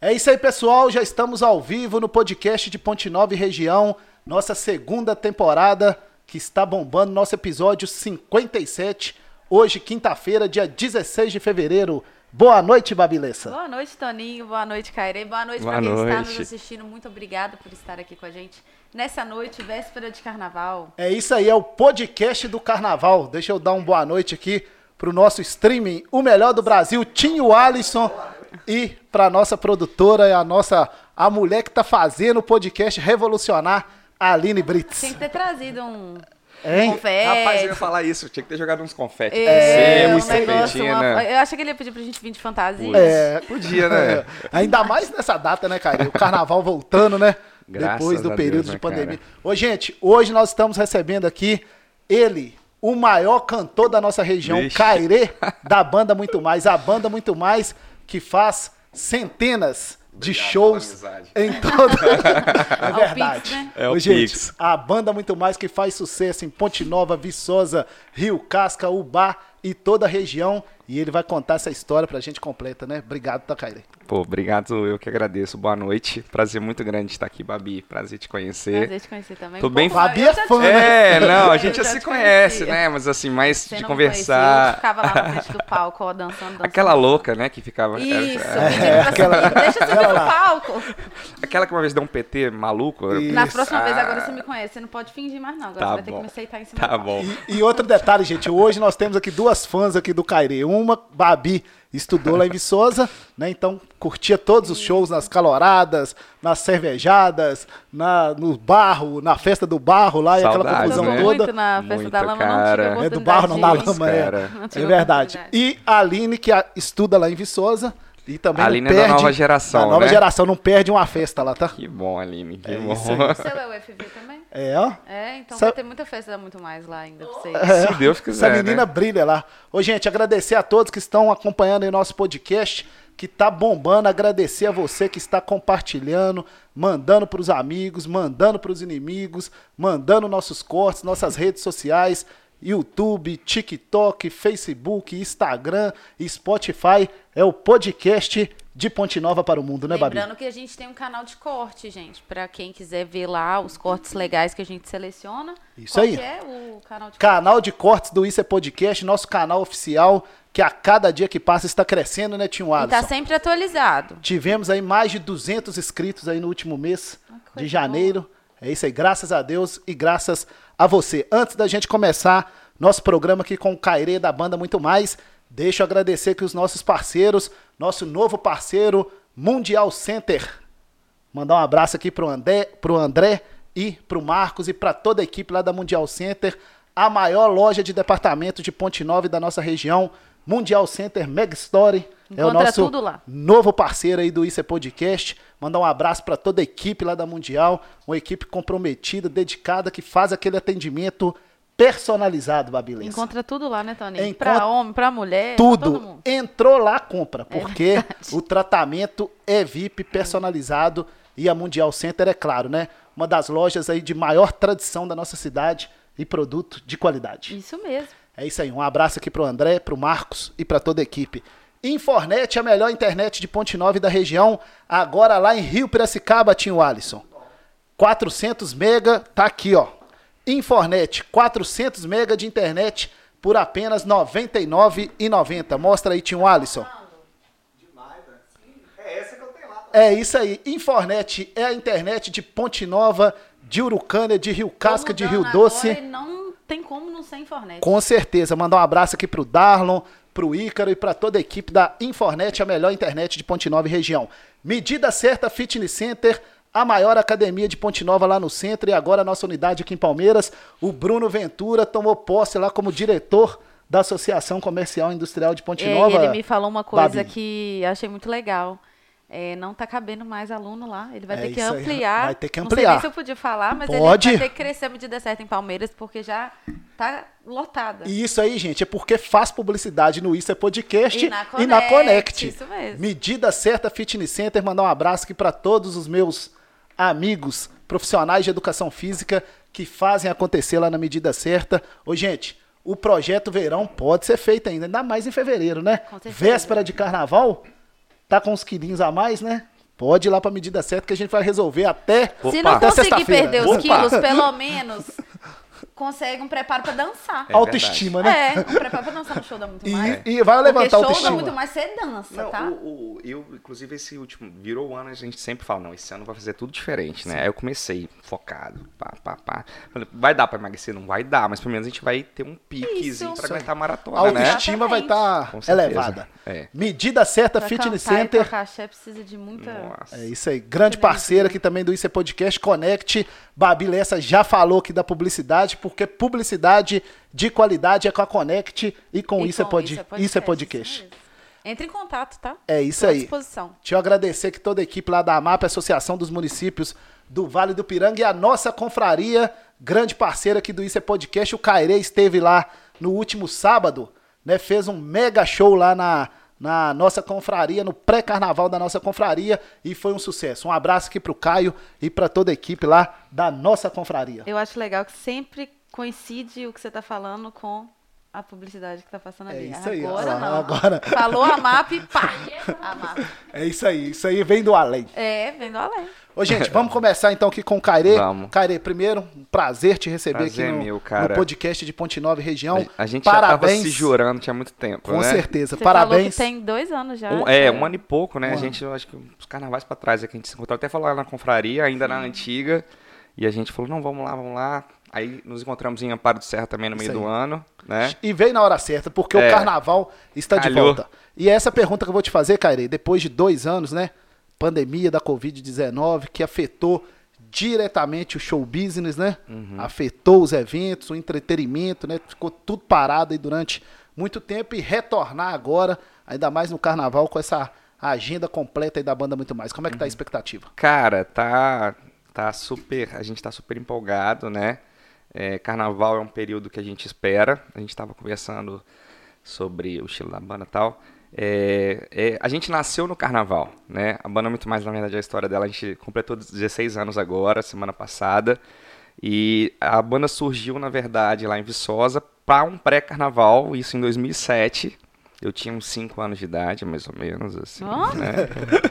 É isso aí, pessoal. Já estamos ao vivo no podcast de Ponte Nova e Região, nossa segunda temporada que está bombando, nosso episódio 57. Hoje, quinta-feira, dia 16 de fevereiro. Boa noite, Babilessa. Boa noite, Toninho. Boa noite, Caire. Boa noite para quem está nos assistindo. Muito obrigada por estar aqui com a gente nessa noite, véspera de carnaval. É isso aí, é o podcast do carnaval. Deixa eu dar uma boa noite aqui pro nosso streaming, o melhor do Brasil, Tinho Alisson. E pra nossa produtora, a nossa a mulher que tá fazendo o podcast revolucionar, a Aline Brits. Tinha que ter trazido um Hein? confete. Rapaz, eu ia falar isso. Tinha que ter jogado uns confetes. É, É, um negócio, enfeitinha, uma- né? Eu achei que ele ia pedir pra gente vir de fantasia. É, Podia, né? Ainda mais nessa data, né, cara? O carnaval voltando, né? Graças Depois do a período Deus, de né, pandemia. cara? Ô, gente, hoje nós estamos recebendo aqui ele, o maior cantor da nossa região, Vixe. Cairê, da banda Muito Mais. A banda Muito Mais que faz centenas de Obrigado shows em toda. é o verdade. Pix, né? É o gente, Pix. a banda Muito Mais que faz sucesso em Ponte Nova, Viçosa, Rio Casca, Ubá e toda a região. E ele vai contar essa história pra gente completa, né? Obrigado, Cairê? Pô, obrigado, eu que agradeço. Boa noite. Prazer muito grande estar aqui, Babi. Prazer te conhecer. Prazer te conhecer também. Tô Um bem- Eu é fã, né? É, não, a gente já já se conhece, conhecia. né? Mas assim, mais Você de não me conhecia, eu conversar. ficava lá na frente do palco, ó, dançando, dançando. Aquela louca, né, que ficava. Isso, é, pedindo pra aquela-. Deixa eu subir no palco. aquela que uma vez deu um PT maluco. Isso. Na próxima vez, Ah, agora você me conhece. Você não pode fingir mais, não. Agora Tá você vai ter bom. que me aceitar em cima Tá do palco. bom. E, e outro detalhe, gente, hoje nós temos aqui duas fãs aqui do Cairê. Uma, Babi, estudou lá em Viçosa, né? Então curtia todos os shows nas caloradas, nas cervejadas, na, no barro, na festa do barro lá e aquela Saudades, confusão né? toda. muito na festa Muito, da lama, não cara. tive a É do barro, não da ir. lama, é. Não É tive verdade. E a Aline, que a- estuda lá em Viçosa e também A não Aline é da perde... nova geração, Da nova né? geração, não perde uma festa lá, tá? Que bom, Aline. Que É bom. isso aí. O seu é o FV também? É, ó. É, então Sa- vai ter muita festa, dá muito mais lá ainda pra vocês. É, Se Deus quiser, Essa menina né? brilha lá. Ô, gente, agradecer a todos que estão acompanhando aí nosso podcast, que tá bombando. Agradecer a você que está compartilhando, mandando pros amigos, mandando pros inimigos, mandando nossos cortes, nossas redes sociais, YouTube, TikTok, Facebook, Instagram Spotify. É o podcast de Ponte Nova para o mundo, né, Babi? Lembrando que a gente tem um canal de corte, gente. Pra quem quiser ver lá os cortes legais que a gente seleciona. Isso Qual aí. é o canal de Canal de cortes do Isso é Podcast, nosso canal oficial, que a cada dia que passa está crescendo, né, Tinho corte? E Alisson? tá sempre atualizado. Tivemos aí mais de 200 inscritos aí no último mês Ah, de janeiro. É isso aí, graças a Deus e graças a você. Antes da gente começar nosso programa aqui com o Cairê da banda Muito Mais, deixa eu agradecer que os nossos parceiros, nosso novo parceiro Mundial Center. Mandar um abraço aqui pro André, pro André e pro Marcos e para toda a equipe lá da Mundial Center, a maior loja de departamento de Ponte Nova da nossa região, Mundial Center Mega Story. é o Encontra nosso novo parceiro aí do Isso é Podcast. Mandar um abraço para toda a equipe lá da Mundial, uma equipe comprometida, dedicada, que faz aquele atendimento personalizado, Babilês. Encontra tudo lá, né, Toninho? Encontra Pra homem, pra mulher, Tudo. Entrou lá, compra. Porque verdade. o tratamento é VIP, personalizado. E a Mundial Center, é claro, né? Uma das lojas aí de maior tradição da nossa cidade e produto de qualidade. Isso mesmo. É isso aí. Um abraço aqui pro André, pro Marcos e para toda a equipe. Infornet, a melhor internet de Ponte Nova da região. Agora lá em Rio Piracicaba, Tinho Alisson. 400 mega, tá aqui, ó. Infornet, 400 mega de internet por apenas R$ 99,90. Mostra aí, Tinho Alisson. É isso aí. Infornet é a internet de Ponte Nova, de Urucânia, de Rio Casca, de Rio Doce. agora não tem como não ser Infornet. Com certeza. Mandar um abraço aqui pro Darlon, pro Ícaro e para toda a equipe da Infornet, a melhor internet de Ponte Nova e região. Medida certa Fitness Center, a maior academia de Ponte Nova lá no centro e agora a nossa unidade aqui em Palmeiras. O Bruno Ventura tomou posse lá como diretor da Associação Comercial e Industrial de Ponte É, Nova. ele me falou uma coisa Babi. que eu achei muito legal. É, não tá cabendo mais aluno lá. Ele vai É ter que isso aí. ampliar. Vai ter que Não sei ampliar. se eu podia falar, mas Pode. ele vai ter que crescer a medida certa em Palmeiras, porque já tá lotada. E isso aí, gente, é porque faz publicidade no Isso é Podcast E na e na Connect, Connect. isso mesmo. Medida certa Fitness Center, mandar um abraço aqui para todos os meus amigos profissionais de educação física que fazem acontecer lá na medida certa. Ô, gente, o projeto verão pode ser feito ainda, ainda mais em fevereiro, né? Véspera de carnaval, tá com uns quilinhos a mais, né? pode ir lá pra medida certa que a gente vai resolver até. Se Opa. não conseguir perder os Opa. quilos, pelo menos consegue um preparo pra dançar. É autoestima, né? É, um preparo pra dançar no show dá muito mais. E, e vai levantar a Porque show dá autoestima. muito mais, você dança, Não, tá? o, o- eu, inclusive, esse último, virou o ano, a gente sempre fala, não, esse ano vai fazer tudo diferente, né? Aí eu comecei focado, pá, pá, pá. Falei, vai dar pra emagrecer? Não vai dar, mas pelo menos a gente vai ter um piquezinho Isso. pra aguentar a A maratona, né? autoestima vai estar certeza. elevada. É. Medida certa, Pra Fitness cantar e Center. tocar axé precisa de muita... Nossa. É isso aí. Grande parceira aqui também do Isso é Podcast. Conecte. Babi Lessa já falou aqui da publicidade, porque publicidade de qualidade é com a Conect e com, E isso, é com pod... isso é podcast. isso mesmo. Entre em contato, tá? É isso Tô à aí. disposição. Deixa eu agradecer que toda a equipe lá da AMAP, Associação dos Municípios do Vale do Piranga, e a nossa confraria, grande parceira aqui do Isso é Podcast. O Cairê esteve lá no último sábado, né? Fez um mega show lá na, na nossa confraria, no pré-carnaval da nossa confraria, e foi um sucesso. Um abraço aqui pro Caio e para toda a equipe lá da nossa confraria. Eu acho legal que sempre coincide o que você tá falando com a publicidade que tá passando É ali. isso aí, Agora ó, não. agora- Falou a MAP, pá! A MAP. É isso aí, isso aí vem do além. É, vendo além. Ô, gente, vamos começar então aqui com o Cairê. Vamos. Cairê, primeiro, um prazer te receber Prazer aqui no, meu, cara. no podcast de Ponte Nova e região. A gente já Parabéns. tava se jurando tinha muito tempo, Com né? certeza, Você falou parabéns. que tem dois anos já. Um- é, que um ano e pouco, né? Um a gente, eu acho que os carnavais pra trás é que a gente se encontrou até falar lá na confraria, ainda na antiga. E a gente falou, não, vamos lá, vamos lá. Aí nos encontramos em Amparo do Serra também no meio do ano, né? E veio na hora certa, porque o É. carnaval está de Calhou. volta. E essa pergunta que eu vou te fazer, Cairê, depois de dois anos, né? Pandemia da Covid-19, que afetou diretamente o show business, né? Uhum. Afetou os eventos, o entretenimento, né? Ficou tudo parado aí durante muito tempo e retornar agora, ainda mais no carnaval, com essa agenda completa aí da banda Muito Mais. Como é que tá Uhum. a expectativa? Cara, tá, tá super. A gente tá super empolgado, né? É, carnaval é um período que a gente espera. A gente tava conversando sobre o estilo da banda e tal. É, é, a gente nasceu no carnaval, né? A banda Muito Mais, na verdade, a história dela, a gente completou 16 anos agora, semana passada. E a banda surgiu, na verdade, lá em Viçosa, para um pré-carnaval, isso em 2007. Eu tinha uns 5 anos de idade, mais ou menos, assim. Ó. né?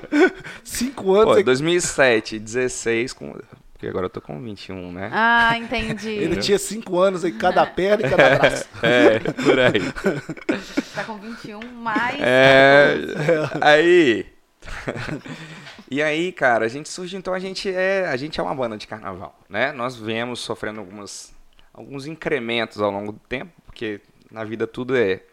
Cinco anos. Pô, aí- 2007, 16, com... porque agora eu tô com 21, né? Ah, entendi. Ele tinha cinco anos aí, cada perna e cada braço. É, por aí. Tá com 21, mais. É, aí... E aí, cara, a gente surgiu, então a gente é, a gente é uma banda de carnaval, né? Nós viemos sofrendo algumas, alguns incrementos ao longo do tempo, porque na vida tudo é,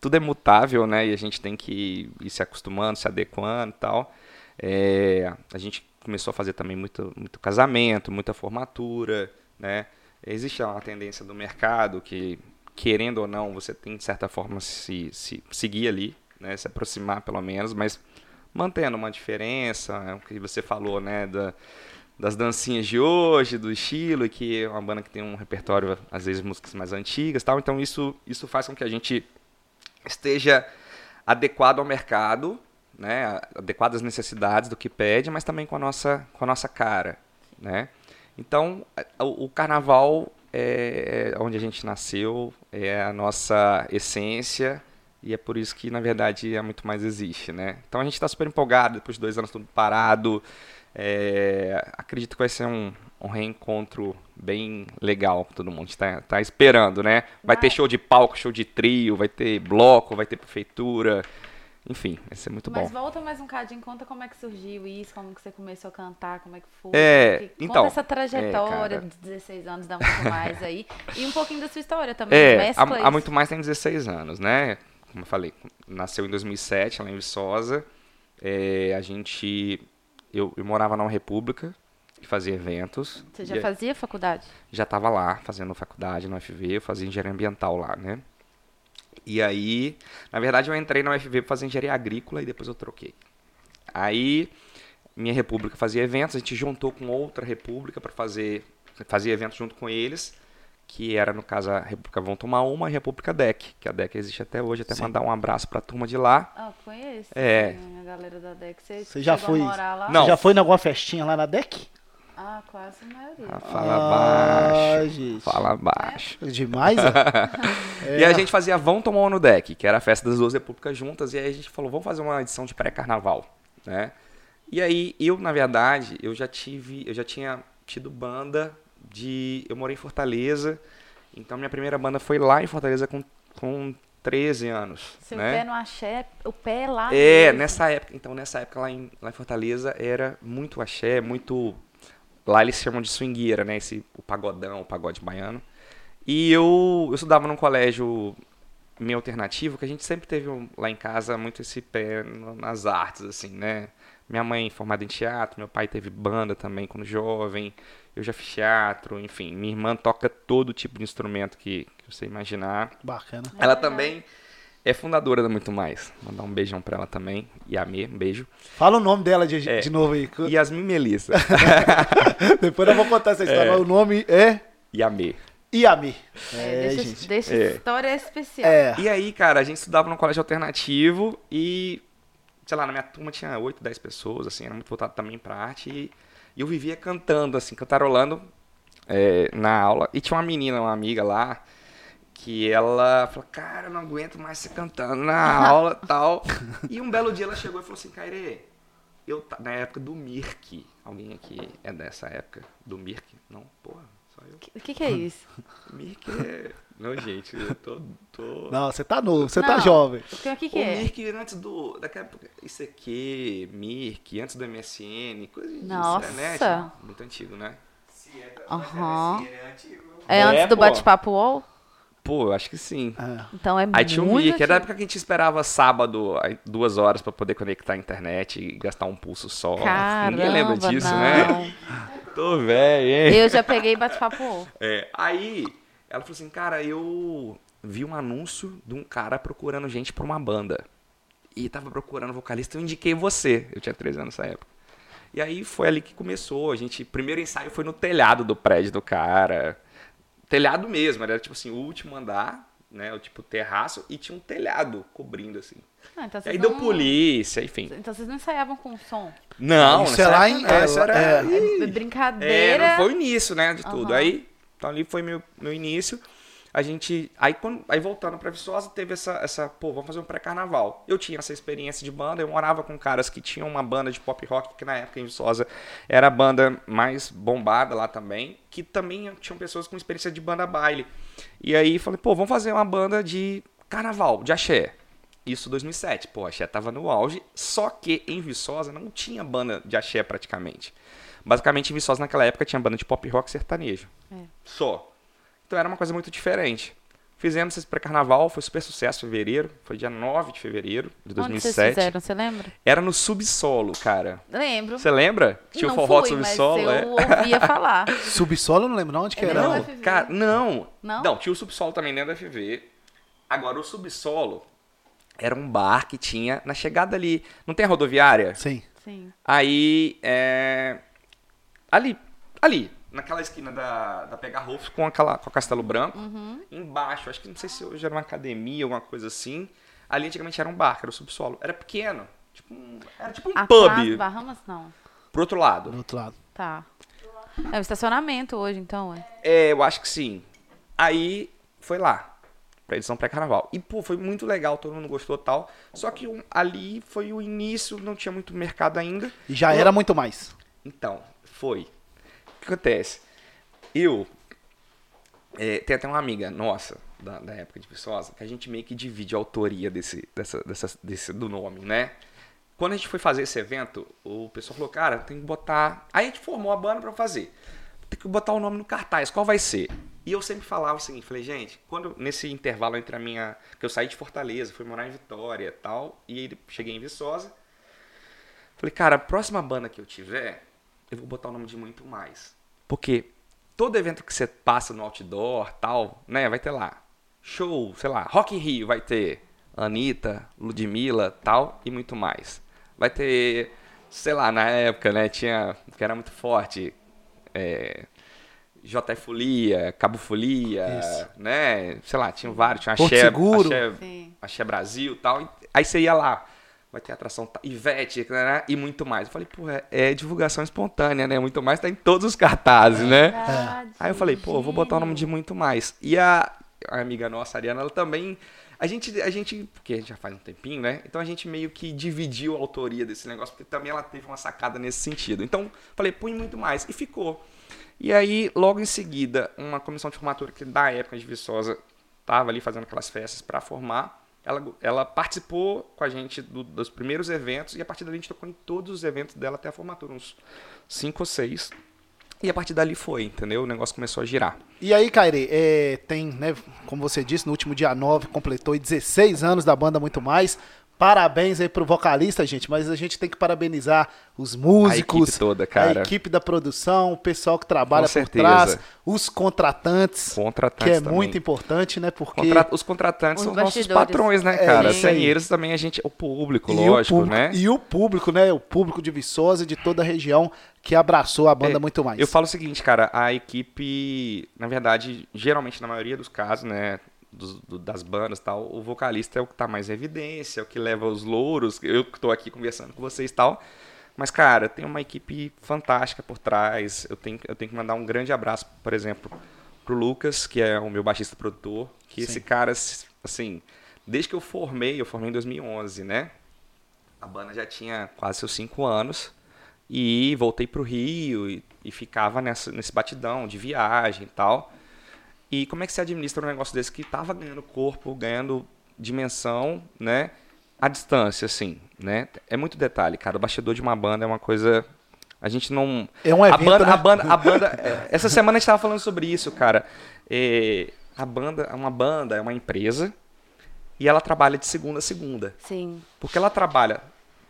tudo é mutável, né? E a gente tem que ir se acostumando, se adequando e tal. É, a gente começou a fazer também muito, muito casamento, muita formatura, né? Existe uma tendência do mercado que, querendo ou não, você tem de certa forma se, se seguir ali, né? Se aproximar pelo menos, mas mantendo uma diferença, é o que você falou, né? Da, das dancinhas de hoje, do estilo, que é uma banda que tem um repertório, às vezes, músicas mais antigas tal. Então isso, isso faz com que a gente esteja adequado ao mercado, né, adequado às necessidades do que pede, mas também com a nossa, com a nossa cara, né? Então, o, o carnaval é onde a gente nasceu, é a nossa essência e é por isso que, na verdade, é muito mais existe, né? Então a gente está super empolgado, depois de dois anos tudo parado. É, acredito que vai ser um, um reencontro bem legal pra todo mundo. Está tá esperando, né? Vai ter Vai. show de palco, show de trio, vai ter bloco, vai ter prefeitura. Enfim, vai ser muito Mas bom. volta mais um cadinho, conta como é que surgiu isso, como que você começou a cantar, como é que foi. É, que- então, conta essa é, trajetória cara. de 16 anos, dá muito mais aí. E um pouquinho da sua história também, É, a isso. Muito Mais tem 16 anos, né? Como eu falei, nasceu em 2007, lá em Viçosa. É, a gente... Eu, eu morava na República, que fazia eventos. Você já E- fazia faculdade? já estava lá fazendo faculdade no UFV, eu fazia engenharia ambiental lá, né? E aí, na verdade, eu entrei na UFV para fazer engenharia agrícola e depois eu troquei. Aí, minha república fazia eventos, a gente juntou com outra república para fazer fazia eventos junto com eles, que era no caso a República Vão Tomar Uma e a República DEC, que a DEC existe até hoje, até Sim. mandar um abraço para a turma de lá. Ah, conheço. É. A galera da DEC. Você, já foi- morar lá? Não. Você já foi em alguma festinha lá na DEC? Ah, quase a maioria. Ah, Fala Ah, baixo, gente. fala baixo. Demais, é? E a gente fazia Vão Tomar Uma no Deck, que era a festa das duas repúblicas juntas, e aí a gente falou, vamos fazer uma edição de pré-carnaval, né? E aí, eu, na verdade, eu já tive, eu já tinha tido banda de. Eu morei em Fortaleza, então minha primeira banda foi lá em Fortaleza com, com 13 anos. Seu né? pé no axé, o pé lá. É, mesmo. nessa época, então nessa época lá em, lá em Fortaleza era muito axé, muito. Lá eles chamam de swingueira, né? Esse, o pagodão, o pagode baiano. E eu, eu estudava num colégio meio alternativo, que a gente sempre teve um- lá em casa muito esse pé nas artes, assim, né? Minha mãe formada em teatro, meu pai teve banda também quando jovem, eu já fiz teatro, enfim. Minha irmã toca todo tipo de instrumento que, que você imaginar. Bacana. Ela também é fundadora da Muito Mais. Mandar um beijão pra ela também. Yami, um beijo. Fala o nome dela de, É. de novo aí. Yasmin Melissa. Depois eu vou contar essa história. É. O nome é Yami. Iami. É, É, deixa gente. deixa É. essa história especial. É. E aí, cara, a gente estudava num colégio alternativo e, sei lá, na minha turma tinha 8, 10 pessoas, assim, era muito voltado também pra arte. E, e eu vivia cantando, assim, cantarolando é, na aula. E tinha uma menina, uma amiga lá, que ela falou, cara, eu não aguento mais você cantando na aula e tal. E um belo dia ela chegou e falou assim, Caire, eu, na época do Mirk, alguém aqui é dessa época do Mirk? Não, porra, só eu. O que, que é isso? Mirk é... Não, gente, eu tô... tô... Não, você tá novo, você tá jovem. O que, o que, que O é? Mirk antes do. Daquela época. ICQ, Mirk, antes do MSN, coisa de Nossa. internet. Muito antigo, né? Aham. É antigo. É É, antes do pô. bate-papo UOL? Pô, eu acho que sim. É. Então é Aí tinha o muito Mirk, era a antigo. época que a gente esperava sábado, duas horas pra poder conectar a internet e gastar um pulso só. Caramba, Ninguém lembra disso, não. né? Tô velho, hein? Eu já peguei bate-papo UOL. É, aí ela falou assim, cara, eu vi um anúncio de um cara procurando gente pra uma banda. E tava procurando vocalista, eu indiquei você. Eu tinha 13 anos nessa época. E aí foi ali que começou. A gente, primeiro ensaio foi no telhado do prédio do cara. Telhado mesmo, era tipo assim, o último andar, né? O tipo terraço, e tinha um telhado cobrindo, assim. Ah, então E vocês aí deu não- polícia, enfim. Então vocês não ensaiavam com som. Não, Isso é lá em- não, é, isso era- é. É É, brincadeira. não foi o início, né, de tudo. Aham. Aí, então ali foi meu, meu início. A gente, aí, quando, aí voltando pra Viçosa, teve essa, essa, pô, vamos fazer um pré-carnaval. Eu tinha essa experiência de banda, eu morava com caras que tinham uma banda de pop rock, que na época em Viçosa era a banda mais bombada lá também, que também tinham pessoas com experiência de banda baile. E aí falei, pô, vamos fazer uma banda de carnaval, de axé. Isso 2007. Pô, axé tava no auge, só que em Viçosa não tinha banda de axé praticamente. Basicamente, em Viçosa naquela época tinha banda de pop rock sertanejo. É. Só. Então era uma coisa muito diferente. Fizemos esse pré-carnaval, foi super sucesso em fevereiro. Foi dia 9 de fevereiro de Onde vocês 2007. fizeram, você lembra? Era no subsolo, cara. Lembro. Você lembra? Que Tinha o não forró fui, do mas subsolo, eu é? ouvia falar. Subsolo, eu não lembro não, onde que É era. não, Não, cara, não. Não? tinha o subsolo também dentro da FV. Agora, o subsolo era um bar que tinha na chegada ali. Não tem a rodoviária? Sim. Sim. Aí, é... Ali, ali, naquela esquina da, da Pegarrofs com, aquela, com o Castelo Branco. Uhum. Embaixo, acho que não sei se hoje era uma academia, alguma coisa assim. Ali antigamente era um bar, que era o subsolo. Era pequeno. Tipo um, era tipo um Atrás, pub. Bahamas, não. Pro outro lado. Do outro lado. Tá. É um estacionamento hoje, então, é. É, eu acho que sim. Aí foi lá, pra edição pré-carnaval. E, pô, foi muito legal, todo mundo gostou e tal. Só que um- ali foi o início, não tinha muito mercado ainda. E já era muito mais. Então, foi. Que acontece? Eu. é, tem até uma amiga nossa, da, da época de Viçosa, que a gente meio que divide a autoria desse, dessa, dessa, desse, do nome, né? Quando a gente foi fazer esse evento, o pessoal falou, cara, tem que botar. Aí a gente formou a banda pra fazer. Tem que botar o nome no cartaz, qual vai ser? E eu sempre falava o seguinte, falei, gente, quando nesse intervalo entre a minha. que eu saí de Fortaleza, fui morar em Vitória e tal, e aí cheguei em Viçosa. Falei, cara, a próxima banda que eu tiver, eu vou botar o nome de muito mais. Porque todo evento que você passa no outdoor, tal, né, vai ter lá. Show, sei lá, Rock in Rio vai ter Anitta, Ludmilla, tal, e muito mais. Vai ter, sei lá, na época, né, tinha, que era muito forte, é, JF Folia, Cabo Folia, Isso. né, sei lá, tinha vários, tinha Porto Axé, Seguro. Axé. Axé Brasil e tal. e Aí você ia lá, vai ter atração Ivete né, e muito mais. Eu falei, pô, é, é divulgação espontânea, né? Muito mais tá em todos os cartazes, né? Verdade, Aí eu falei, pô, vou botar o nome de muito mais. E a, a amiga nossa, a Ariana, ela também. A gente, a gente, porque a gente já faz um tempinho, né? Então a gente meio que dividiu a autoria desse negócio, porque também ela teve uma sacada nesse sentido. Então, falei, põe muito mais. E ficou. E aí, logo em seguida, uma comissão de formatura que da época de Viçosa estava ali fazendo aquelas festas para formar. Ela, ela participou com a gente do, dos primeiros eventos e a partir dali a gente tocou em todos os eventos dela até a formatura, uns cinco ou seis. E a partir dali foi, entendeu? O negócio começou a girar. E aí, Kairi, é, tem, né, como você disse, no último dia 9 completou 16 anos da banda Muito Mais. Parabéns aí pro vocalista, gente, mas a gente tem que parabenizar os músicos, a equipe toda, cara. A equipe da produção, o pessoal que trabalha por trás, os contratantes, contratantes que é também. muito importante, né? Porque Contra... os contratantes os são nossos patrões, né, cara? É, Sem eles também a gente, o público, e lógico, o público, né? E o público, né? O público de Viçosa e de toda a região que abraçou a banda é, muito mais. Eu falo o seguinte, cara, a equipe, na verdade, geralmente na maioria dos casos, né, do, das bandas tal, o vocalista é o que está mais em evidência, é o que leva os louros. Eu que estou aqui conversando com vocês tal. Mas, cara, tem uma equipe fantástica por trás. Eu tenho, eu tenho que mandar um grande abraço, por exemplo, pro Lucas, que é o meu baixista produtor. Que Sim. esse cara, assim, desde que eu formei, eu formei em 2011, né? A banda já tinha quase seus cinco anos. E voltei pro Rio e, e ficava nessa, nesse batidão de viagem e tal. E como é que se administra um negócio desse que estava ganhando corpo, ganhando dimensão, né? À distância, assim, né? É muito detalhe, cara. O bastidor de uma banda é uma coisa. A gente não. É um evento, a banda, né? a banda, a banda. É, essa semana a gente estava falando sobre isso, cara. É, a banda, uma banda é uma empresa e ela trabalha de segunda a segunda. Sim. Porque ela trabalha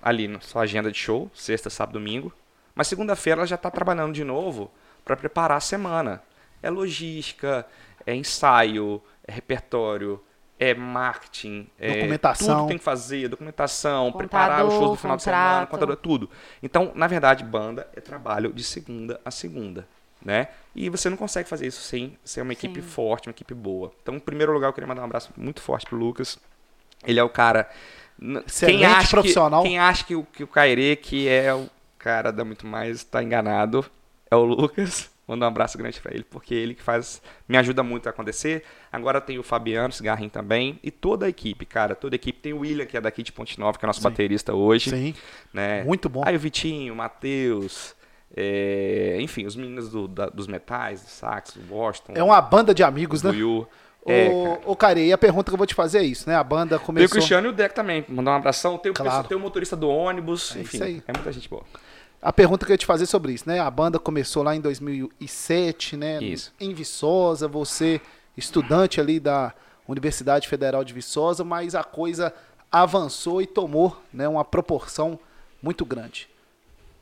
ali na sua agenda de show, sexta, sábado, domingo. Mas segunda-feira ela já está trabalhando de novo para preparar a semana. É logística, é ensaio, é repertório, é marketing, documentação. É tudo tem que fazer, documentação, contador, preparar os shows do final contrato. de semana, contador, tudo. Então, na verdade, banda é trabalho de segunda a segunda. Né? E você não consegue fazer isso sem ser uma equipe Sim. forte, uma equipe boa. Então, em primeiro lugar, eu queria mandar um abraço muito forte pro Lucas. Ele é o cara. Excelente quem acha profissional. Que, quem acha que o, que o que é o cara da Muito Mais, está enganado. É o Lucas. Manda um abraço grande para ele, porque ele que faz, me ajuda muito a acontecer. Agora tem o Fabiano Cigarrin também e toda a equipe, cara, toda a equipe. Tem o William, que é daqui de Ponte Nova, que é nosso Sim. baterista hoje. Sim. Né? Muito bom. Aí o Vitinho, o Matheus, é... enfim, os meninos do, da, dos metais, do sax, o Washington. É uma banda de amigos, né? É, ô, cara. e a pergunta que eu vou te fazer é isso, né? A banda começou... Tem o Cristiano e o Deck também, mandar um abração. Tem o, claro. pessoal, tem o motorista do ônibus, é enfim, é muita gente boa. A pergunta que eu ia te fazer sobre isso, né? A banda começou lá em 2007, né? Isso. Em Viçosa, você estudante ali da Universidade Federal de Viçosa, mas a coisa avançou e tomou, né, uma proporção muito grande.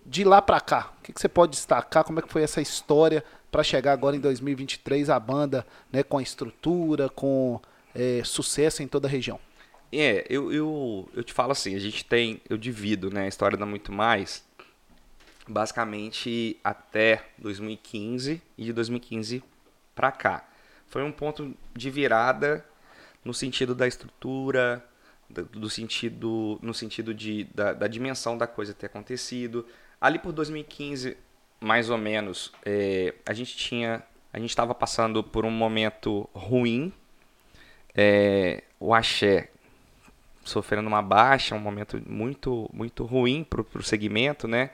De lá para cá, o que, que, você pode destacar? Como é que foi essa história para chegar agora em 2023 a banda, né, com a estrutura, com é, sucesso em toda a região? É, eu, eu, eu te falo assim, a gente tem, eu divido, né, a história da Muito Mais basicamente até 2015 e de 2015 para cá. Foi um ponto de virada no sentido da estrutura, do sentido no sentido de, da, da dimensão da coisa ter acontecido. Ali por 2015, mais ou menos, é, a gente tinha a gente estava passando por um momento ruim. É, o axé sofrendo uma baixa, um momento muito muito ruim para o segmento, né?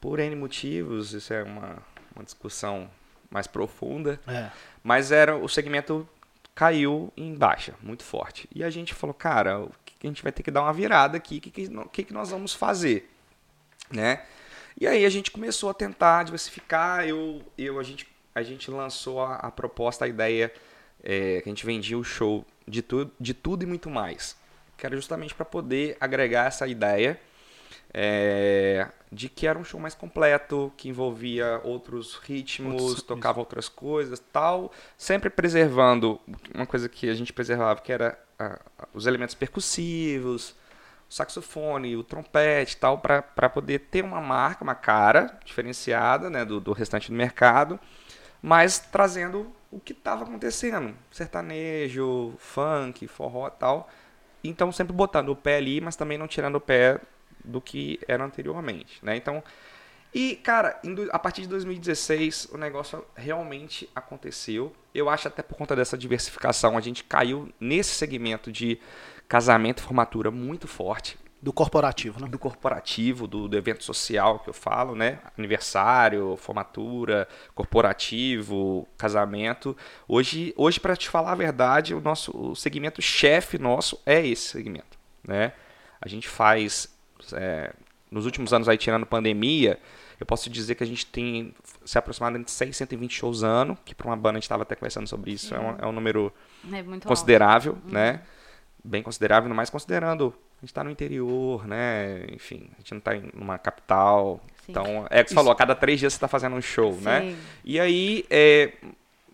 Por N motivos, isso é uma, uma discussão mais profunda, é. mas era o segmento caiu em baixa, muito forte. E a gente falou, cara, o que a gente vai ter que dar uma virada aqui, o que, que, que nós vamos fazer? Né? E aí a gente começou a tentar diversificar, eu, eu, a, gente, a gente lançou a, a proposta, a ideia, é, que a gente vendia o show de, tu, de tudo e muito mais, que era justamente para poder agregar essa ideia é, de que era um show mais completo, que envolvia outros ritmos, outros, tocava isso. outras coisas, tal, sempre preservando uma coisa que a gente preservava, que era os elementos percussivos, o saxofone, o trompete, tal, para poder ter uma marca, uma cara diferenciada, né, do, do restante do mercado, mas trazendo o que estava acontecendo, sertanejo, funk, forró, tal. Então sempre botando o pé ali, mas também não tirando o pé do que era anteriormente, né? Então, E, cara, a partir de 2016, o negócio realmente aconteceu. Eu acho até por conta dessa diversificação, a gente caiu nesse segmento de casamento e formatura muito forte. Do corporativo, né? Do corporativo, do, do, evento social que eu falo, né? Aniversário, formatura, corporativo, casamento. Hoje, hoje para te falar a verdade, o nosso o segmento chefe nosso é esse segmento, né? A gente faz, é, nos últimos anos aí, tirando pandemia, eu posso dizer que a gente tem se aproximado de 6, 120 shows ano, que para uma banda a gente estava até conversando sobre isso, é um, é um número é considerável, alto. né? Uhum. Bem considerável, mais considerando a gente está no interior, né? Enfim, a gente não está em uma capital. Sim. Então, é que você falou, a cada três dias você está fazendo um show, né? Sim. né? E aí, é,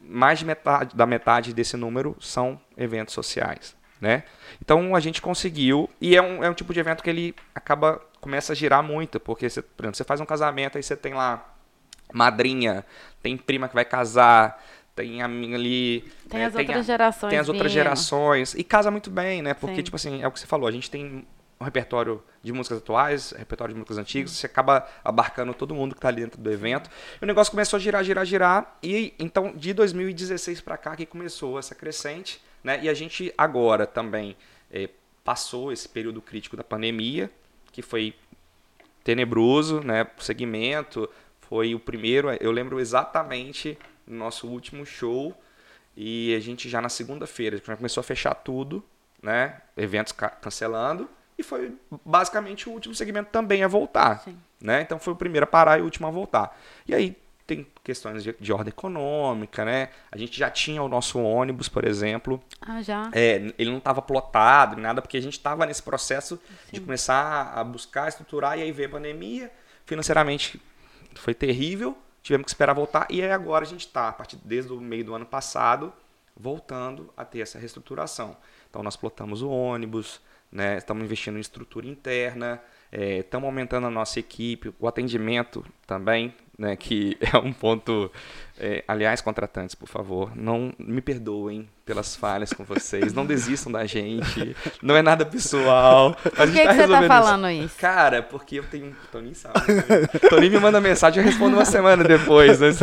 mais de metade, da metade desse número são eventos sociais, né? Então, a gente conseguiu, e é um, é um tipo de evento que ele acaba, começa a girar muito, porque, você, por exemplo, você faz um casamento, aí você tem lá madrinha, tem prima que vai casar, tem a minha ali. Tem né, as tem outras a, gerações. Tem as outras gerações. E casa muito bem, né? Porque, Sim. tipo assim, é o que você falou, a gente tem um repertório de músicas atuais, repertório de músicas antigas, você acaba abarcando todo mundo que está ali dentro do evento. E o negócio começou a girar, girar, girar. E então, de 2016 para cá, que começou essa crescente, né? E a gente agora também é, passou esse período crítico da pandemia, que foi tenebroso, né? O segmento foi o primeiro, eu lembro exatamente no nosso último show e a gente já na segunda-feira já começou a fechar tudo, né? Eventos ca cancelando e foi basicamente o último segmento também a voltar, Sim. né? Então foi o primeiro a parar e o último a voltar. E aí tem questões de, de, ordem econômica, né? A gente já tinha o nosso ônibus, por exemplo. Ah, já? É, ele não estava plotado, nada, porque a gente estava nesse processo Sim. de começar a buscar, estruturar, e aí veio a pandemia. Financeiramente foi terrível, tivemos que esperar voltar e aí agora a gente está, a partir desde o meio do ano passado, voltando a ter essa reestruturação. Então nós plotamos o ônibus, né, estamos investindo em estrutura interna, é, estamos aumentando a nossa equipe, o atendimento também, né, que é um ponto. É, aliás, contratantes, por favor, não me perdoem pelas falhas com vocês, não desistam da gente, não é nada pessoal. Por que, tá que você está falando isso? isso? Cara, porque eu tenho. Toninho sabe. Né? Toninho me manda mensagem eu respondo uma semana depois.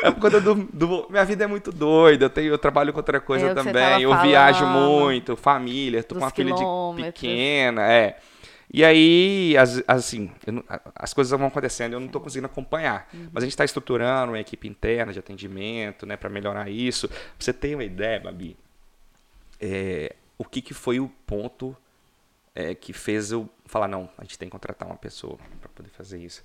É por conta do, do, Minha vida é muito doida, eu, tenho, eu trabalho com outra coisa é também, eu viajo muito, família, tô com uma filha de pequena, é. E aí, as, assim, não, as coisas vão acontecendo, eu não estou conseguindo acompanhar. Uhum. Mas a gente está estruturando uma equipe interna de atendimento, né, para melhorar isso. Pra você ter uma ideia, Babi, é, o que, que foi o ponto é, que fez eu falar, não, a gente tem que contratar uma pessoa para poder fazer isso.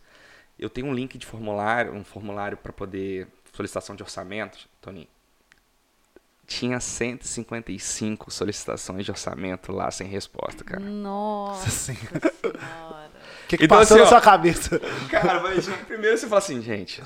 Eu tenho um link de formulário, um formulário para poder solicitação de orçamento, Toninho tinha 155 solicitações de orçamento lá sem resposta, cara. Nossa senhora. O que, que então, passou assim, na sua cabeça? Cara, mas primeiro você fala assim, gente,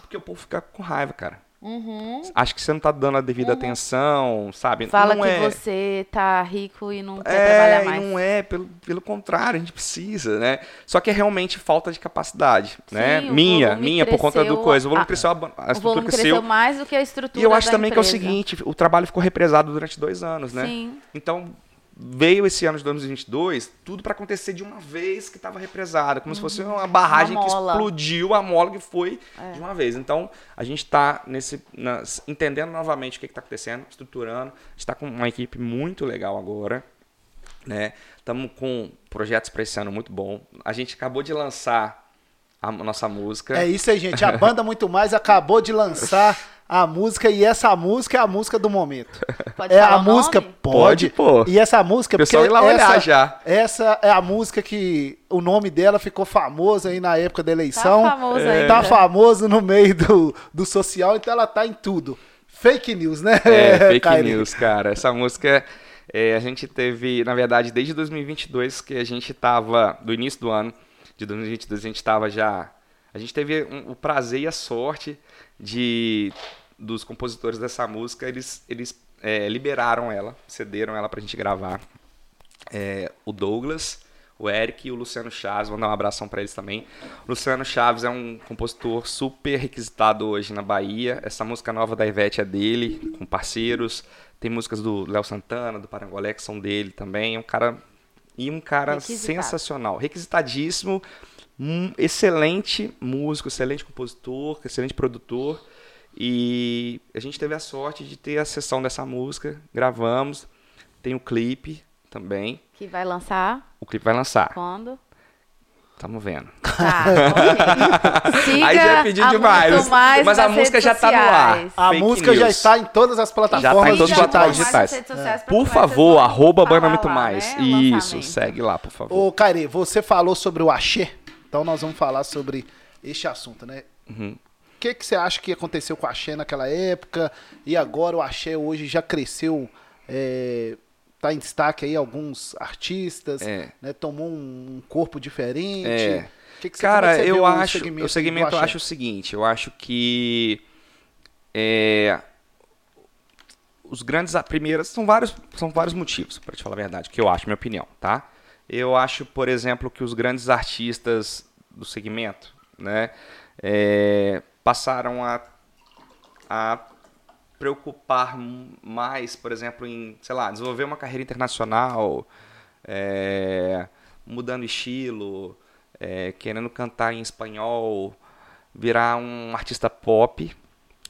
porque o povo fica com raiva, cara. Uhum. Acho que você não tá dando a devida uhum. atenção, sabe? Fala não que é... você tá rico e não quer é, trabalhar mais. Não é, pelo, pelo contrário, a gente precisa, né? Só que é realmente falta de capacidade, né? Sim, né? Minha, minha por conta do coisa. O volume a, cresceu, a, a estrutura cresceu. cresceu mais do que a estrutura E eu acho também empresa. que é o seguinte, o trabalho ficou represado durante dois anos, né? Sim. Então, veio esse ano de 2022 tudo para acontecer de uma vez que estava represada, como uhum. se fosse uhum. uma barragem uma que explodiu, a mola que foi é. de uma vez. Então, a gente está nesse entendendo novamente o que está acontecendo, estruturando. A gente está com uma equipe muito legal agora. Né? Estamos com projetos para esse ano muito bom. A gente acabou de lançar a nossa música. É isso aí, gente. A banda Muito Mais acabou de lançar a música e essa música é a música do momento. Pode é a música pode, pô. E essa música pessoal ir lá essa, olhar já. Essa é a música que o nome dela ficou famoso aí na época da eleição. Tá famoso é. aí. Tá famoso no meio do, do social, então ela tá em tudo. Fake news, né? É, fake news, cara. Essa música é, a gente teve, na verdade, desde 2022 que a gente tava do início do ano de 2022 a gente tava já a gente teve um, o prazer e a sorte de dos compositores dessa música, eles, eles é, liberaram ela, cederam ela pra gente gravar. É, o Douglas, o Eric e o Luciano Chaves, vou dar um abração para eles também. O Luciano Chaves é um compositor super requisitado hoje na Bahia. Essa música nova da Ivete é dele, com parceiros. Tem músicas do Léo Santana, do Parangolé, que são dele também. É um cara. E um cara Requisitado. sensacional, requisitadíssimo um excelente músico, excelente compositor, excelente produtor. E a gente teve a sorte de ter a sessão dessa música, gravamos, tem o clipe também. Que vai lançar? O clipe vai lançar. Quando? Tamo vendo. Tá, ok. Siga Aí já é pedir a demais. Muito mais Mas a nas música já tá no ar. A Fake música já news. está em todas as plataformas tá em todas as digitais. redes sociais pra Por favor, arroba Banda Muito lá, Mais. né, Isso, segue lá, por favor. Ô, Cari, você falou sobre o axé, então nós vamos falar sobre este assunto, né? Uhum. O que, que você acha que aconteceu com o axé naquela época e agora o axé hoje já cresceu, é, tá em destaque aí alguns artistas, É. né? Tomou um corpo diferente. É. O que que você- Cara, eu acho. segmento o segmento eu acho o seguinte: eu acho que. É, os grandes. Primeiras. São vários, são vários motivos, para te falar a verdade, que eu acho, minha opinião, tá? Eu acho, por exemplo, que os grandes artistas do segmento, né? é, passaram a, a preocupar mais, por exemplo, em, sei lá, desenvolver uma carreira internacional, é, mudando estilo, é, querendo cantar em espanhol, virar um artista pop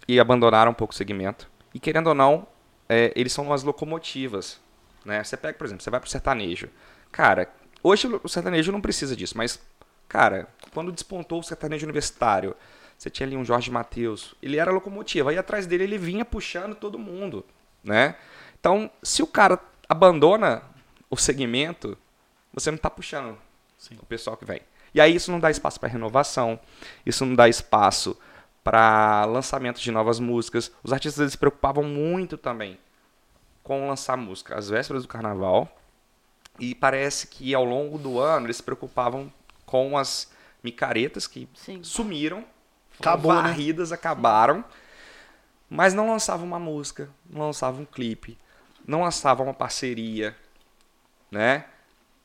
e abandonaram um pouco o segmento. E querendo ou não, é, eles são umas locomotivas. Né? Você pega, por exemplo, você vai pro sertanejo. Cara, hoje o sertanejo não precisa disso, mas, cara, quando despontou o sertanejo universitário, você tinha ali um Jorge Mateus, ele era locomotiva, aí atrás dele ele vinha puxando todo mundo, né? Então, se o cara abandona o segmento, você não está puxando o pessoal que vem. E aí isso não dá espaço para renovação, isso não dá espaço para lançamento de novas músicas. Os artistas eles se preocupavam muito também com lançar música às vésperas do carnaval. E parece que ao longo do ano eles se preocupavam com as micaretas que Sim. sumiram, Acabou, né? varridas, acabaram, mas não lançavam uma música, não lançavam um clipe, não lançavam uma parceria, né?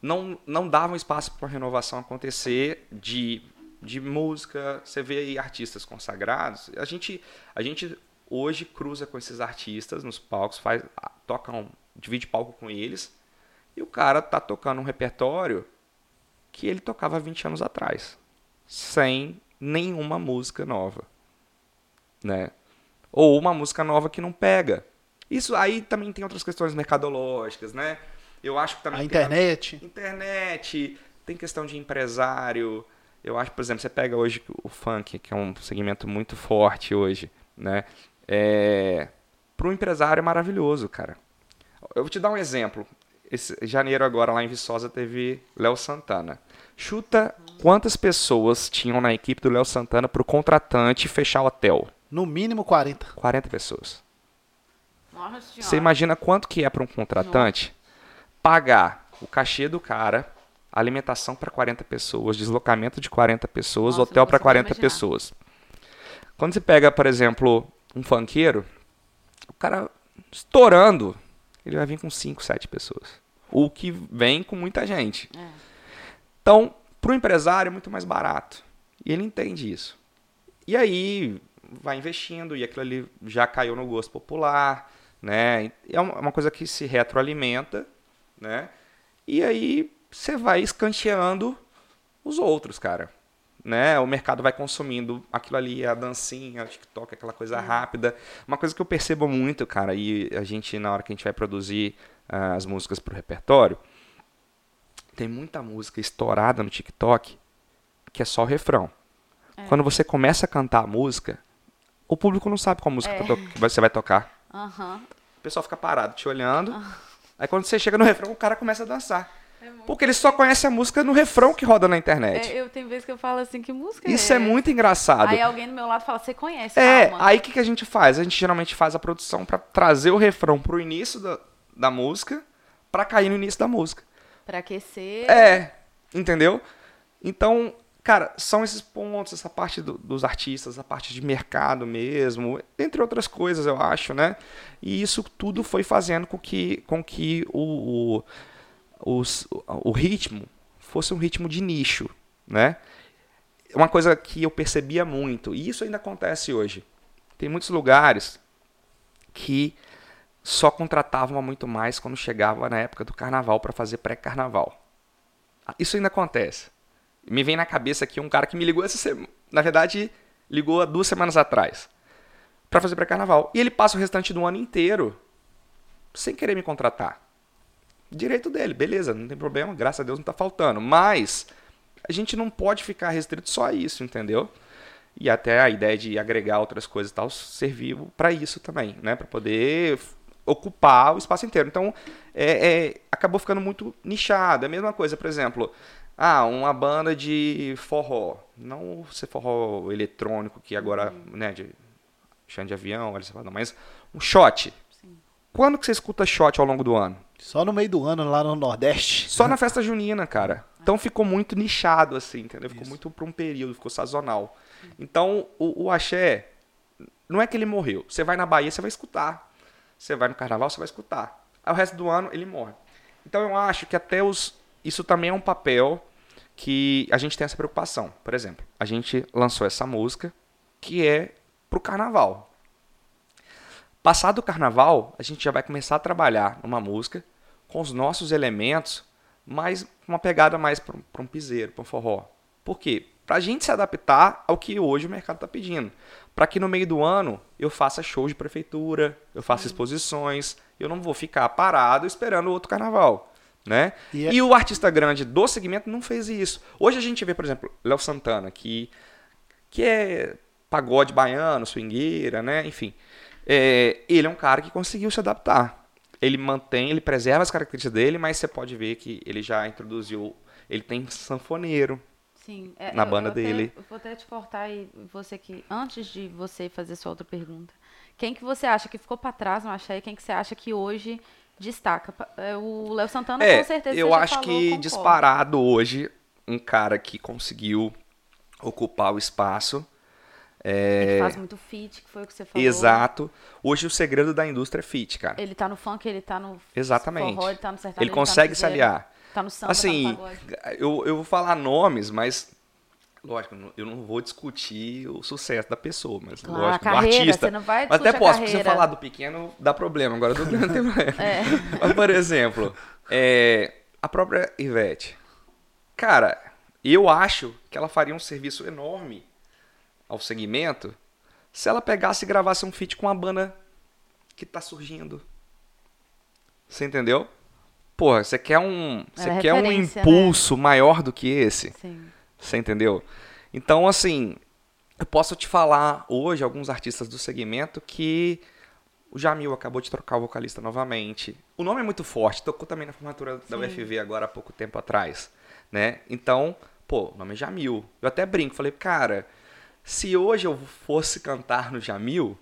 Não, não davam espaço para a renovação acontecer de, de música. Você vê aí artistas consagrados. A gente, a gente hoje cruza com esses artistas nos palcos, faz, toca um, divide palco com eles, e o cara tá tocando um repertório que ele tocava 20 anos atrás, sem nenhuma música nova, né? Ou uma música nova que não pega. Isso aí também tem outras questões mercadológicas, né? Eu acho que também A internet. internet, tem questão de empresário. Eu acho, por exemplo, você pega hoje o funk, que é um segmento muito forte hoje, né? É... Para um empresário é maravilhoso, cara. Eu vou te dar um exemplo. Esse janeiro agora lá em Viçosa teve Léo Santana. Chuta quantas pessoas tinham na equipe do Léo Santana para o contratante fechar o hotel? No mínimo 40. 40 pessoas. Você imagina quanto que é para um contratante pagar o cachê do cara, alimentação para 40 pessoas, deslocamento de 40 pessoas, Nossa, hotel para consigo 40 imaginar. pessoas. Quando você pega, por exemplo, um funkeiro, o cara estourando, ele vai vir com 5, 7 pessoas. O que vem com muita gente. É. Então, para o empresário é muito mais barato. E ele entende isso. E aí vai investindo e aquilo ali já caiu no gosto popular, né? É uma uma coisa que se retroalimenta, né? E aí você vai escanteando os outros, cara. Né? O mercado vai consumindo aquilo ali, a dancinha, o TikTok, aquela coisa rápida. Uma coisa que eu percebo muito, cara, e a gente, na hora que a gente vai produzir as músicas pro repertório, tem muita música estourada no TikTok que é só o refrão. Quando você começa a cantar a música, o público não sabe qual música É. que você vai tocar. Aham. O pessoal fica parado te olhando. Aí quando você chega no refrão, o cara começa a dançar. Porque ele só conhece a música no refrão que roda na internet. É, eu tenho vezes que eu falo assim, que música Isso é muito engraçado. Aí alguém do meu lado fala, você conhece, É, calma. aí o que, que a gente faz? A gente geralmente faz a produção pra trazer o refrão pro início da, da música, pra cair no início da música. Pra aquecer. É, entendeu? Então, cara, são esses pontos, essa parte do- dos artistas, a parte de mercado mesmo, entre outras coisas, eu acho, né? E isso tudo foi fazendo com que, com que o, o, os- o ritmo fosse um ritmo de nicho, né? Uma coisa que eu percebia muito, e isso ainda acontece hoje. Tem muitos lugares que só contratavam muito mais quando chegava na época do carnaval para fazer pré-carnaval. Isso ainda acontece. Me vem na cabeça aqui um cara que me ligou essa semana. Na verdade, ligou há duas semanas atrás. para fazer pré-carnaval. E ele passa o restante do ano inteiro sem querer me contratar. Direito dele, beleza, não tem problema, graças a Deus não tá faltando. Mas a gente não pode ficar restrito só a isso, entendeu? E até a ideia de agregar outras coisas e tal serviu para isso também, né? Para poder ocupar o espaço inteiro. Então, é, é, acabou ficando muito nichado. É a mesma coisa, por exemplo, ah, uma banda de forró. Não ser forró eletrônico, que agora, uhum. né, de chão de avião, mas um shot. Sim. Quando que você escuta shot ao longo do ano? Só no meio do ano, lá no Nordeste. Só na festa junina, cara. Então ficou muito nichado, assim, entendeu? Ficou Isso. muito para um período, ficou sazonal. Então, o, o axé, não é que ele morreu. Você vai na Bahia, você vai escutar. Você vai no carnaval, você vai escutar. Aí o resto do ano, ele morre. Então, eu acho que até os. Isso também é um papel que a gente tem essa preocupação. Por exemplo, a gente lançou essa música que é pro carnaval. Passado o carnaval, a gente já vai começar a trabalhar numa música com os nossos elementos, mas uma pegada mais para um piseiro, para um forró. Por quê? Para a gente se adaptar ao que hoje o mercado está pedindo. Para que no meio do ano eu faça shows de prefeitura, eu faça exposições, eu não vou ficar parado esperando o outro carnaval. Né? E, é... e, o artista grande do segmento não fez isso. Hoje a gente vê, por exemplo, Léo Santana, que, que é pagode baiano, swingueira, né? enfim. É, ele é um cara que conseguiu se adaptar. Ele mantém, ele preserva as características dele, mas você pode ver que ele já introduziu. Ele tem sanfoneiro, Sim, é, na banda eu dele. Até, vou até te cortar e você que antes de você fazer sua outra pergunta, quem que você acha que ficou para trás no Axé quem que você acha que hoje destaca? É, o Léo Santana é, com certeza Eu acho falou, que concordo. disparado hoje um cara que conseguiu ocupar o espaço. É... Ele faz muito fit, que foi o que você falou. Exato. Hoje o segredo da indústria é fit, cara. Ele tá no funk, ele tá no Exatamente. forró, ele tá no sertanejo, Ele consegue tá se aliar. Tá no samba, assim, tá no eu, eu vou falar nomes, mas lógico, eu não vou discutir o sucesso da pessoa, mas claro, lógico, carreira, o artista. Você não vai mas até posso, se você falar do pequeno, dá problema, agora do grande tem problema. É. Mas, por exemplo, é, a própria Ivete. Cara, eu acho que ela faria um serviço enorme ao segmento se ela pegasse e gravasse um feat com a banda que tá surgindo. Você entendeu? Porra, você quer um, você quer um né? impulso né? maior do que esse? Sim. Você entendeu? Então, assim, eu posso te falar hoje alguns artistas do segmento que o Jamil acabou de trocar o vocalista novamente. O nome é muito forte, tocou também na formatura da Sim. UFV agora há pouco tempo atrás, né? Então, pô, o nome é Jamil. Eu até brinco, falei, cara, se hoje eu fosse cantar no Jamil,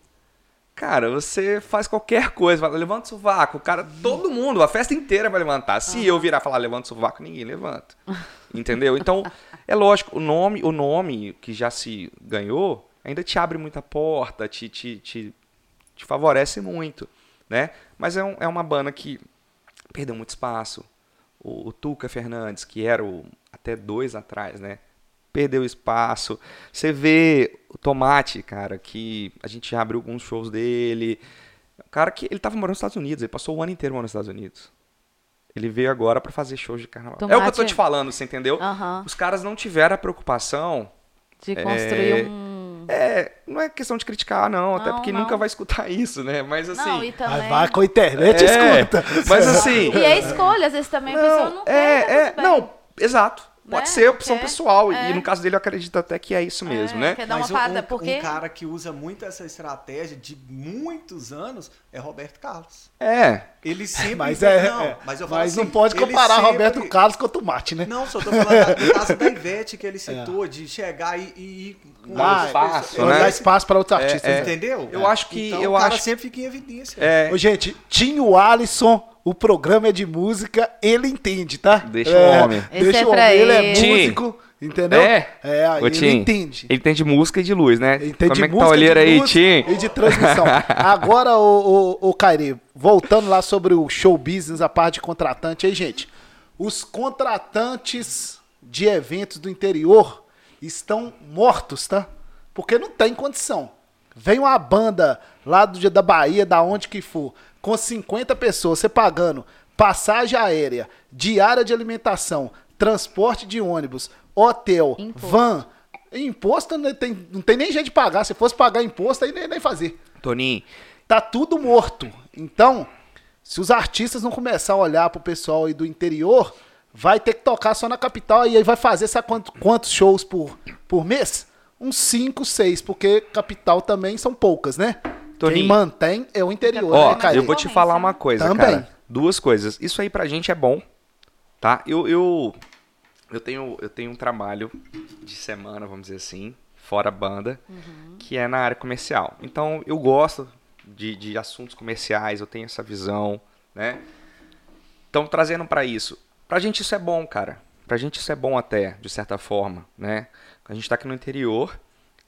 Cara, você faz qualquer coisa, levanta o sovaco, cara, todo mundo, a festa inteira vai levantar. Se eu virar falar levanta o sovaco, ninguém levanta. Entendeu? Então, é lógico, o nome, o nome que já se ganhou ainda te abre muita porta, te, te, te, te favorece muito, né? Mas é, um, é uma banda que perdeu muito espaço. O, o Tuca Fernandes, que era o até dois atrás, né? Perdeu espaço. Você vê o Tomate, cara, que a gente já abriu alguns shows dele. O cara que ele tava morando nos Estados Unidos, ele passou o ano inteiro morando nos Estados Unidos. Ele veio agora para fazer shows de carnaval. Tomate. É o que eu tô te falando, você entendeu? Uhum. Os caras não tiveram a preocupação de construir é... um é, não é questão de criticar, não, não até porque não. nunca vai escutar isso, né? Mas assim. Não, e também... Vai com a internet é, escuta. Mas assim. E é escolha, às vezes também não, a pessoa não é, quer. É, não, exato. Pode né? ser opção porque pessoal. É. E no caso dele, eu acredito até que é isso mesmo, é, né? Quer dar uma Mas parada, um, porque... um cara que usa muito essa estratégia de muitos anos é Roberto Carlos. É. Ele sempre. Mas, é, não, é. mas, mas assim, não pode comparar sempre... Roberto Carlos com o Tomate, né? Não, só tô falando do caso da Ivete que ele é. citou, de chegar e, ir com Dá espaço, né? Dar espaço para outros artistas. Né? Entendeu? Eu acho que. Então, eu o cara acho... sempre fica em evidência. É. Ô, gente, tinha o Alisson o programa é de música, ele entende, tá? Deixa é, o homem. Deixa é o homem, ele, é músico, entendeu? É, é aí ele Tim, entende. Ele entende música e de luz, né? Ele entende Como é que tá a olheira aí, Tim? E de transmissão. Agora, o, o, o Kairi, voltando lá sobre o show business, a parte de contratante aí, gente. Os contratantes de eventos do interior estão mortos, tá? Porque não tem condição. Vem uma banda lá do da Bahia, da onde que for, com 50 pessoas, você pagando passagem aérea, diária de alimentação, transporte de ônibus, hotel, Imposto. van. Imposto né, tem, não tem nem jeito de pagar. Se fosse pagar imposto, aí nem, nem fazer. Toninho, Tá tudo morto. Então, se os artistas não começar a olhar pro pessoal aí do interior, vai ter que tocar só na capital e aí vai fazer, sabe quanto- quantos shows por, por mês? Uns 5, 6, porque capital também são poucas, né? Quem Toninho. mantém é o interior, Ó, né, eu vou te falar uma coisa, Também. cara. Duas coisas. Isso aí pra gente é bom, tá? Eu, eu, eu, tenho, eu tenho um trabalho de semana, vamos dizer assim, fora a banda, que é na área comercial. Então, eu gosto de, de assuntos comerciais, eu tenho essa visão, né? Então, trazendo pra isso. Pra gente isso é bom, cara. Pra gente isso é bom até, de certa forma, né? A gente tá aqui no interior,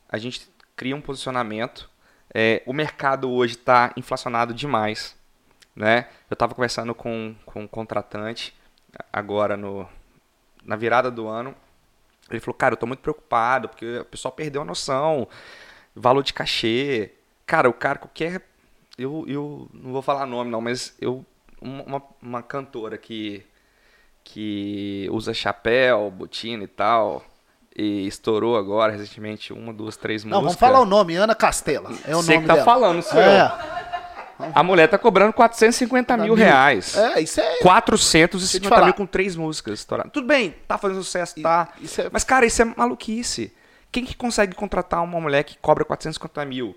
a gente cria um posicionamento. É, o mercado hoje está inflacionado demais, né? Eu estava conversando com, com um contratante agora no, na virada do ano. Ele falou, cara, eu tô muito preocupado porque o pessoal perdeu a noção, valor de cachê. Cara, o cara qualquer, eu, eu não vou falar nome não, mas eu uma, uma cantora que que usa chapéu, botina e tal, e estourou agora recentemente uma, duas, três Não, músicas. vamos falar o nome, Ana Castela. É o Você nome que tá dela. falando, senhor. É, A mulher tá cobrando 450 mil reais. é, isso é. 450 falar. mil com três músicas estouradas. Tudo bem, tá fazendo sucesso, tá. isso é- Mas, cara, isso é maluquice. Quem que consegue contratar uma mulher que cobra 450 mil?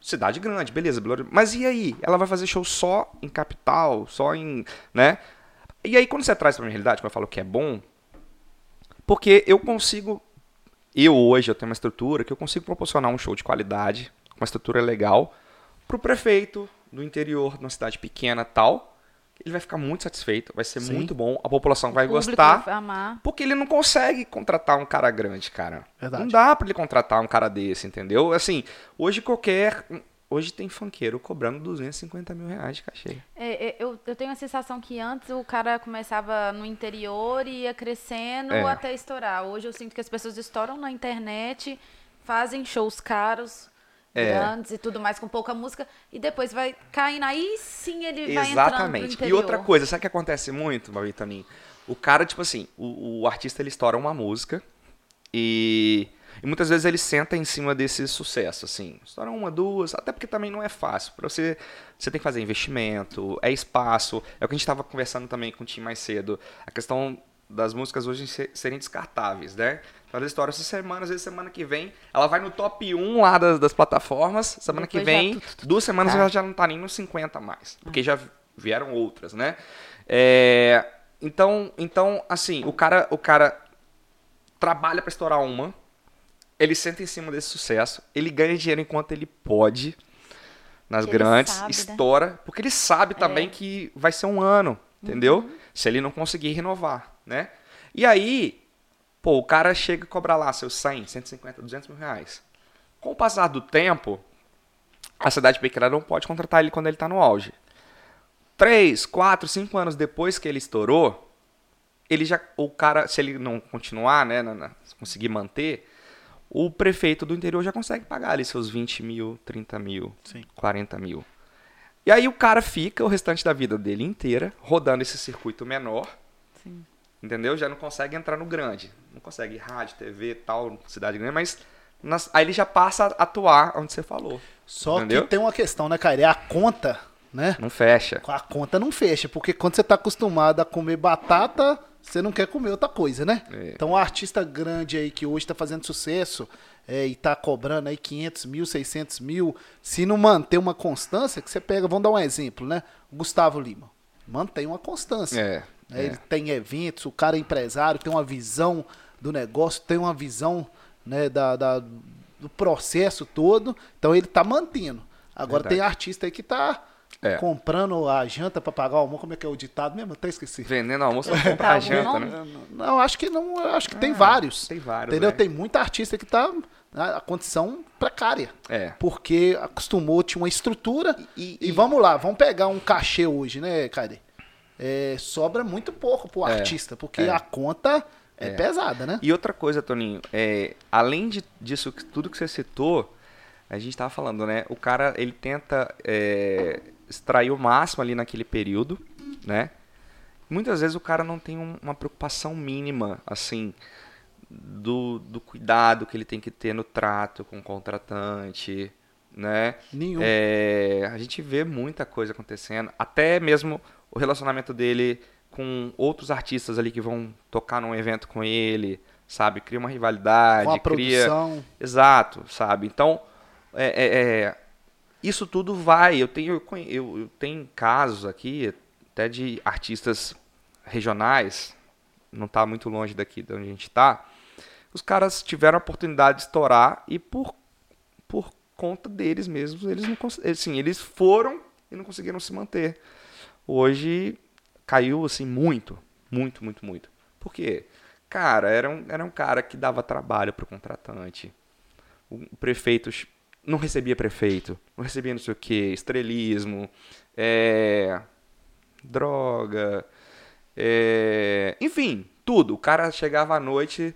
Cidade grande, beleza. Mas e aí? Ela vai fazer show só em capital, só em. né? E aí, quando você traz pra minha realidade, quando eu falo que é bom, porque eu consigo. Eu hoje eu tenho uma estrutura que eu consigo proporcionar um show de qualidade, uma estrutura legal, pro prefeito do interior, de uma cidade pequena tal. Ele vai ficar muito satisfeito, vai ser Sim. muito bom, a população vai O público gostar. vai amar. Porque ele não consegue contratar um cara grande, cara. Verdade. Não dá pra ele contratar um cara desse, entendeu? Assim, hoje qualquer. Hoje tem funkeiro cobrando 250 mil reais de cachê. É, é, eu, eu tenho a sensação que antes o cara começava no interior e ia crescendo É. até estourar. Hoje eu sinto que as pessoas estouram na internet, fazem shows caros, É. grandes e tudo mais, com pouca música, e depois vai caindo. Aí sim ele vai entrando Exatamente. E outra coisa, sabe o que acontece muito, Babi Toninho? O cara, tipo assim, o, o artista ele estoura uma música e, e muitas vezes ele senta em cima desse sucesso, assim. Estoura uma, duas, até porque também não é fácil. Pra você, você tem que fazer investimento, é espaço. É o que a gente estava conversando também com o Tim mais cedo. A questão das músicas hoje se- serem descartáveis, né? Então, ela estoura essa semana, às vezes semana que vem, ela vai no top 1 lá das, das plataformas, semana que Depois já vem, tu- tu- duas semanas tá. ela já não tá nem nos 50 mais, porque já vieram outras, né? É, então, então, assim, o cara, o cara trabalha pra estourar uma, ele senta em cima desse sucesso, ele ganha dinheiro enquanto ele pode nas Que grandes, sabe, né? estoura, porque ele sabe também É. que vai ser um ano, entendeu? Uhum. Se ele não conseguir renovar, né? E aí, pô, o cara chega e cobra lá seus 100, 150, 200 mil reais. Com o passar do tempo, a cidade pequena não pode contratar ele quando ele está no auge. Três, quatro, cinco anos depois que ele estourou, ele já, o cara, se ele não continuar, né, na- na- se conseguir manter, o prefeito do interior já consegue pagar ali seus 20 mil, 30 mil, Sim. 40 mil. E aí o cara fica o restante da vida dele inteira rodando esse circuito menor, Sim. entendeu? Já não consegue entrar no grande. Não consegue ir rádio, TV, tal, cidade grande, mas nas- aí ele já passa a atuar onde você falou. Só Entendeu? que tem uma questão, né, Caio? É a conta, né? Não fecha. A conta não fecha, porque quando você tá acostumado a comer batata, você não quer comer outra coisa, né? É. Então, o artista grande aí que hoje tá fazendo sucesso é, e tá cobrando aí 500 mil, 600 mil, se não manter uma constância, que você pega, vamos dar um exemplo, né? O Gustavo Lima. Mantém uma constância. É. né? é. Ele tem eventos, o cara é empresário, tem uma visão do negócio, tem uma visão né, da, da- do processo todo, então ele tá mantendo. Agora Verdade. tem artista aí que tá É. comprando a janta pra pagar o almoço, como é que é o ditado mesmo? Até esqueci. Vendendo almoço pra Tá comprar algum janta, né? Não, acho que não, acho que tem vários. tem vários, Entendeu? né? Tem muita artista que tá na condição precária. É. Porque acostumou, tinha uma estrutura. E- E, e- vamos lá, vamos pegar um cachê hoje, né, Caire? É, sobra muito pouco pro É, artista, porque é. a conta é, É. pesada, né? E outra coisa, Toninho, é, além de, disso, tudo que você citou, a gente tava falando, né? O cara, ele tenta é, extrair o máximo ali naquele período, né? Muitas vezes o cara não tem um- uma preocupação mínima, assim, do, do cuidado que ele tem que ter no trato com o contratante, né? Nenhum. É, a gente vê muita coisa acontecendo, até mesmo o relacionamento dele com outros artistas ali que vão tocar num evento com ele, sabe? Cria uma rivalidade, Com a cria. produção. Exato, sabe? Então, é, é, é, isso tudo vai. Eu tenho, eu, eu, tenho casos aqui, até de artistas regionais, não está muito longe daqui de onde a gente está. Os caras tiveram a oportunidade de estourar e por, por conta deles mesmos, eles não assim, eles foram e não conseguiram se manter. Hoje caiu assim muito, muito, muito, muito. Por quê? Cara, era um, era um cara que dava trabalho pro contratante. O prefeito não recebia prefeito, não recebia não sei o que, estrelismo, é, droga, é, enfim, tudo. O cara chegava à noite,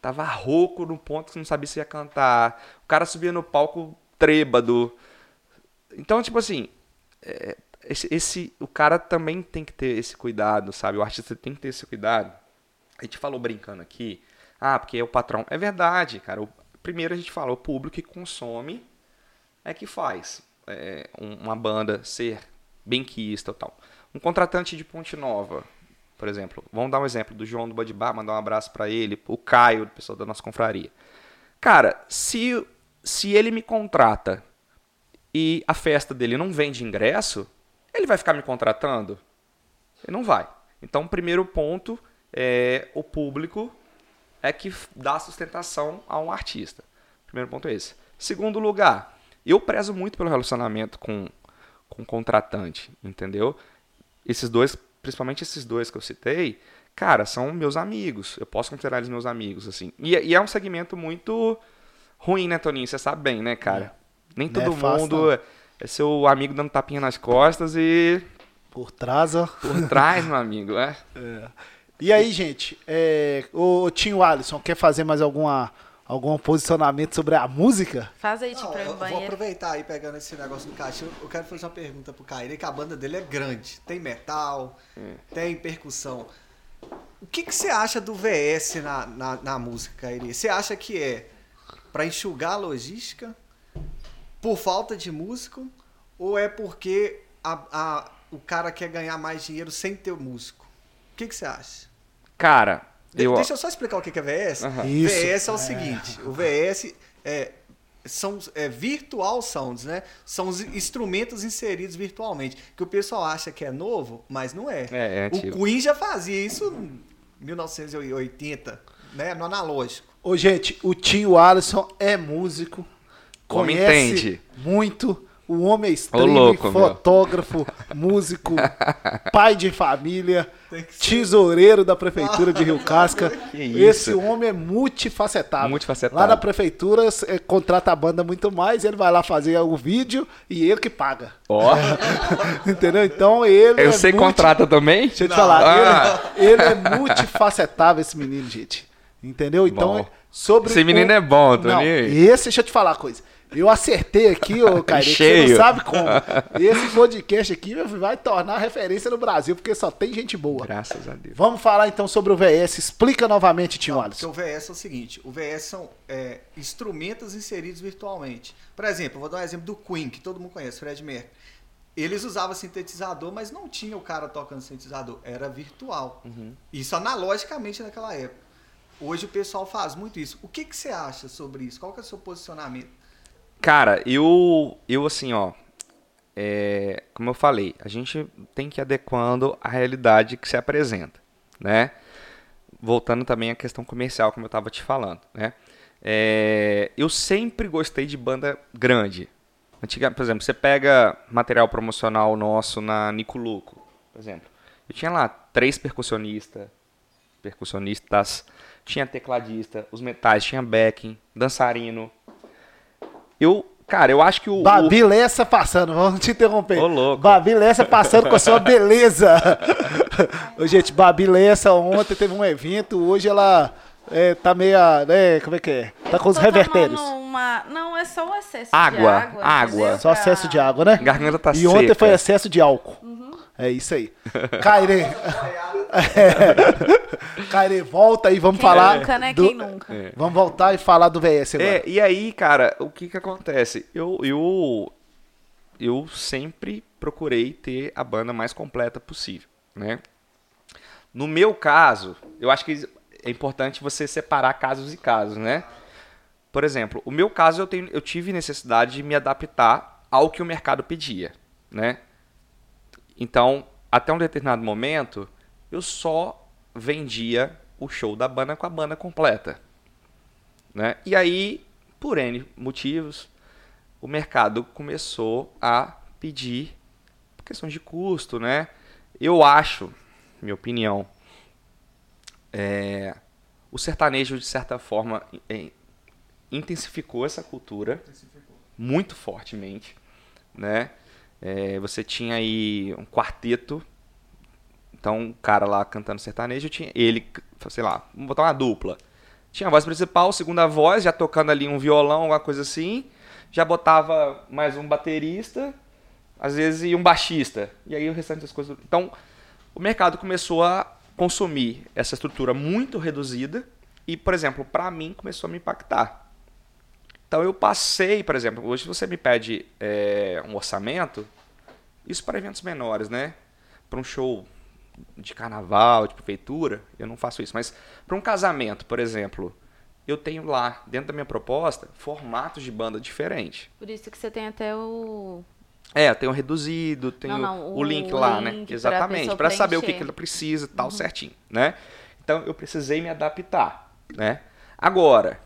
tava rouco no ponto que não sabia se ia cantar. O cara subia no palco trêbado. Então, tipo assim, é, esse, esse- o cara também tem que ter esse cuidado, sabe? O artista tem que ter esse cuidado. A gente falou brincando aqui, ah, porque é o patrão. É verdade, cara. O, primeiro a gente fala, o público que consome é que faz é, um- uma banda ser benquista e tal. Um contratante de Ponte Nova, por exemplo. Vamos dar um exemplo do João do Badibá, mandar um abraço pra ele, o Caio, o pessoal da nossa confraria. Cara, se, se ele me contrata e a festa dele não vende ingresso, ele vai ficar me contratando? Ele não vai. Então, o primeiro ponto é o público é que dá sustentação a um artista. Primeiro ponto é esse. Segundo lugar, eu prezo muito pelo relacionamento com, com o contratante, entendeu? Esses dois, principalmente esses dois que eu citei, cara, são meus amigos. Eu posso considerar eles meus amigos, assim. E, é- e é um segmento muito ruim, né, Toninho? Você sabe bem, né, cara? Nem Não é todo fácil, mundo não. é é seu amigo dando tapinha nas costas e Por trás, ó. por trás, meu amigo, é. E aí, gente, é, o Tinho Alisson, quer fazer mais alguma, algum posicionamento sobre a música? Faz aí, tipo, eu no vou banheiro. aproveitar aí, pegando esse negócio do caixinho, eu quero fazer uma pergunta pro Caíra, que a banda dele é grande. Tem metal, tem percussão. O que, que você acha do VS na, na, na música, Caíra? Você acha que é pra enxugar a logística, por falta de músico, ou é porque a, a- o cara quer ganhar mais dinheiro sem ter músico? O que, que você acha? Cara, eu. Deixa eu só explicar o que é VS. Aham. Isso. VS é o seguinte, o VS é, são é, virtual sounds, né? São os instrumentos inseridos virtualmente, que o pessoal acha que é novo, mas não é. É, é o. Queen já fazia isso em 1980, né? No analógico. Ô, gente, o Tinho Alisson é músico, O homem conhece entende. muito. O homem é streamer, louco, meu. fotógrafo, músico, pai de família. Tesoureiro da prefeitura de Rio Casca. Que isso. Esse homem é multifacetado. Multifacetado. Lá na prefeitura é, contrata a banda muito mais, ele vai lá fazer o vídeo e ele que paga. Ó, Entendeu? Então ele eu é sei multi- contrata também? Deixa eu te Não. falar, Ah. ele, ele é multifacetável, esse menino, gente. Entendeu? Então, Bom. sobre. Esse menino o- é bom, Toninho. esse, deixa eu te falar uma coisa. Eu acertei aqui, ô Caio, que você não sabe como. Esse podcast aqui vai tornar referência no Brasil, porque só tem gente boa. Graças a Deus. Vamos falar então sobre o VS. Explica novamente, Tio Porque Alisson. o VS é o seguinte, o VS são é, instrumentos inseridos virtualmente. Por exemplo, eu vou dar um exemplo do Queen, que todo mundo conhece, Fred Mercury. Eles usavam sintetizador, mas não tinha o cara tocando sintetizador, era virtual. Isso analogicamente naquela época. Hoje o pessoal faz muito isso. O que, que você acha sobre isso? Qual que é o seu posicionamento? Cara, eu, eu assim, ó, é, como eu falei, a gente tem que ir adequando a realidade que se apresenta, né? Voltando também à questão comercial, como eu estava te falando, né? É, eu sempre gostei de banda grande. Antiga, por exemplo, você pega material promocional nosso na Nicoluco, por exemplo. Eu tinha lá três percussionistas, percussionistas, tinha tecladista, os metais, tinha backing, dançarino. Eu, cara, eu acho que o, o- Babi Lessa passando, vamos te interromper. Ô, louco. Babi Lessa passando com a sua beleza. Ô, gente, Babi Lessa ontem teve um evento, hoje ela é, tá meia. Né, como é que é? Tá com os Tô revertérios. Uma... Não, é só o excesso Água, de água. água. Só excesso de água, né? garganta tá e ontem seca. foi excesso de álcool. É isso aí. Caire. É. Caire, volta e vamos Quem falar. nunca, né? do- Quem nunca? É. Vamos voltar e falar do VS agora. É, e aí, cara, o que que acontece? Eu, eu, eu sempre procurei ter a banda mais completa possível, né? No meu caso, eu acho que é importante você separar casos e casos, né? Por exemplo, o meu caso eu, tenho, eu tive necessidade de me adaptar ao que o mercado pedia, né? Então, até um determinado momento, eu só vendia o show da banda com a banda completa. Né? E aí, por N motivos, o mercado começou a pedir por questões de custo, né? Eu acho, minha opinião, é, o sertanejo, de certa forma, é, intensificou essa cultura muito fortemente, né? É, você tinha aí um quarteto, então um cara lá cantando sertanejo, tinha ele, sei lá, vamos botar uma dupla. Tinha a voz principal, segunda voz, já tocando ali um violão, alguma coisa assim. Já botava mais um baterista, às vezes e um baixista. E aí o restante das coisas. Então, o mercado começou a consumir essa estrutura muito reduzida e, por exemplo, para mim começou a me impactar. Então eu passei, por exemplo, hoje você me pede é, um orçamento, isso para eventos menores, né? Para um show de carnaval, de prefeitura, eu não faço isso. Mas para um casamento, por exemplo, eu tenho lá, dentro da minha proposta, formatos de banda diferentes. Por isso que você tem até o. É, eu tenho reduzido, tenho o, o link lá, link né? Exatamente, para saber o que, que ela precisa e tal certinho, né? Então eu precisei me adaptar, né? Agora,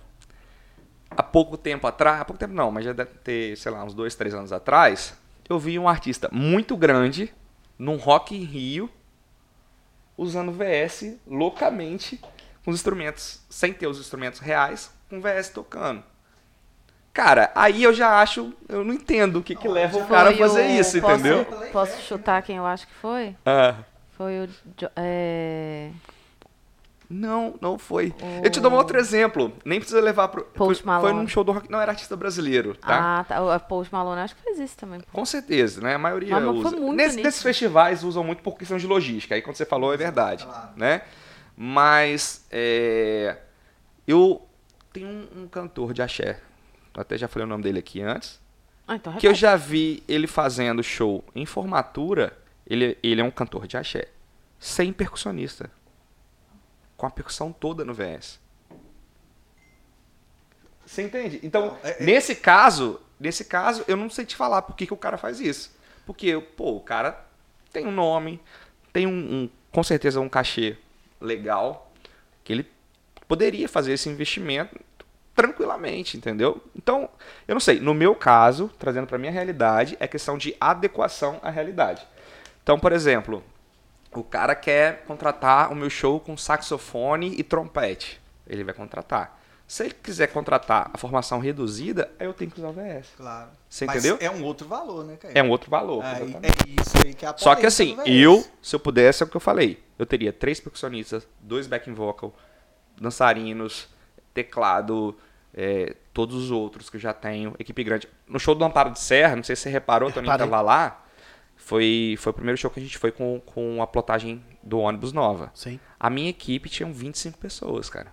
há pouco tempo atrás, há pouco tempo não, mas já deve ter, sei lá, uns dois, três anos atrás, eu vi um artista muito grande num Rock in Rio usando VS loucamente com os instrumentos, sem ter os instrumentos reais, com VS tocando. Cara, aí eu já acho, eu não entendo o que que leva o cara a fazer o- isso, posso, entendeu? Posso chutar quem eu acho que foi? Ah. Foi o. É... Não, não foi. Eu te dou um outro exemplo. Nem precisa levar pro. Post foi- Foi Malone. num show do rock. Não, era artista brasileiro, tá? Ah, tá. O Post Malone acho que fez isso também. pô. Com certeza, né? A maioria Mas não foi usa. muito Nesse- nesses festivais usam muito por questão de logística. Aí quando você falou é verdade, né? Mas é, eu tenho um, um cantor de axé. Eu até já falei o nome dele aqui antes. Ah, então Que eu já vi ele fazendo show em formatura. Ele, ele é um cantor de axé. Sem percussionista. Com a percussão toda no VS. Você entende? Então, É, é- nesse caso, nesse caso, eu não sei te falar por que, que o cara faz isso. Porque, pô, o cara tem um nome, tem um, um- com certeza um cachê legal, que ele poderia fazer esse investimento tranquilamente, entendeu? Então, eu não sei, no meu caso, trazendo para minha realidade, é questão de adequação à realidade. Então, por exemplo, o cara quer contratar o meu show com saxofone e trompete. Ele vai contratar. Se ele quiser contratar a formação reduzida, aí eu tenho que usar o VS. Claro. Você Mas entendeu? É um outro valor, né, cara? É um outro valor. Exatamente. é isso aí que é a Só que assim, eu, se eu pudesse, é o que eu falei. Eu teria três percussionistas, dois backing vocal, dançarinos, teclado, é, todos os outros que eu já tenho, equipe grande. No show do Amparo de Serra, não sei se você reparou, o Toninho Reparei. tava lá. Foi, foi o primeiro show que a gente foi com, com a plotagem do ônibus nova. Sim. A minha equipe tinha 25 pessoas, cara.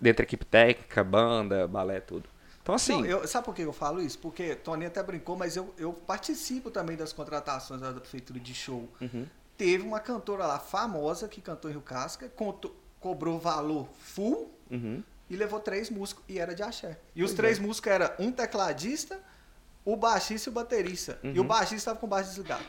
Dentro da equipe técnica, banda, balé, tudo. Então, assim. Não, eu- sabe por que eu falo isso? Porque Tony até brincou, mas eu, eu participo também das contratações da prefeitura de show. Uhum. Teve uma cantora lá famosa que cantou em Rio Casca, contou- cobrou valor full uhum. e levou três músicos e era de axé. E os três músicos eram um tecladista, o baixista e o baterista. E o Uhum. baixista estava com o baixo desligado.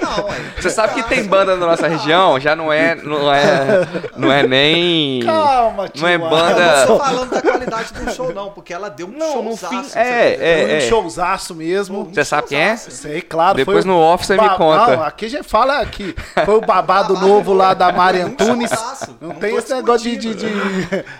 Não. Você sabe que tem banda na nossa região, já não é, não é, não é nem, Calma, tio. não é Eu não banda. tô falando da qualidade do show, não, porque ela deu um Não, no showzaço. fim- é, é, Foi um é. showzaço mesmo. Você sabe quem é? Sei, claro. Depois foi o no off você me conta. Não, aqui a gente fala que foi o babado novo lá da Mari Antunes. Não Não tem esse negócio de... de,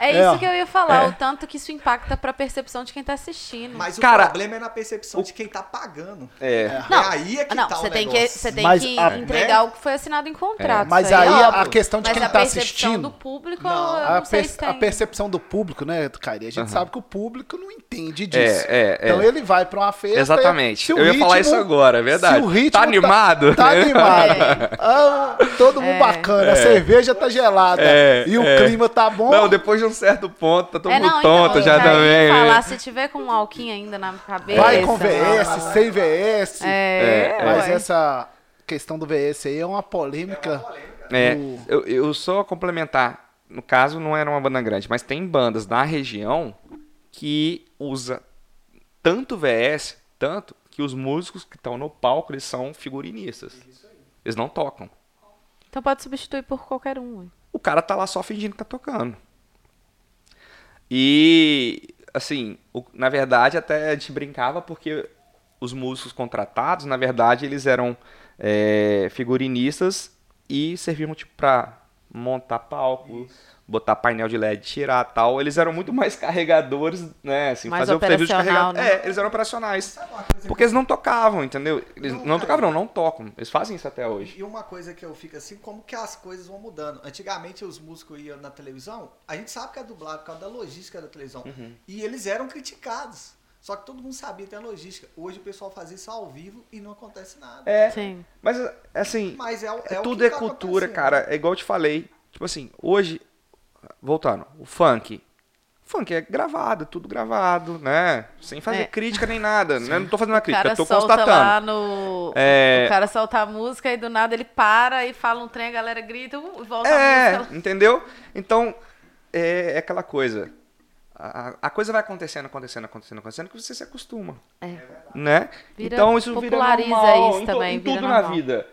É ó. isso que eu ia falar, o tanto que isso impacta pra percepção de quem tá assistindo. Mas Cara, o problema é na percepção de quem tá pagando. É. Não, aí é que não, tá o você tem que, você tem Mas que a- entregar o que foi assinado em contrato. Mas isso aí é a óbvio. questão de Mas quem a tá percepção assistindo- do público, Não, eu A, per- a percepção do público, né, Cairi? A gente sabe que o público não entende disso. É, é, então é. ele vai pra uma festa. Exatamente. o Eu ia falar isso agora, é verdade. se o ritmo Tá animado? Tá, animado. É. Ah, todo mundo É. bacana. A cerveja tá gelada. É, e o é. clima tá bom. Não, depois de um certo ponto, tá todo É, mundo não, tonto então, já também. falar, se tiver com um alquinho ainda na cabeça. Vai com VS, sem VS. É, É, Mas ué. essa questão do VS aí é uma polêmica. É, do- eu, eu só complementar. No caso, não era uma banda grande, mas tem bandas na região que usa tanto VS, tanto que os músicos que estão no palco, eles são figurinistas. Eles não tocam. Então pode substituir por qualquer um. O cara tá lá só fingindo que tá tocando. E, assim, o- na verdade, até a gente brincava porque os músicos contratados, na verdade, eles eram é, figurinistas e serviam, tipo, pra montar palco, botar painel de LED, tirar tal. Eles eram muito mais carregadores, né? Assim, Mais fazer o serviço de carregador. né? É, eles eram operacionais. Porque eles não tocavam, entendeu? Eles Não, não, tocavam, não, não tocam. Eles fazem isso até hoje. E uma coisa que eu fico assim, como que as coisas vão mudando. Antigamente os músicos iam na televisão, a gente sabe que é dublado por causa da logística da televisão. Uhum. E eles eram criticados. Só que todo mundo sabia ter a logística. Hoje o pessoal faz isso ao vivo e não acontece nada. É, Sim. mas assim, Mas é, É é tudo é tá cultura, cara. É igual eu te falei. Tipo assim, hoje, voltando, o funk. O funk é gravado, tudo gravado, né? Sem fazer É. crítica nem nada. Né? Não tô fazendo uma O crítica, cara eu tô constatando. lá no. É. O cara solta a música e do nada ele para e fala um trem, a galera grita e volta a É, música. entendeu? Então, é, é aquela coisa. A, a coisa vai acontecendo, acontecendo, acontecendo, acontecendo, que você se acostuma. É. Né? Vira- então isso vira populariza normal isso em, também, em tudo na normal. vida.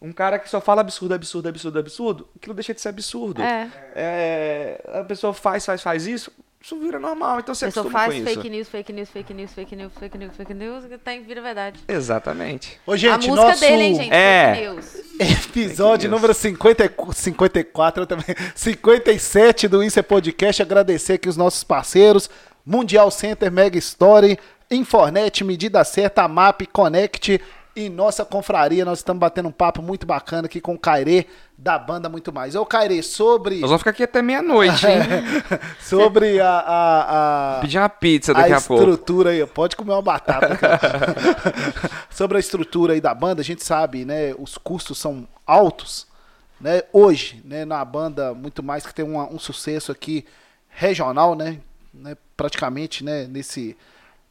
Um cara que só fala absurdo, absurdo, absurdo, absurdo, aquilo deixa de ser absurdo. É. É, a pessoa faz, faz, faz isso, isso vira normal. Então você pessoa acostuma faz com fake isso. news, fake news, fake news, fake news, fake news, fake news, que tem, vira verdade. Exatamente. Ô, gente, a música nosso dele, hein, gente? É. Fake news. episódio Fake news. número 50, e- 54, eu também, 57 do Isso é Podcast. Agradecer aqui os nossos parceiros, Mundial Center, Mega Story, Infornet, Medida Certa, MAP, Connect e nossa confraria. Nós estamos batendo um papo muito bacana aqui com o Cairê, da banda Muito Mais. Ô, Cairê, sobre, Nós vamos ficar aqui até meia-noite, hein? sobre a, a, a, Pedir uma pizza a daqui a, pouco. estrutura aí, pode comer uma batata. a. Sobre a estrutura aí da banda, a gente sabe, né, os custos são altos, né? Hoje, né, na banda muito mais que tem uma- um sucesso aqui regional, né, né, praticamente, né, nesse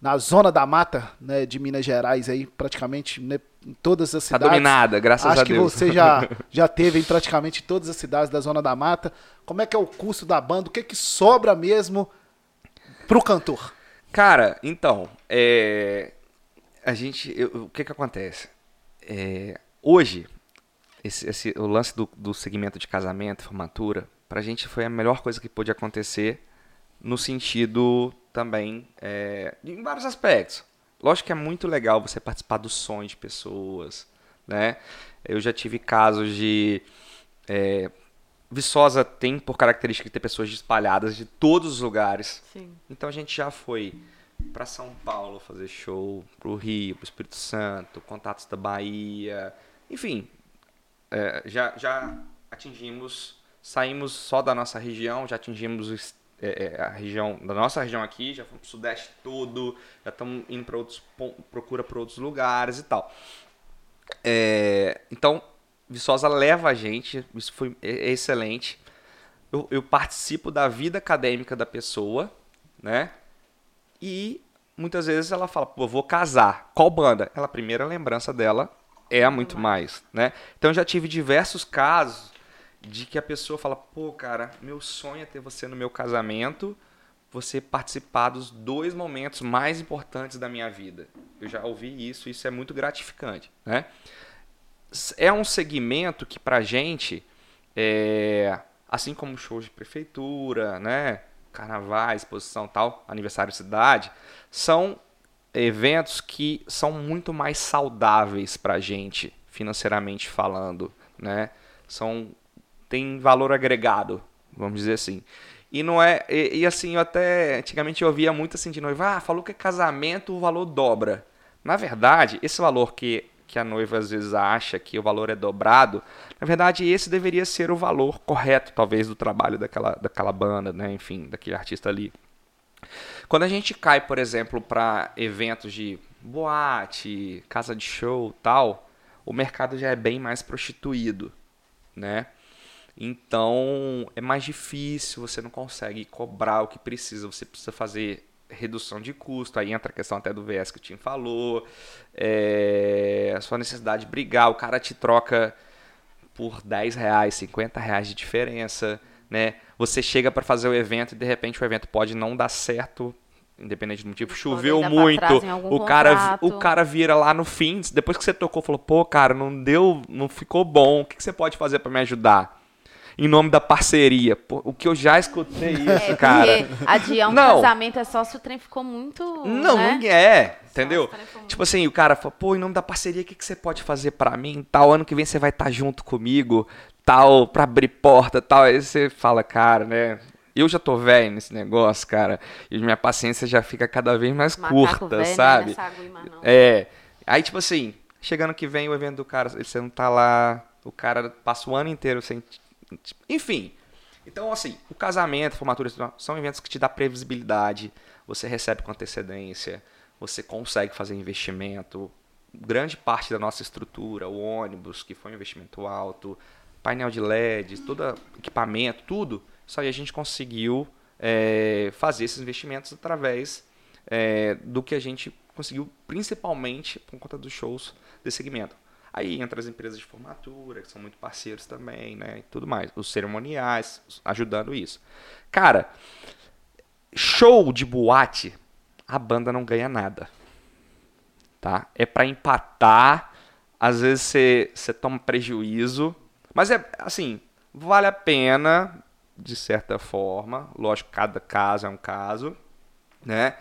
na zona da mata, né, de Minas Gerais aí, praticamente, né, em todas as Tá cidades. dominada, graças Acho a que Deus. você já, já teve em praticamente todas as cidades da Zona da Mata. Como é que é o custo da banda? O que que sobra mesmo pro cantor? Cara, então, é, a gente, eu- o que que acontece? É, hoje, esse, esse- o lance do, do segmento de casamento, formatura, pra gente foi a melhor coisa que pôde acontecer no sentido também, é, em vários aspectos. Lógico que é muito legal você participar do sonho de pessoas, né? Eu já tive casos de é, Viçosa tem por característica ter pessoas espalhadas de todos os lugares. Sim. Então a gente já foi para São Paulo fazer show, pro Rio, pro Espírito Santo, Contatos da Bahia, enfim, é, já, já atingimos, saímos só da nossa região, já atingimos é, é, a região da nossa região aqui, já fomos pro Sudeste todo, já estamos indo para outros procura para outros lugares e tal. É, então Viçosa leva a gente, isso foi é- excelente. Eu, eu participo da vida acadêmica da pessoa, né? E muitas vezes ela fala, pô, vou casar. Qual banda? Ela, a primeira lembrança dela é a muito mais, né? Então eu já tive diversos casos de que a pessoa fala, pô, cara, meu sonho é ter você no meu casamento, você participar dos dois momentos mais importantes da minha vida. Eu já ouvi isso, isso é muito gratificante, né? É um segmento que pra gente é, assim como shows de prefeitura, né, carnavais, exposição tal, aniversário de cidade, são eventos que são muito mais saudáveis pra gente, financeiramente falando, né? São tem valor agregado, vamos dizer assim. E não é e, e assim, eu até antigamente eu ouvia muito assim de noiva, ah, falou que é casamento, o valor dobra. Na verdade, esse valor que que a noiva às vezes acha que o valor é dobrado, na verdade esse deveria ser o valor correto, talvez, do trabalho daquela, daquela banda, né? enfim, daquele artista ali. Quando a gente cai, por exemplo, para eventos de boate, casa de show, tal, o mercado já é bem mais prostituído, né? Então é mais difícil, você não consegue cobrar o que precisa, você precisa fazer redução de custo, aí entra a questão até do VS que o Tim falou, é, a sua necessidade de brigar, o cara te troca por 10 reais, 50 reais de diferença, né? Você chega para fazer o evento e de repente o evento pode não dar certo, independente do motivo, choveu muito, o cara, o cara vira lá no fim, depois que você tocou, falou, pô, cara, não deu, não ficou bom, o que, que você pode fazer para me ajudar? Em nome da parceria. Pô, o que eu já escutei é, isso, é, cara. Adiar um não. casamento é só se o trem ficou muito. Não, né? não é, entendeu? Tipo assim, o cara fala, pô, em nome da parceria, o que, que você pode fazer para mim? Tal, ano que vem você vai estar tá junto comigo, tal, pra abrir porta, tal. Aí você fala, cara, né? Eu já tô velho nesse negócio, cara. E minha paciência já fica cada vez mais Macaco curta, velho, sabe? Não é. Aí, tipo assim, chegando que vem o evento do cara, você não tá lá, o cara passa o ano inteiro sem enfim. Então, assim, o casamento, formatura são eventos que te dá previsibilidade, você recebe com antecedência, você consegue fazer investimento. Grande parte da nossa estrutura, o ônibus, que foi um investimento alto, painel de LED, todo equipamento, tudo, isso aí a gente conseguiu é, fazer esses investimentos através é, do que a gente conseguiu, principalmente por conta dos shows desse segmento. Aí entra as empresas de formatura, que são muito parceiros também, né? E tudo mais. Os cerimoniais, ajudando isso. Cara, show de boate, a banda não ganha nada. Tá? É para empatar. Às vezes você, você toma prejuízo. Mas é assim, vale a pena, de certa forma. Lógico, cada caso é um caso, né?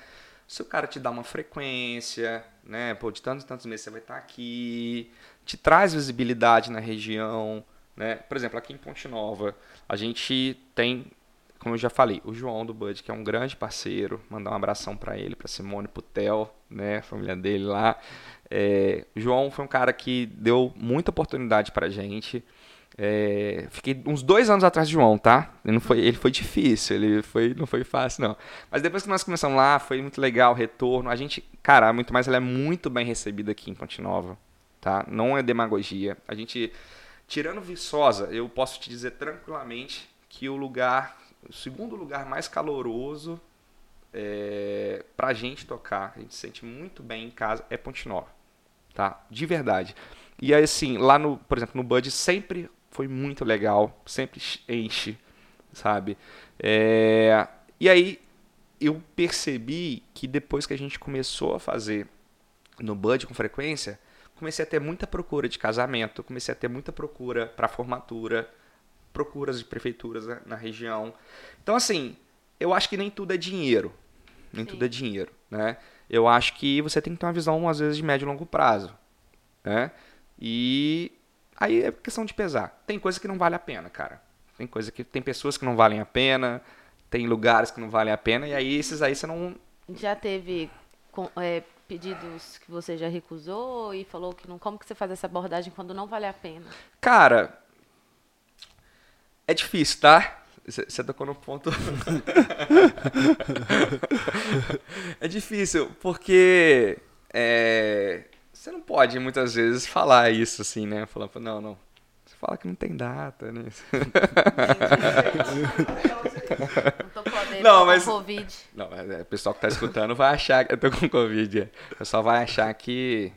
Se o cara te dá uma frequência, né? Pô, de tantos e tantos meses você vai estar aqui, te traz visibilidade na região, né? Por exemplo, aqui em Ponte Nova, a gente tem, como eu já falei, o João do Bud, que é um grande parceiro, mandar um abração para ele, para Simone Putel, né? A família dele lá. É, o João foi um cara que deu muita oportunidade para gente. É, fiquei uns dois anos atrás de João, tá? Ele, não foi, ele foi difícil, ele foi, não foi fácil, não. Mas depois que nós começamos lá, foi muito legal o retorno. A gente, cara, muito mais, ela é muito bem recebida aqui em Ponte Nova tá? Não é demagogia. A gente, tirando Viçosa, eu posso te dizer tranquilamente que o lugar, o segundo lugar mais caloroso é, pra gente tocar, a gente se sente muito bem em casa, é Ponte Nova, tá? De verdade. E aí, assim, lá no, por exemplo, no Bud sempre foi muito legal, sempre enche, sabe? É, e aí eu percebi que depois que a gente começou a fazer no Bud com frequência, comecei a ter muita procura de casamento, comecei a ter muita procura para formatura, procuras de prefeituras na, na, região. Então, assim, eu acho que nem tudo é dinheiro. Nem Sim. tudo é dinheiro, né? Eu acho que você tem que ter uma visão, às vezes, de médio e longo prazo, né? E aí é questão de pesar. Tem coisa que não vale a pena, cara. Tem coisa que tem pessoas que não valem a pena, tem lugares que não valem a pena, e aí esses aí você não... Já teve é, pedidos que você já recusou e falou que não. Como que você faz essa abordagem quando não vale a pena? Cara, é difícil, tá? Você tocou no ponto. é difícil, porque é, você não pode muitas vezes falar isso assim, né? Falar, não, não, fala que não tem data, né? não mas, com Covid. Não, mas é, o pessoal que tá escutando vai achar que eu tô com Covid. É. O pessoal vai achar que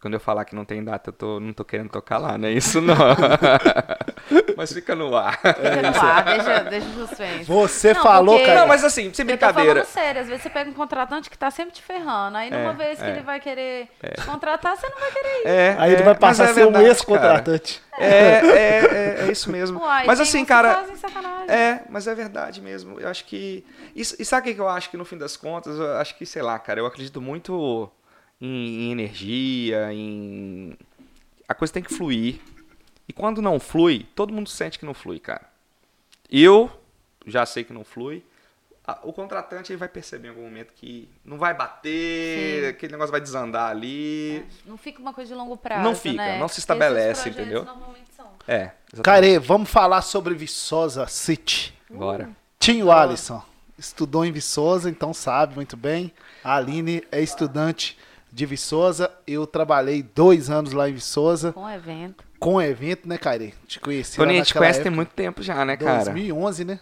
quando eu falar que não tem data, eu tô, não tô querendo tocar lá, não é isso não. mas fica no ar. Fica no ar, deixa, deixa o suspense. Você não, falou, porque... cara. Não, mas assim, sem brincadeira. Eu tô falando sério, às vezes você pega um contratante que tá sempre te ferrando. Aí numa é, vez que é. ele vai querer é. te contratar, você não vai querer ir. É, aí ele vai passar a ser verdade, um ex-contratante. É, é, é, é, isso mesmo. Uai, mas assim, cara. É, mas é verdade mesmo. Eu acho que. E, e sabe o que eu acho que no fim das contas? Eu acho que, sei lá, cara, eu acredito muito em, em energia, em. A coisa tem que fluir. E quando não flui, todo mundo sente que não flui, cara. Eu já sei que não flui. o contratante ele vai perceber em algum momento que não vai bater, Sim. aquele negócio vai desandar ali. É. Não fica uma coisa de longo prazo. Não fica, né? não se estabelece, entendeu? Normalmente são. É. Care, vamos falar sobre Viçosa City. Bora. Uh. Tinho Alisson estudou em Viçosa, então sabe muito bem. A Aline é estudante de Viçosa. Eu trabalhei dois anos lá em Viçosa. Com evento. Com evento, né, Caire? Te conheci Tony, a gente conhece época, tem muito tempo já, né, cara? 2011, né?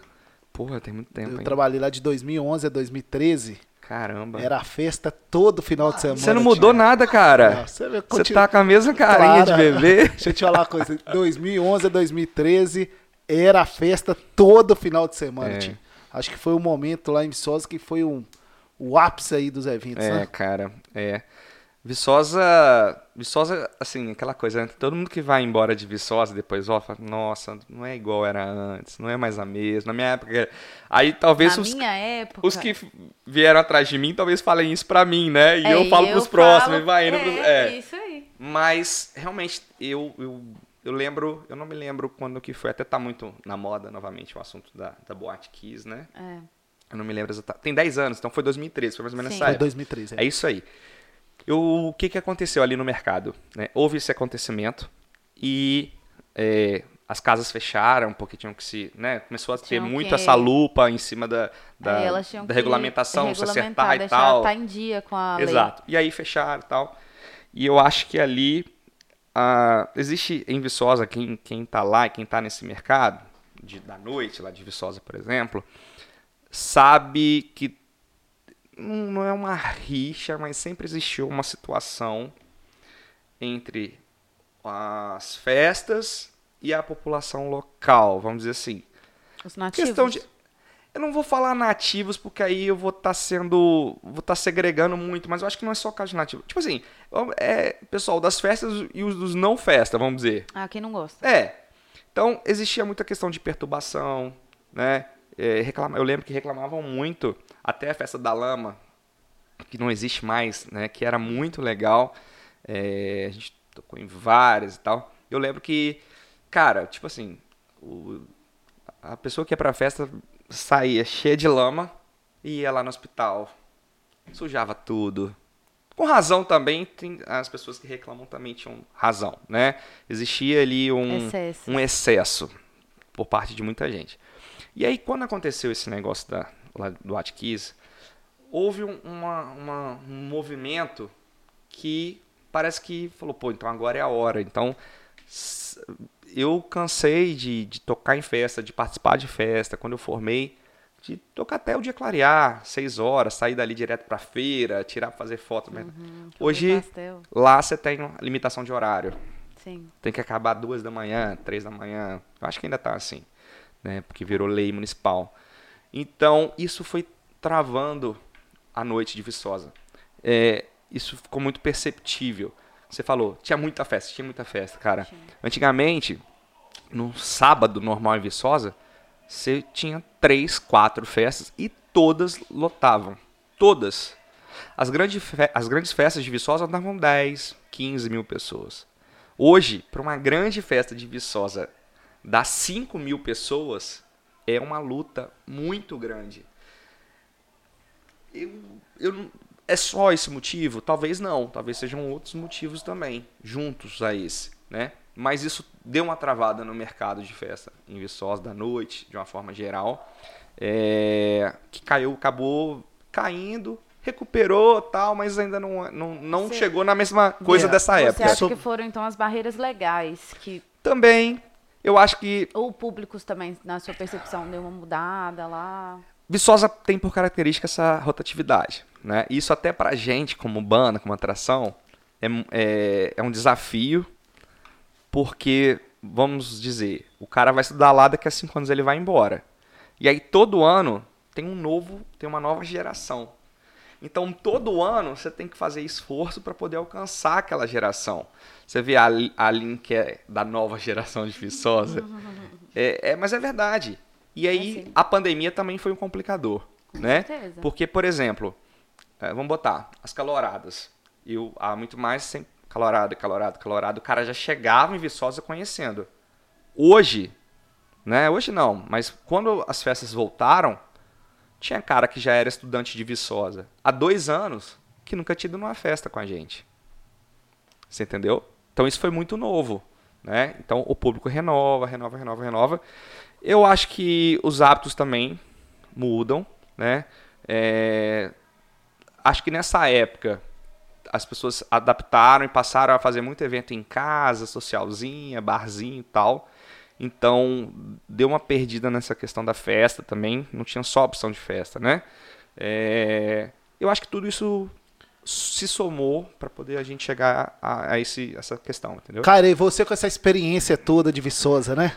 Porra, tem muito tempo. Eu hein? trabalhei lá de 2011 a 2013. Caramba. Era festa todo final de semana. Você não mudou tinha... nada, cara. Não, você, você tá com a mesma carinha de bebê. Deixa eu te falar uma coisa. 2011 a 2013 era festa todo final de semana. É. Acho que foi o momento lá em Viçosa que foi um, o ápice aí dos eventos, é, né? cara. É. Viçosa, Viçosa, assim, aquela coisa, né? todo mundo que vai embora de Viçosa depois volta, fala, nossa, não é igual era antes, não é mais a mesma. Na minha época, aí talvez Na os, minha época... os que vieram atrás de mim talvez falem isso pra mim, né? E é, eu falo eu pros falo, próximos, vai indo é, pros, é, isso aí. Mas, realmente, eu, eu, eu lembro, eu não me lembro quando que foi, até tá muito na moda novamente o assunto da, da Boate Kiss, né? É. Eu não me lembro exatamente. Tem 10 anos, então foi 2013, foi mais ou menos Sim. essa época. Foi 2013. É. é isso aí eu, o que, que aconteceu ali no mercado? Né? Houve esse acontecimento e é, as casas fecharam porque tinham que se. Né? Começou a ter tinham muito que... essa lupa em cima da, da, da regulamentação, se acertar e tal. Tá em dia com a Exato. Lei. E aí fecharam e tal. E eu acho que ali. Uh, existe em Viçosa, quem, quem tá lá e quem tá nesse mercado, de, da noite, lá de Viçosa, por exemplo, sabe que não é uma rixa, mas sempre existiu uma situação entre as festas e a população local, vamos dizer assim. Os nativos. Questão de, eu não vou falar nativos porque aí eu vou estar tá sendo, vou estar tá segregando muito, mas eu acho que não é só caso de nativo. Tipo assim, é pessoal das festas e os dos não festa, vamos dizer. Ah, quem não gosta. É. Então existia muita questão de perturbação, né? É, reclama, eu lembro que reclamavam muito até a festa da lama, que não existe mais, né? Que era muito legal. É, a gente tocou em várias e tal. Eu lembro que, cara, tipo assim, o, a pessoa que ia pra festa saía cheia de lama e ia lá no hospital. Sujava tudo. Com razão também, tem, as pessoas que reclamam também tinham razão, né? Existia ali um excesso. um excesso por parte de muita gente. E aí, quando aconteceu esse negócio da, lá do Atkiss, houve uma, uma, um movimento que parece que falou, pô, então agora é a hora. Então, eu cansei de, de tocar em festa, de participar de festa. Quando eu formei, de tocar até o dia clarear, seis horas, sair dali direto para feira, tirar fazer foto. Uhum, Hoje, lá você tem limitação de horário. Sim. Tem que acabar duas da manhã, três da manhã. Eu acho que ainda tá assim né? Porque virou lei municipal. Então, isso foi travando a noite de Viçosa. É, isso ficou muito perceptível. Você falou, tinha muita festa, tinha muita festa, cara. Antigamente, no sábado normal em Viçosa, você tinha três, quatro festas e todas lotavam. Todas. As, grande as grandes festas de Viçosa davam 10, 15 mil pessoas. Hoje, para uma grande festa de Viçosa das 5 mil pessoas é uma luta muito grande. Eu, eu, é só esse motivo? Talvez não. Talvez sejam outros motivos também, juntos a esse. Né? Mas isso deu uma travada no mercado de festa em Viçosa da noite, de uma forma geral, é, que caiu, acabou caindo, recuperou tal, mas ainda não, não, não chegou na mesma coisa dessa época. Você acha que foram então as barreiras legais que também eu acho que. Ou públicos também, na sua percepção, deu uma mudada lá. Viçosa tem por característica essa rotatividade. Né? Isso até pra gente, como banda, como atração, é, é, é um desafio, porque, vamos dizer, o cara vai estudar lá, daqui a cinco anos ele vai embora. E aí todo ano tem um novo, tem uma nova geração. Então todo ano você tem que fazer esforço para poder alcançar aquela geração. Você vê a, a Lin, que é da nova geração de Viçosa. É, é, mas é verdade. E aí, é a pandemia também foi um complicador. Com né? Certeza. Porque, por exemplo, é, vamos botar as caloradas. Eu, há muito mais sem calorado, calorado, calorado. O cara já chegava em Viçosa conhecendo. Hoje, né? Hoje não, mas quando as festas voltaram, Tinha cara que já era estudante de Viçosa há dois anos que nunca tinha ido numa festa com a gente. Você entendeu? Então isso foi muito novo. Né? Então o público renova, renova, renova, renova. Eu acho que os hábitos também mudam. Né? É... Acho que nessa época as pessoas adaptaram e passaram a fazer muito evento em casa, socialzinha, barzinho e tal. Então, deu uma perdida nessa questão da festa também. Não tinha só opção de festa, né? É, eu acho que tudo isso se somou para poder a gente chegar a, a esse, essa questão, entendeu? Cara, e você com essa experiência toda de Viçosa, né?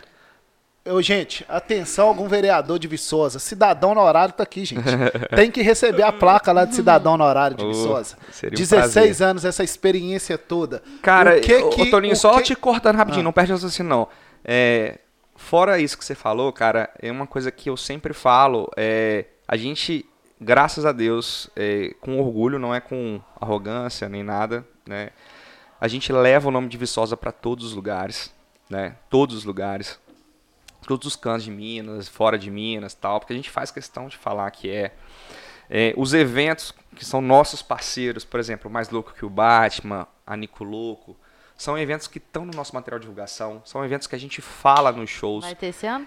Eu, gente, atenção, algum vereador de Viçosa, cidadão honorário tá aqui, gente. Tem que receber a placa lá de cidadão honorário de Viçosa. Oh, 16 um anos, essa experiência toda. Cara, o que que, Toninho, só que... te cortando rapidinho, ah. não perde assim não. É, fora isso que você falou, cara, é uma coisa que eu sempre falo. É, a gente, graças a Deus, é, com orgulho, não é com arrogância nem nada, né? A gente leva o nome de Viçosa para todos os lugares, né? Todos os lugares. Todos os cantos de Minas, fora de Minas, tal, porque a gente faz questão de falar que é. é os eventos que são nossos parceiros, por exemplo, Mais Louco que o Batman, a Nico Louco, são eventos que estão no nosso material de divulgação, são eventos que a gente fala nos shows. Vai ter esse ano?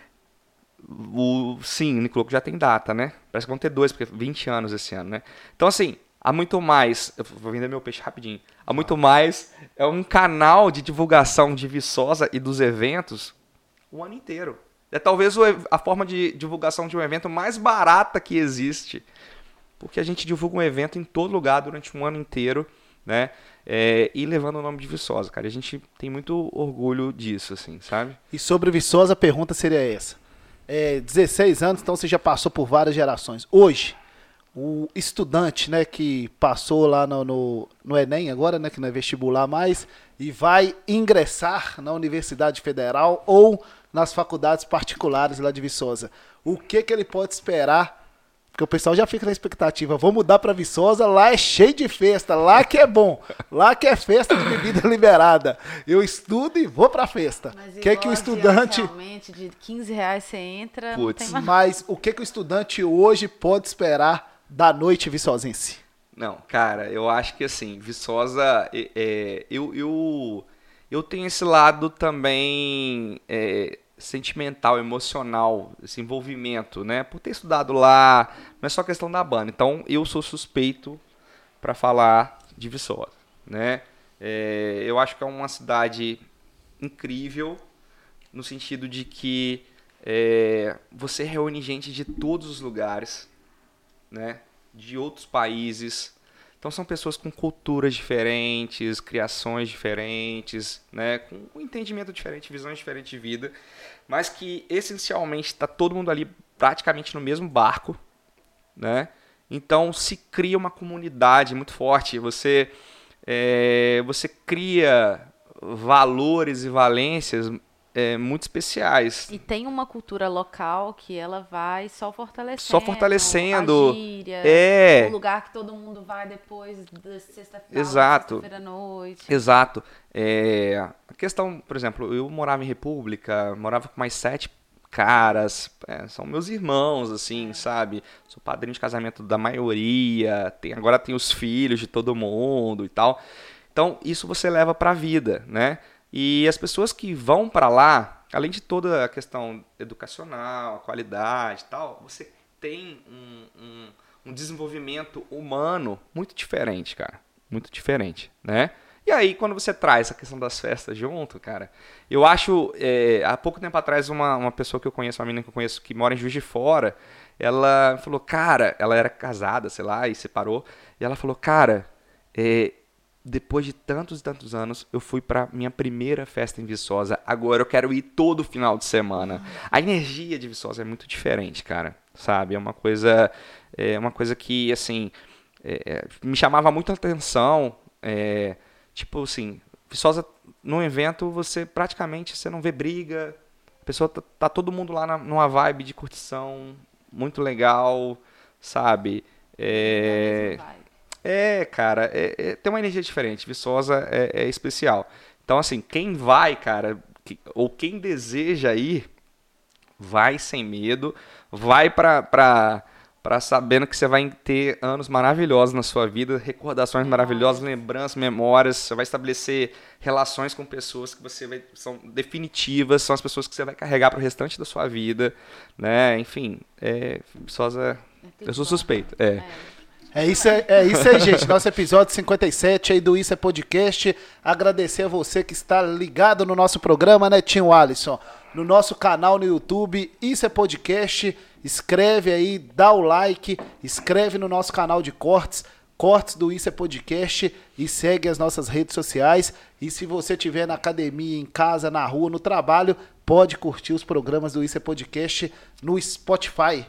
O, sim, o Nicoloco já tem data, né? Parece que vão ter dois, porque 20 anos esse ano, né? Então, assim, há muito mais. Eu vou vender meu peixe rapidinho. Há muito mais. É um canal de divulgação de Viçosa e dos eventos o ano inteiro. É talvez a forma de divulgação de um evento mais barata que existe. Porque a gente divulga um evento em todo lugar durante um ano inteiro, né? É, e levando o nome de Viçosa, cara. A gente tem muito orgulho disso, assim, sabe? E sobre Viçosa, a pergunta seria essa. É, 16 anos, então você já passou por várias gerações. Hoje, o estudante, né, que passou lá no, no, no, Enem agora, né, que não é vestibular mais, e vai ingressar na Universidade Federal ou nas faculdades particulares lá de Viçosa. O que, que ele pode esperar porque o pessoal já fica na expectativa, vou mudar para Viçosa, lá é cheio de festa, lá que é bom, lá que é festa de bebida liberada. Eu estudo e vou para festa. Mas que que o estudante realmente de 15 reais você entra, Puts, mas o que que o estudante hoje pode esperar da noite viçosense? Não, cara, eu acho que assim, Viçosa, é, é, eu, eu, eu tenho esse lado também é, sentimental, emocional, esse envolvimento, né? Por ter estudado lá, não é só questão da banda. Então, eu sou suspeito para falar de Viçosa, né? É, eu acho que é uma cidade incrível no sentido de que é, você reúne gente de todos os lugares, né? De outros países, então são pessoas com culturas diferentes, criações diferentes, né, com um entendimento diferente, visões diferentes de vida, mas que essencialmente está todo mundo ali praticamente no mesmo barco, né? Então se cria uma comunidade muito forte. Você é, você cria valores e valências é, muito especiais. E tem uma cultura local que ela vai só fortalecendo. Só fortalecendo. Gíria, é. O lugar que todo mundo vai depois da sexta-feira. Exato. Sexta-feira à noite. Exato. É, a questão, por exemplo, eu morava em República, morava com mais sete caras, é, são meus irmãos, assim, é. sabe? Sou padrinho de casamento da maioria, tem, agora tem os filhos de todo mundo e tal. Então, isso você leva para a vida, né? E as pessoas que vão para lá, além de toda a questão educacional, a qualidade e tal, você tem um, um, um desenvolvimento humano muito diferente, cara. Muito diferente, né? E aí, quando você traz a questão das festas junto, cara, eu acho. É, há pouco tempo atrás, uma, uma pessoa que eu conheço, uma menina que eu conheço, que mora em Juiz de Fora, ela falou, cara, ela era casada, sei lá, e separou, e ela falou, cara, é, depois de tantos e tantos anos, eu fui para minha primeira festa em Viçosa. Agora eu quero ir todo final de semana. A energia de Viçosa é muito diferente, cara. Sabe? É uma coisa, é uma coisa que assim é, é me chamava muito a atenção. É, tipo assim, Viçosa num evento você praticamente você não vê briga. A pessoa tá, tá todo mundo lá na, numa vibe de curtição muito legal, sabe? É, é, cara, é, é, tem uma energia diferente. Viçosa é, é, especial. Então, assim, quem vai, cara, que, ou quem deseja ir, vai sem medo, vai pra, pra, para sabendo que você vai ter anos maravilhosos na sua vida, recordações maravilhosas, lembranças, memórias. Você vai estabelecer relações com pessoas que você vai, são definitivas, são as pessoas que você vai carregar para o restante da sua vida, né? Enfim, é, Viçosa, é eu sou suspeito. É. É isso, é, é isso aí, gente. Nosso episódio 57 aí do Isso é Podcast. Agradecer a você que está ligado no nosso programa, né, Tio Alisson? No nosso canal no YouTube, Isso é Podcast escreve aí, dá o like, escreve no nosso canal de cortes, cortes do Isso é Podcast e segue as nossas redes sociais. E se você estiver na academia, em casa, na rua, no trabalho, pode curtir os programas do Isso é Podcast no Spotify.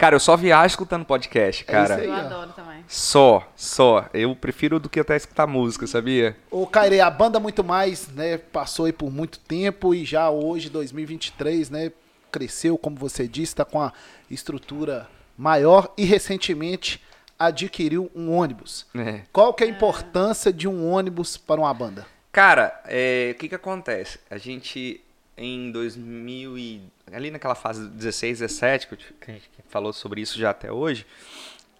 Cara, eu só viajo escutando podcast, é cara. É aí, eu adoro também. Só, só. Eu prefiro do que até escutar música, sabia? Ô, Caire, a banda Muito Mais, né, passou aí por muito tempo e já hoje, 2023, né, cresceu, como você disse, está com a estrutura maior e recentemente adquiriu um ônibus. É. Qual que é a importância de um ônibus para uma banda? Cara, é, o que que acontece? A gente em 2000 e ali naquela fase 16, 17 que a gente falou sobre isso já até hoje,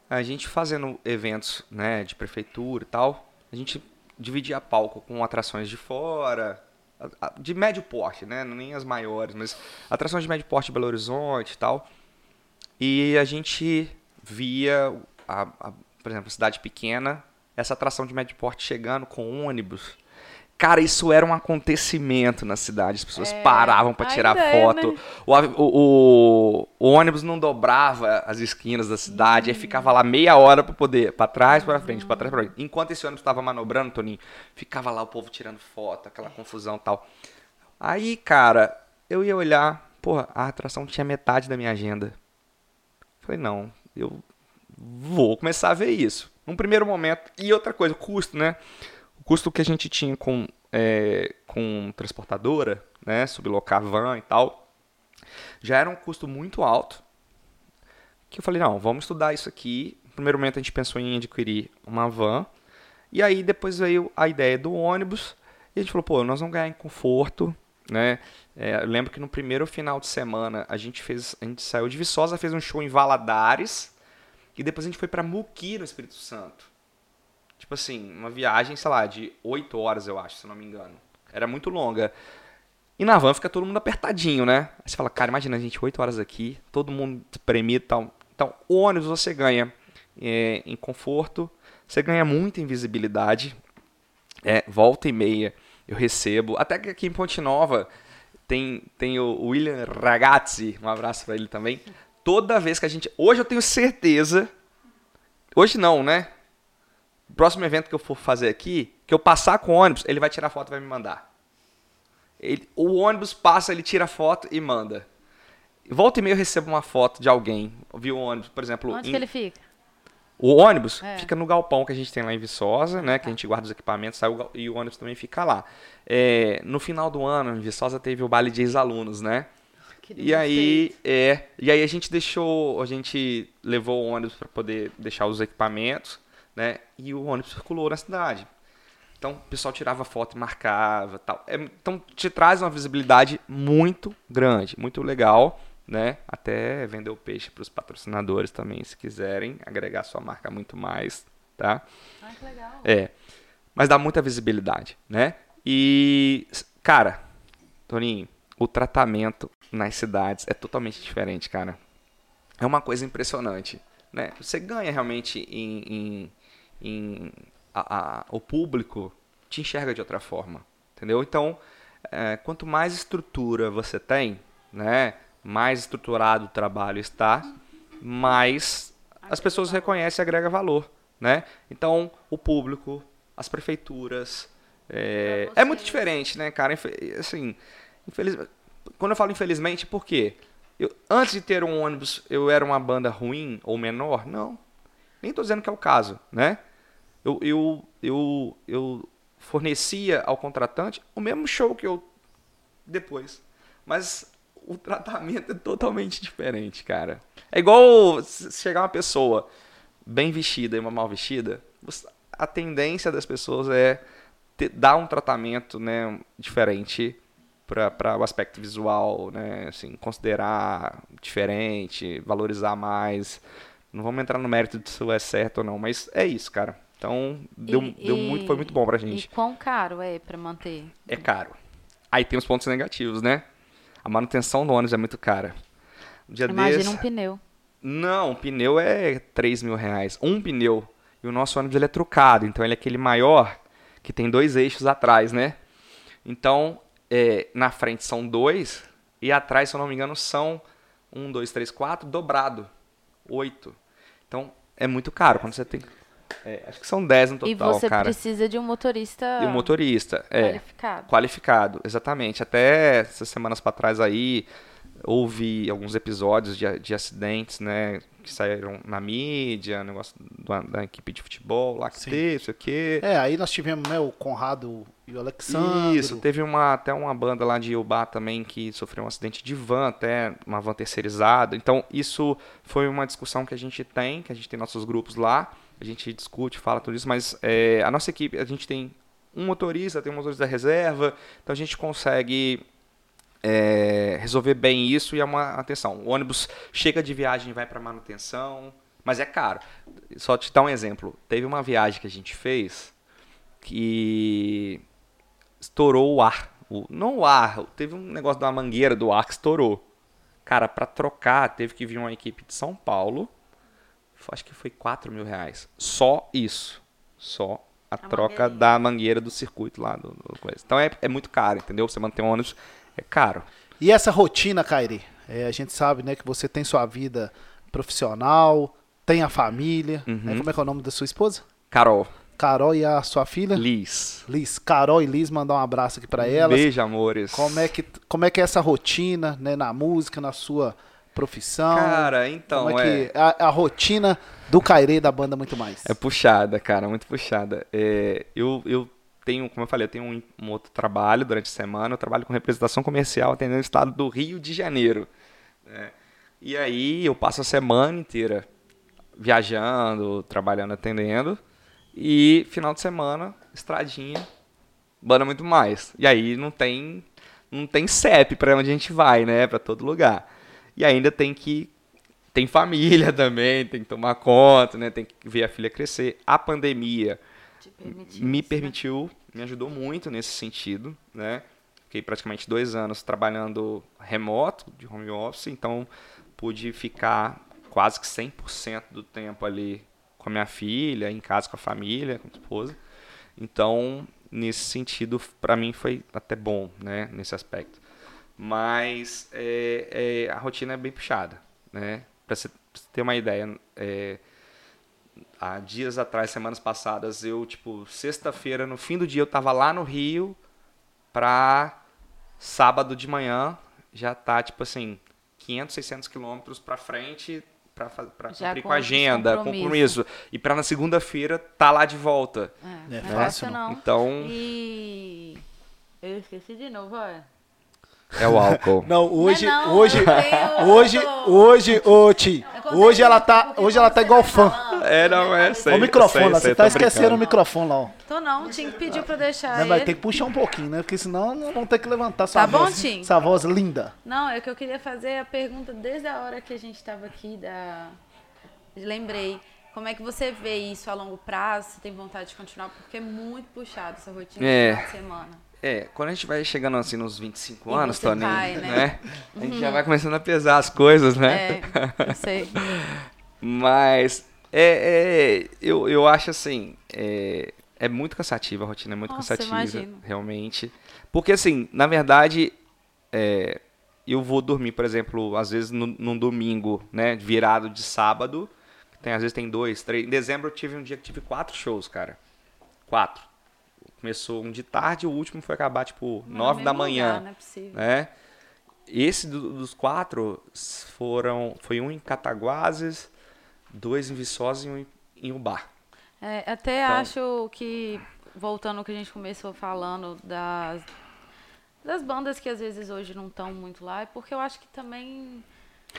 a gente fazendo eventos, né, de prefeitura e tal, a gente dividia palco com atrações de fora, de médio porte, né? Nem as maiores, mas atrações de médio porte Belo Horizonte e tal. E a gente via, a, a, por exemplo, cidade pequena, essa atração de médio porte chegando com ônibus Cara, isso era um acontecimento na cidade. As pessoas é, paravam para tirar foto. É, né? o, o, o, ônibus não dobrava as esquinas da cidade. Uhum. Aí ficava lá meia hora para poder, para trás, para frente, para trás, para frente. Enquanto esse ônibus estava manobrando, Toninho, ficava lá o povo tirando foto, aquela confusão tal. Aí, cara, eu ia olhar, porra, a atração tinha metade da minha agenda. Falei, não, eu vou começar a ver isso. Num primeiro momento. E outra coisa, o custo, né? Custo que a gente tinha com, é, com transportadora, né, sublocar van e tal, já era um custo muito alto. Que eu falei, não, vamos estudar isso aqui. No primeiro momento a gente pensou em adquirir uma van. E aí depois veio a ideia do ônibus. E a gente falou, pô, nós vamos ganhar em conforto, né? É, lembro que no primeiro final de semana a gente fez, a gente saiu de Viçosa, fez um show em Valadares. E depois a gente foi para Muqui, no Espírito Santo. Tipo assim, uma viagem, sei lá, de 8 horas, eu acho, se não me engano. Era muito longa. E na van fica todo mundo apertadinho, né? Aí você fala, cara, imagina a gente 8 horas aqui, todo mundo espremido e tal. Então, ônibus você ganha é, em conforto, você ganha muita invisibilidade. É, volta e meia eu recebo. Até que aqui em Ponte Nova tem, tem o William Ragazzi, um abraço para ele também. Toda vez que a gente. Hoje eu tenho certeza. Hoje não, né? Próximo evento que eu for fazer aqui, que eu passar com o ônibus, ele vai tirar foto e vai me mandar. Ele, o ônibus passa, ele tira foto e manda. Volta e meia eu recebo uma foto de alguém, viu o ônibus, por exemplo. Onde em... que ele fica? O ônibus é. fica no galpão que a gente tem lá em Viçosa, né? Que a gente guarda os equipamentos, sai o, e o ônibus também fica lá. É, no final do ano, em Viçosa teve o baile de ex-alunos, né? E aí, é, e aí a gente deixou, a gente levou o ônibus para poder deixar os equipamentos né? E o ônibus circulou na cidade. Então, o pessoal tirava foto e marcava tal. É, então, te traz uma visibilidade muito grande, muito legal, né? Até vender o peixe para os patrocinadores também, se quiserem agregar sua marca muito mais, tá? Ah, que legal. É. Mas dá muita visibilidade, né? E, cara, Toninho, o tratamento nas cidades é totalmente diferente, cara. É uma coisa impressionante, né? Você ganha realmente em, em em a, a, o público te enxerga de outra forma, entendeu? Então, é, quanto mais estrutura você tem, né, mais estruturado o trabalho está, mais as pessoas reconhecem e agrega valor, né? Então, o público, as prefeituras, é, é muito diferente, né, cara? Assim, infelizmente, quando eu falo infelizmente, por quê? Eu, antes de ter um ônibus, eu era uma banda ruim ou menor? Não. Nem estou dizendo que é o caso, né? Eu, eu, eu, eu fornecia ao contratante o mesmo show que eu depois. Mas o tratamento é totalmente diferente, cara. É igual chegar uma pessoa bem vestida e uma mal vestida, a tendência das pessoas é ter, dar um tratamento né, diferente para o aspecto visual, né, assim, considerar diferente, valorizar mais. Não vamos entrar no mérito de se é certo ou não, mas é isso, cara. Então, deu, E- deu muito, foi muito bom pra gente. E quão caro é pra manter? É caro. Aí tem os pontos negativos, né? A manutenção do ônibus é muito cara. Um Imagina desse- um pneu. Não, um pneu é 3 mil reais. Um pneu. E o nosso ônibus ele é trucado, então ele é aquele maior que tem dois eixos atrás, né? Então, é, na frente são dois e atrás, se eu não me engano, são um, dois, três, quatro, dobrado. Oito. Então, é muito caro quando você tem... é, acho que são 10 no e total, você cara. precisa de um motorista E o motorista, é. qualificado. Qualificado, exatamente. Até essas semanas para trás aí, houve alguns episódios de, de acidentes, né? Que saíram na mídia, negócio da, da equipe de futebol lá que Sim. teve, isso aqui. É, aí nós tivemos né, o Conrado e o Alexandre. Isso, teve uma, até uma banda lá de Iubá também que sofreu um acidente de van, até uma van terceirizada. Então, isso foi uma discussão que a gente tem, que a gente tem nossos grupos lá, a gente discute, fala tudo isso, mas é, a nossa equipe, a gente tem um motorista, tem um motorista da reserva, então a gente consegue é, resolver bem isso e é uma atenção. O ônibus chega de viagem e vai para manutenção, mas é caro. Só te dar um exemplo. Teve uma viagem que a gente fez que estourou o ar. O- não o ar, teve um negócio da mangueira do ar que estourou. Cara, para trocar, teve que vir uma equipe de São Paulo. Acho que foi 4 mil reais. Só isso. Só a, troca mangueirinha. da mangueira do circuito lá. Do, do coisa. Então é, é muito caro, entendeu? Você manter um ônibus é caro. E essa rotina, Kairi? É, a gente sabe né, que você tem sua vida profissional, tem a família. Uhum. né, como é que é o nome da sua esposa? Carol, Carol e a sua filha? Liz. Liz. Carol e Liz, mandar um abraço aqui pra elas. Beijo, amores. Como é que como é que é essa rotina, né, na música, na sua profissão? Cara, então, como é, é- que a, a rotina do Cairê da banda muito mais? É puxada, cara, muito puxada. É, eu, eu tenho, como eu falei, eu tenho um, um outro trabalho durante a semana. Eu trabalho com representação comercial atendendo o estado do Rio de Janeiro. né? E aí eu passo a semana inteira viajando, trabalhando, atendendo. E final de semana, estradinha, banda muito mais. E aí não tem não tem CEP para onde a gente vai, né? Para todo lugar. E ainda tem que tem família também, tem que tomar conta, né? Tem que ver a filha crescer. A pandemia Te permitir me isso, né? permitiu, me ajudou muito nesse sentido, né? Fiquei praticamente dois anos trabalhando remoto, de home office, então pude ficar quase que 100% do tempo ali com a minha filha, em casa com a família, com a esposa. Então, nesse sentido, para mim foi até bom, né? Nesse aspecto. Mas é, é, a rotina é bem puxada, né? Para você, pra você ter uma ideia, é, há dias atrás, semanas passadas, eu, tipo, sexta-feira, no fim do dia, eu tava lá no Rio pra sábado de manhã já tá, tipo assim, 500, 600 quilômetros pra frente pra, cumprir com a agenda, compromissos. compromisso. E pra na segunda-feira tá lá de volta. É, Não não é é fácil, não. Então, E eu esqueci de novo, olha. É o álcool. Não, hoje, Não é não, hoje, tenho- hoje, hoje, ô Ti, Eu contei hoje ela tá, hoje ela tá igual você fã. É, não, é. Ó o microfone sei, lá, sei, você tá esquecendo brincando. o microfone lá, ó. Tô não, o Tim pediu pra deixar Né, ele. Vai ter que puxar um pouquinho, né? Porque senão não vão ter que levantar sua Tá bom, voz, Tim? essa voz linda. Não, é que eu queria fazer a pergunta desde a hora que a gente estava aqui da. Lembrei. Como é que você vê isso a longo prazo? Você tem vontade de continuar? Porque é muito puxado essa rotina É. de final de semana. É, quando a gente vai chegando assim nos 25 E anos, Toninho, vai, né? né? A gente já vai começando a pesar as coisas, né? É, eu sei. Mas é, é, eu, eu acho assim, é, é muito cansativa, a rotina é muito Nossa, cansativa, imagino. realmente. Porque assim, na verdade, é, eu vou dormir, por exemplo, às vezes no, num domingo, né, virado de sábado, tem, às vezes tem dois, três. Em dezembro eu tive um dia que tive quatro shows, cara. Quatro. Começou um de tarde, o último foi acabar tipo é nove no da manhã lugar, não é possível. né? Esse do- dos quatro foram foi um em Cataguases, dois em Viçosa e um em- em Ubá. É, até Então- acho que, voltando ao que a gente começou falando das, das bandas que às vezes hoje não estão muito lá, é porque eu acho que também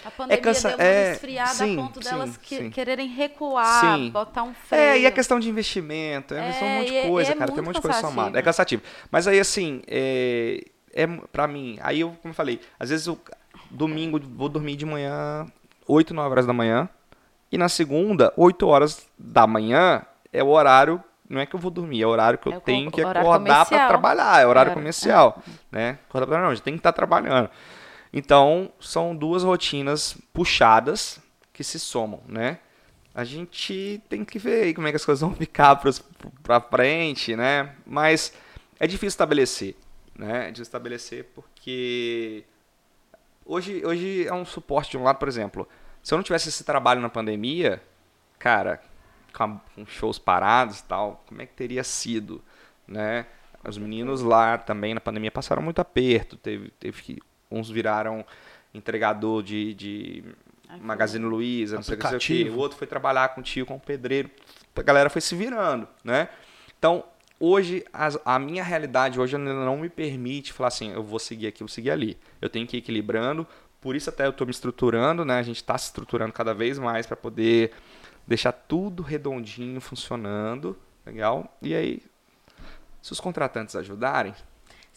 a pandemia cansa- deu uma é, esfriada sim, a ponto sim, delas que- sim. quererem recuar, Sim. botar um freio. É, e a questão de investimento, é, É, um monte e é- de coisa, é cara, tem um monte de coisa somada. É cansativo. Mas aí, assim, é, é pra mim, aí eu, como eu falei, às vezes eu, domingo, vou dormir de manhã, 8, 9 horas da manhã, E na segunda, 8 horas da manhã, é o horário não é que eu vou dormir, é o horário que eu É o tenho que acordar para trabalhar, é horário Horário- comercial, né? Acordar pra, não, já tem que estar trabalhando. Então, são duas rotinas puxadas que se somam, né? A gente tem que ver aí como é que as coisas vão ficar pra frente, né? Mas é difícil estabelecer, né? É difícil estabelecer porque hoje, hoje é um suporte de um lado, por exemplo. Se eu não tivesse esse trabalho na pandemia, cara, com shows parados e tal, como é que teria sido, né? Os meninos lá também na pandemia passaram muito aperto, teve, teve que uns viraram entregador de, de Magazine Luiza, não sei o que, sei o que, o outro foi trabalhar com o tio, com o pedreiro, a galera foi se virando, né? Então, hoje, as- a minha realidade hoje ainda não me permite falar assim, eu vou seguir aqui, eu vou seguir ali. Eu tenho que ir equilibrando, por isso até eu estou me estruturando, né? A gente está se estruturando cada vez mais para poder deixar tudo redondinho, funcionando, legal? E aí, se os contratantes ajudarem,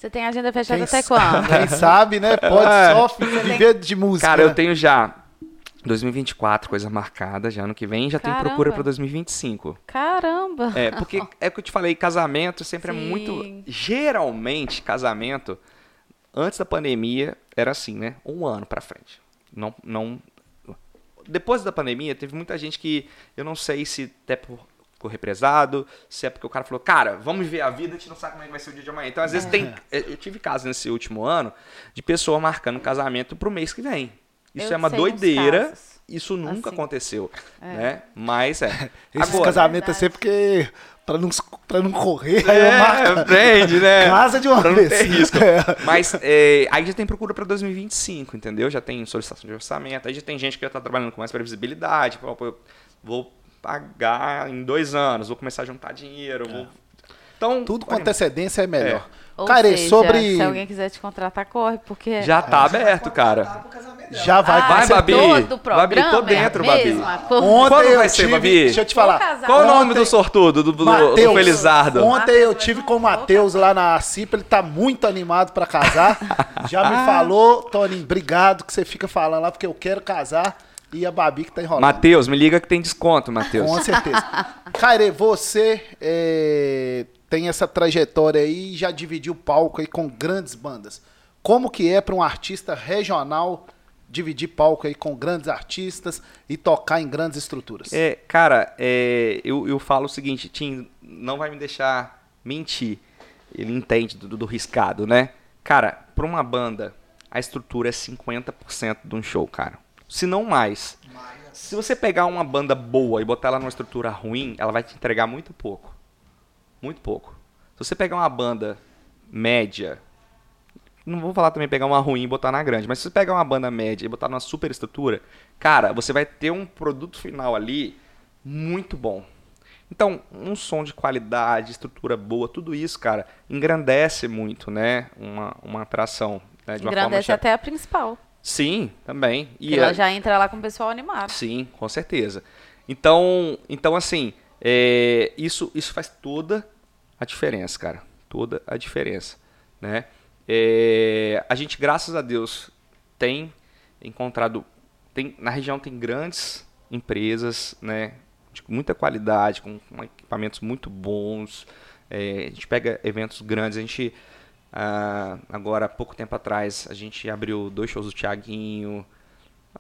Você tem agenda fechada Quem até quando? Quem sabe, né? Pode É. só viver de música. cara, eu tenho já 2024 coisa marcada, já ano que vem já tem Caramba. procura para 2025. Caramba! É, porque é o que eu te falei, casamento sempre é Sim. muito. Geralmente, casamento, antes da pandemia, era assim, né? Um ano pra frente. Não. não... Depois da pandemia, teve muita gente que. Eu não sei se até por ficou represado, se é porque o cara falou, cara, vamos ver a vida, a gente não sabe como é que vai ser o dia de amanhã. Então, às vezes, tem. Eu tive casos nesse último ano de pessoa marcando casamento pro mês que vem. Isso Eu é uma doideira. Isso nunca Assim. aconteceu, né? Mas é. Esses Agora, casamentos é sempre porque. Pra não, pra não correr, aí eu É, marco. aprende, né? Casa de uma Pra não vez. ter risco. É. Mas é, aí já tem procura para 2025, entendeu? Já tem solicitação de orçamento, aí já tem gente que já tá trabalhando com mais previsibilidade. Pô, pô, eu vou pagar em dois anos, vou começar a juntar dinheiro, vou... Então, Tudo com antecedência é melhor. Ou Cara, seja, sobre. se alguém quiser te contratar, corre, porque... já tá aberto, Tá cara. Já vai Ah, Vai, ser- Babi. Babi, tô dentro, é Babi. coisa. Ontem Quando eu vai ser, tive, Babi? Deixa eu te falar. Qual o nome Ontem- do sortudo, do, do, do. Felizardo? Ontem eu tive com o Matheus lá na CIPA, ele tá muito animado pra casar. Já me falou, Toninho, obrigado que você fica falando lá, porque eu quero casar. E a Babi que tá enrolando. Matheus, me liga que tem desconto, Matheus. Com certeza. Caire, você é, tem essa trajetória aí e já dividiu palco aí com grandes bandas. Como que é para um artista regional dividir palco aí com grandes artistas e tocar em grandes estruturas? É, cara, é, eu, eu falo o seguinte, Tim, não vai me deixar mentir. Ele entende do, do riscado, né? Cara, pra uma banda, a estrutura é 50% de um show, cara. Se não mais. Se você pegar uma banda boa e botar ela numa estrutura ruim, ela vai te entregar muito pouco. Muito pouco. Se você pegar uma banda média, não vou falar também pegar uma ruim e botar na grande, mas se você pegar uma banda média e botar numa super estrutura, cara, você vai ter um produto final ali muito bom. Então, um som de qualidade, estrutura boa, tudo isso, cara, engrandece muito, né? Uma, uma atração. Né? De uma forma Engrandece geral. até a principal. Sim, também. E ela é- já entra lá com o pessoal animado. Sim, com certeza. Então, então assim, é, isso, isso faz toda a diferença, cara. Toda a diferença, né? É, a gente, graças a Deus, tem encontrado, tem, na região tem grandes empresas, né? De muita qualidade, com, com equipamentos muito bons. É, a gente pega eventos grandes, a gente ah, agora, pouco tempo atrás, a gente abriu dois shows do Thiaguinho.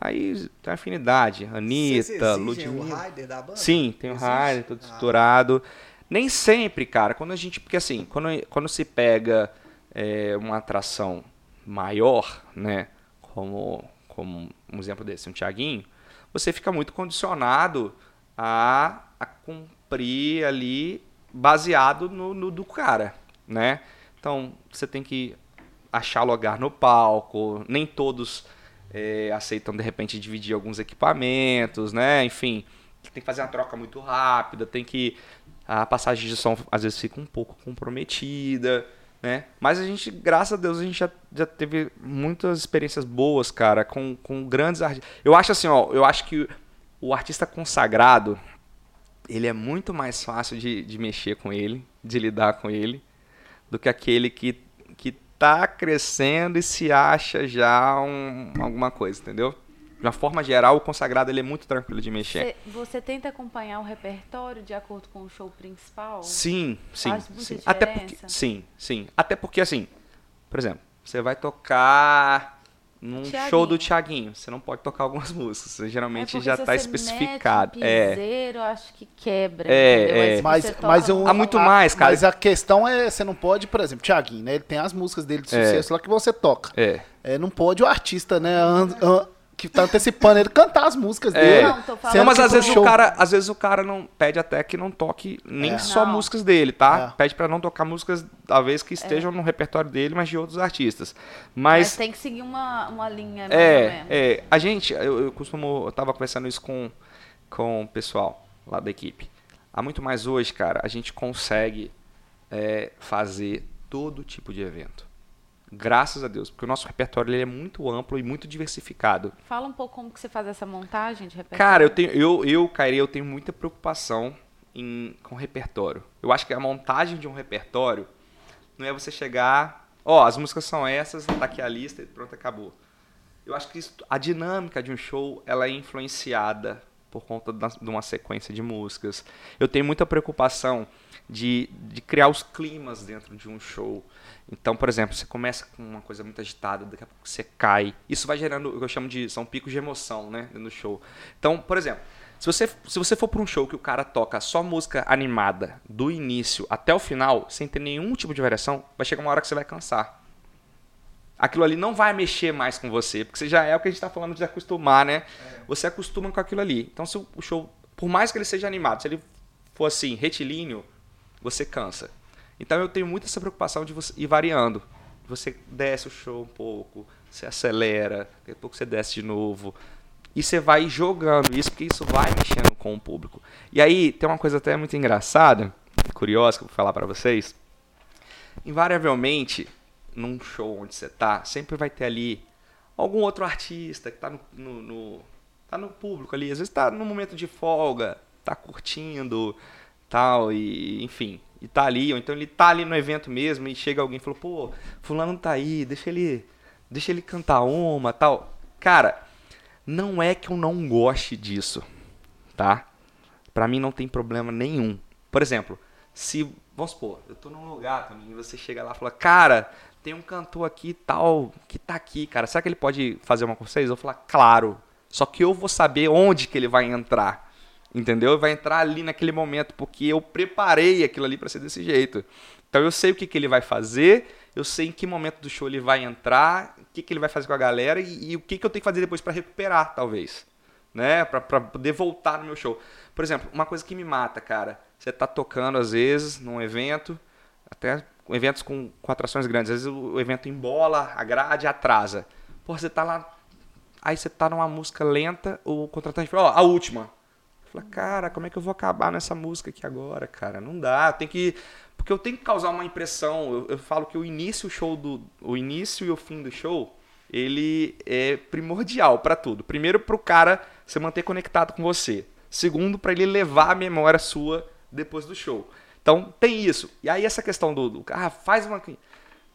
Aí tem afinidade. Anitta, Ludmilla. o rider da banda? Sim, tem o rider, tudo Ah. estruturado. Nem sempre, cara, quando a gente. Porque assim, quando, quando se pega é, uma atração maior, né? Como, como um exemplo desse, um Thiaguinho, você fica muito condicionado a, a cumprir ali baseado no, no do cara, né? Então, você tem que achar lugar no palco, nem todos é, aceitam de repente dividir alguns equipamentos, né? Enfim, tem que fazer uma troca muito rápida, tem que a passagem de som às vezes fica um pouco comprometida, né? Mas a gente, graças a Deus, a gente já, já teve muitas experiências boas, cara, com, com grandes artistas. Eu acho assim, ó, eu acho que o artista consagrado, ele é muito mais fácil de, de mexer com ele, de lidar com ele, do que aquele que, que tá crescendo e se acha já um, alguma coisa, entendeu? uma forma geral, o consagrado ele é muito tranquilo de mexer. Você, você tenta acompanhar o repertório de acordo com o show principal? Sim, sim. Faz muita sim. Até porque, sim, sim. Até porque, assim, por exemplo, você vai tocar num Thiaguinho. show do Thiaguinho. Você não pode tocar algumas músicas. Você É geralmente porque já está especificado. Mete um é. piseiro, eu acho que quebra. É, é. Mas, toca mas eu, um- Há muito a- mais, cara. Mas a questão é, você não pode, por exemplo, Thiaguinho, né? Ele tem as músicas dele de É. sucesso lá que você toca. É. É, não pode o artista, né, an- an- que tá antecipando ele cantar as músicas É. dele. Não, tô falando Não, mas às vezes show- o cara, às vezes o cara não pede até que não toque nem É. só Não. músicas dele, tá? É. Pede pra não tocar músicas talvez que estejam no repertório dele, mas de outros artistas. Mas, Mas tem que seguir uma, uma linha, mais ou é, menos. é, a gente, eu, eu costumo, eu tava conversando isso com com o pessoal lá da equipe. Há muito mais hoje, cara, a gente consegue é, fazer todo tipo de evento. Graças a Deus, porque o nosso repertório ele é muito amplo e muito diversificado. Fala um pouco como que você faz essa montagem de repertório. Cara, eu tenho, eu, eu, Kairi, eu tenho muita preocupação em, com repertório. Eu acho que a montagem de um repertório não é você chegar, ó, as músicas são essas, tá aqui a lista e pronto, acabou. Eu acho que isso- a dinâmica de um show, ela é influenciada por conta da- de uma sequência de músicas. Eu tenho muita preocupação de, de criar os climas dentro de um show. Então, por exemplo, você começa com uma coisa muito agitada, daqui a pouco você cai. Isso vai gerando o que eu chamo de são picos de emoção, né, do show. Então, por exemplo, se você, se você for para um show que o cara toca só música animada do início até o final, sem ter nenhum tipo de variação, vai chegar uma hora que você vai cansar. Aquilo ali não vai mexer mais com você, porque você já é o que a gente está falando de acostumar, né? Você acostuma com aquilo ali. Então, se o show, por mais que ele seja animado, se ele for assim, retilíneo, você cansa. Então, eu tenho muito essa preocupação de você ir variando. Você desce o show um pouco, você acelera, daqui a pouco você desce de novo. E você vai jogando isso, porque isso vai mexendo com o público. E aí, tem uma coisa até muito engraçada, curiosa, que eu vou falar pra vocês. Invariavelmente, num show onde você tá, sempre vai ter ali algum outro artista que tá no, no- no- tá no público ali. Às vezes tá num momento de folga, tá curtindo, tal, e enfim. E tá ali, ou então ele tá ali no evento mesmo e chega alguém e fala, pô, fulano tá aí, deixa ele, deixa ele cantar uma, tal. Cara, não é que eu não goste disso, tá? Pra mim não tem problema nenhum. Por exemplo, se, vamos supor, eu tô num lugar também e você chega lá e fala, cara, tem um cantor aqui tal, que tá aqui, cara, será que ele pode fazer uma com vocês? Eu falar, claro. Só que eu vou saber onde que ele vai entrar. Entendeu? Vai entrar ali naquele momento, porque eu preparei aquilo ali pra ser desse jeito. Então eu sei o que, que ele vai fazer, eu sei em que momento do show ele vai entrar, o que, que ele vai fazer com a galera e, e o que, que eu tenho que fazer depois pra recuperar, talvez né, Pra pra poder voltar no meu show. Por exemplo, uma coisa que me mata, cara, você tá tocando às vezes num evento, até eventos com, com atrações grandes, às vezes o, o evento embola, a grade atrasa. Pô, você tá lá, aí você tá numa música lenta, o contratante fala, ó, a última. Fala, cara, como é que eu vou acabar nessa música aqui agora, cara? Não dá, tem que porque eu tenho que causar uma impressão. Eu, eu falo que o início show do o início e o fim do show, ele é primordial pra tudo. Primeiro pro cara se manter conectado com você. Segundo pra ele levar a memória sua depois do show. Então tem isso. E aí essa questão do, do ah, faz uma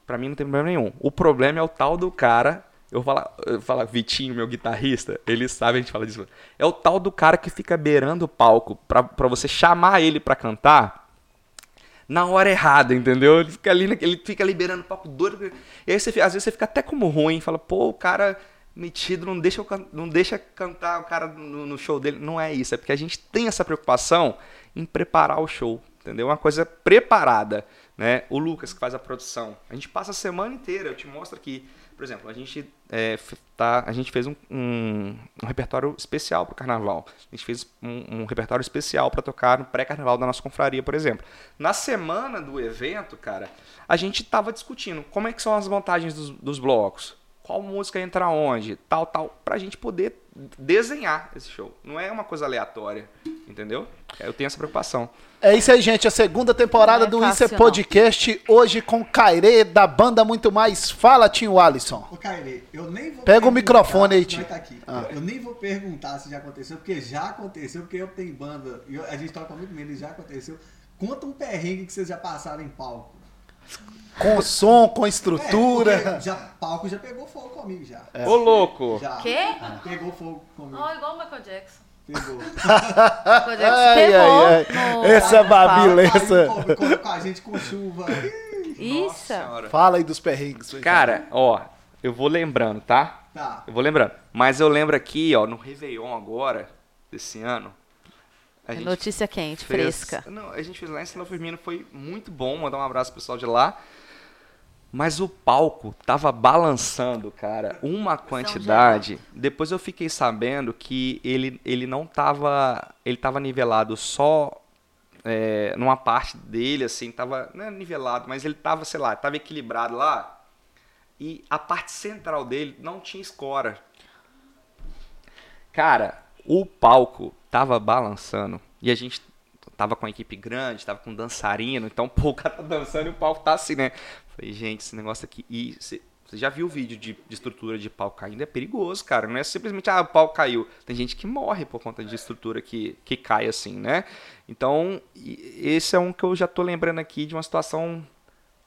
Pra mim não tem problema nenhum. O problema é o tal do cara. Eu vou falar, eu Vitinho, meu guitarrista, ele sabe, a gente fala disso. É o tal do cara que fica beirando o palco pra, você chamar ele pra cantar na hora errada, entendeu? Ele fica ali, ele fica liberando papo doido. E aí você, às vezes você fica até como ruim, fala, pô, o cara metido não deixa, não deixa cantar o cara no, no show dele. Não é isso, é porque a gente tem essa preocupação em preparar o show, entendeu? Uma coisa preparada, né? O Lucas que faz a produção, a gente passa a semana inteira, eu te mostro aqui. Por exemplo, a gente, é, tá, a gente fez um, um- um repertório especial para o carnaval. A gente fez um, um repertório especial para tocar no pré-carnaval da nossa confraria, por exemplo. Na semana do evento, cara, a gente tava discutindo como é que são as montagens dos, dos blocos. Qual música entra onde, tal, tal, pra gente poder desenhar esse show. Não é uma coisa aleatória, entendeu? Eu tenho essa preocupação. É isso aí, gente. A segunda temporada Não é do fácil, Isso é não. Podcast. Hoje com Cairê, da banda Muito Mais. Fala, Tinho Alisson. Ô, Caire, eu nem vou Pega o microfone aí, tio. Nós tá. Ah. Eu nem vou perguntar se já aconteceu, porque já aconteceu, porque eu tenho banda, e eu- a gente toca muito menos, já aconteceu. Conta um perrengue que vocês já passaram em palco. Com som, com É, estrutura. porque já, palco já pegou fogo comigo já. É. Ô, louco! Já. Quê? Pegou fogo comigo. Ó, igual o Michael Jackson. Pegou. Michael Jackson Ai, pegou ai, ai. Essa no Babi, palco. essa- com, a gente com chuva. Isso. Fala aí dos perrengues. Cara, ó, eu vou lembrando, tá? Tá. Eu vou lembrando. Mas eu lembro aqui, ó, no Réveillon agora, desse ano. A gente Notícia quente, fez- fresca. Não, a gente fez lá em São Firmino, foi muito bom. Mandar um abraço pro pessoal de lá. Mas o palco tava balançando, cara, uma quantidade. Depois eu fiquei sabendo que ele, ele não tava. Ele tava nivelado só é, numa parte dele, assim, tava. Não é nivelado, mas ele tava, sei lá, tava equilibrado lá. E a parte central dele não tinha escora. Cara, o palco tava balançando. E a gente tava com a equipe grande, tava com dançarino, então pô, o cara tá dançando e o palco tá assim, né? Falei, gente, esse negócio aqui. E você já viu o vídeo de, de estrutura de palco caindo? É perigoso, cara. Não é simplesmente, ah, o palco caiu. Tem gente que morre por conta de estrutura que, que cai assim, né? Então, esse é um que eu já tô lembrando aqui de uma situação,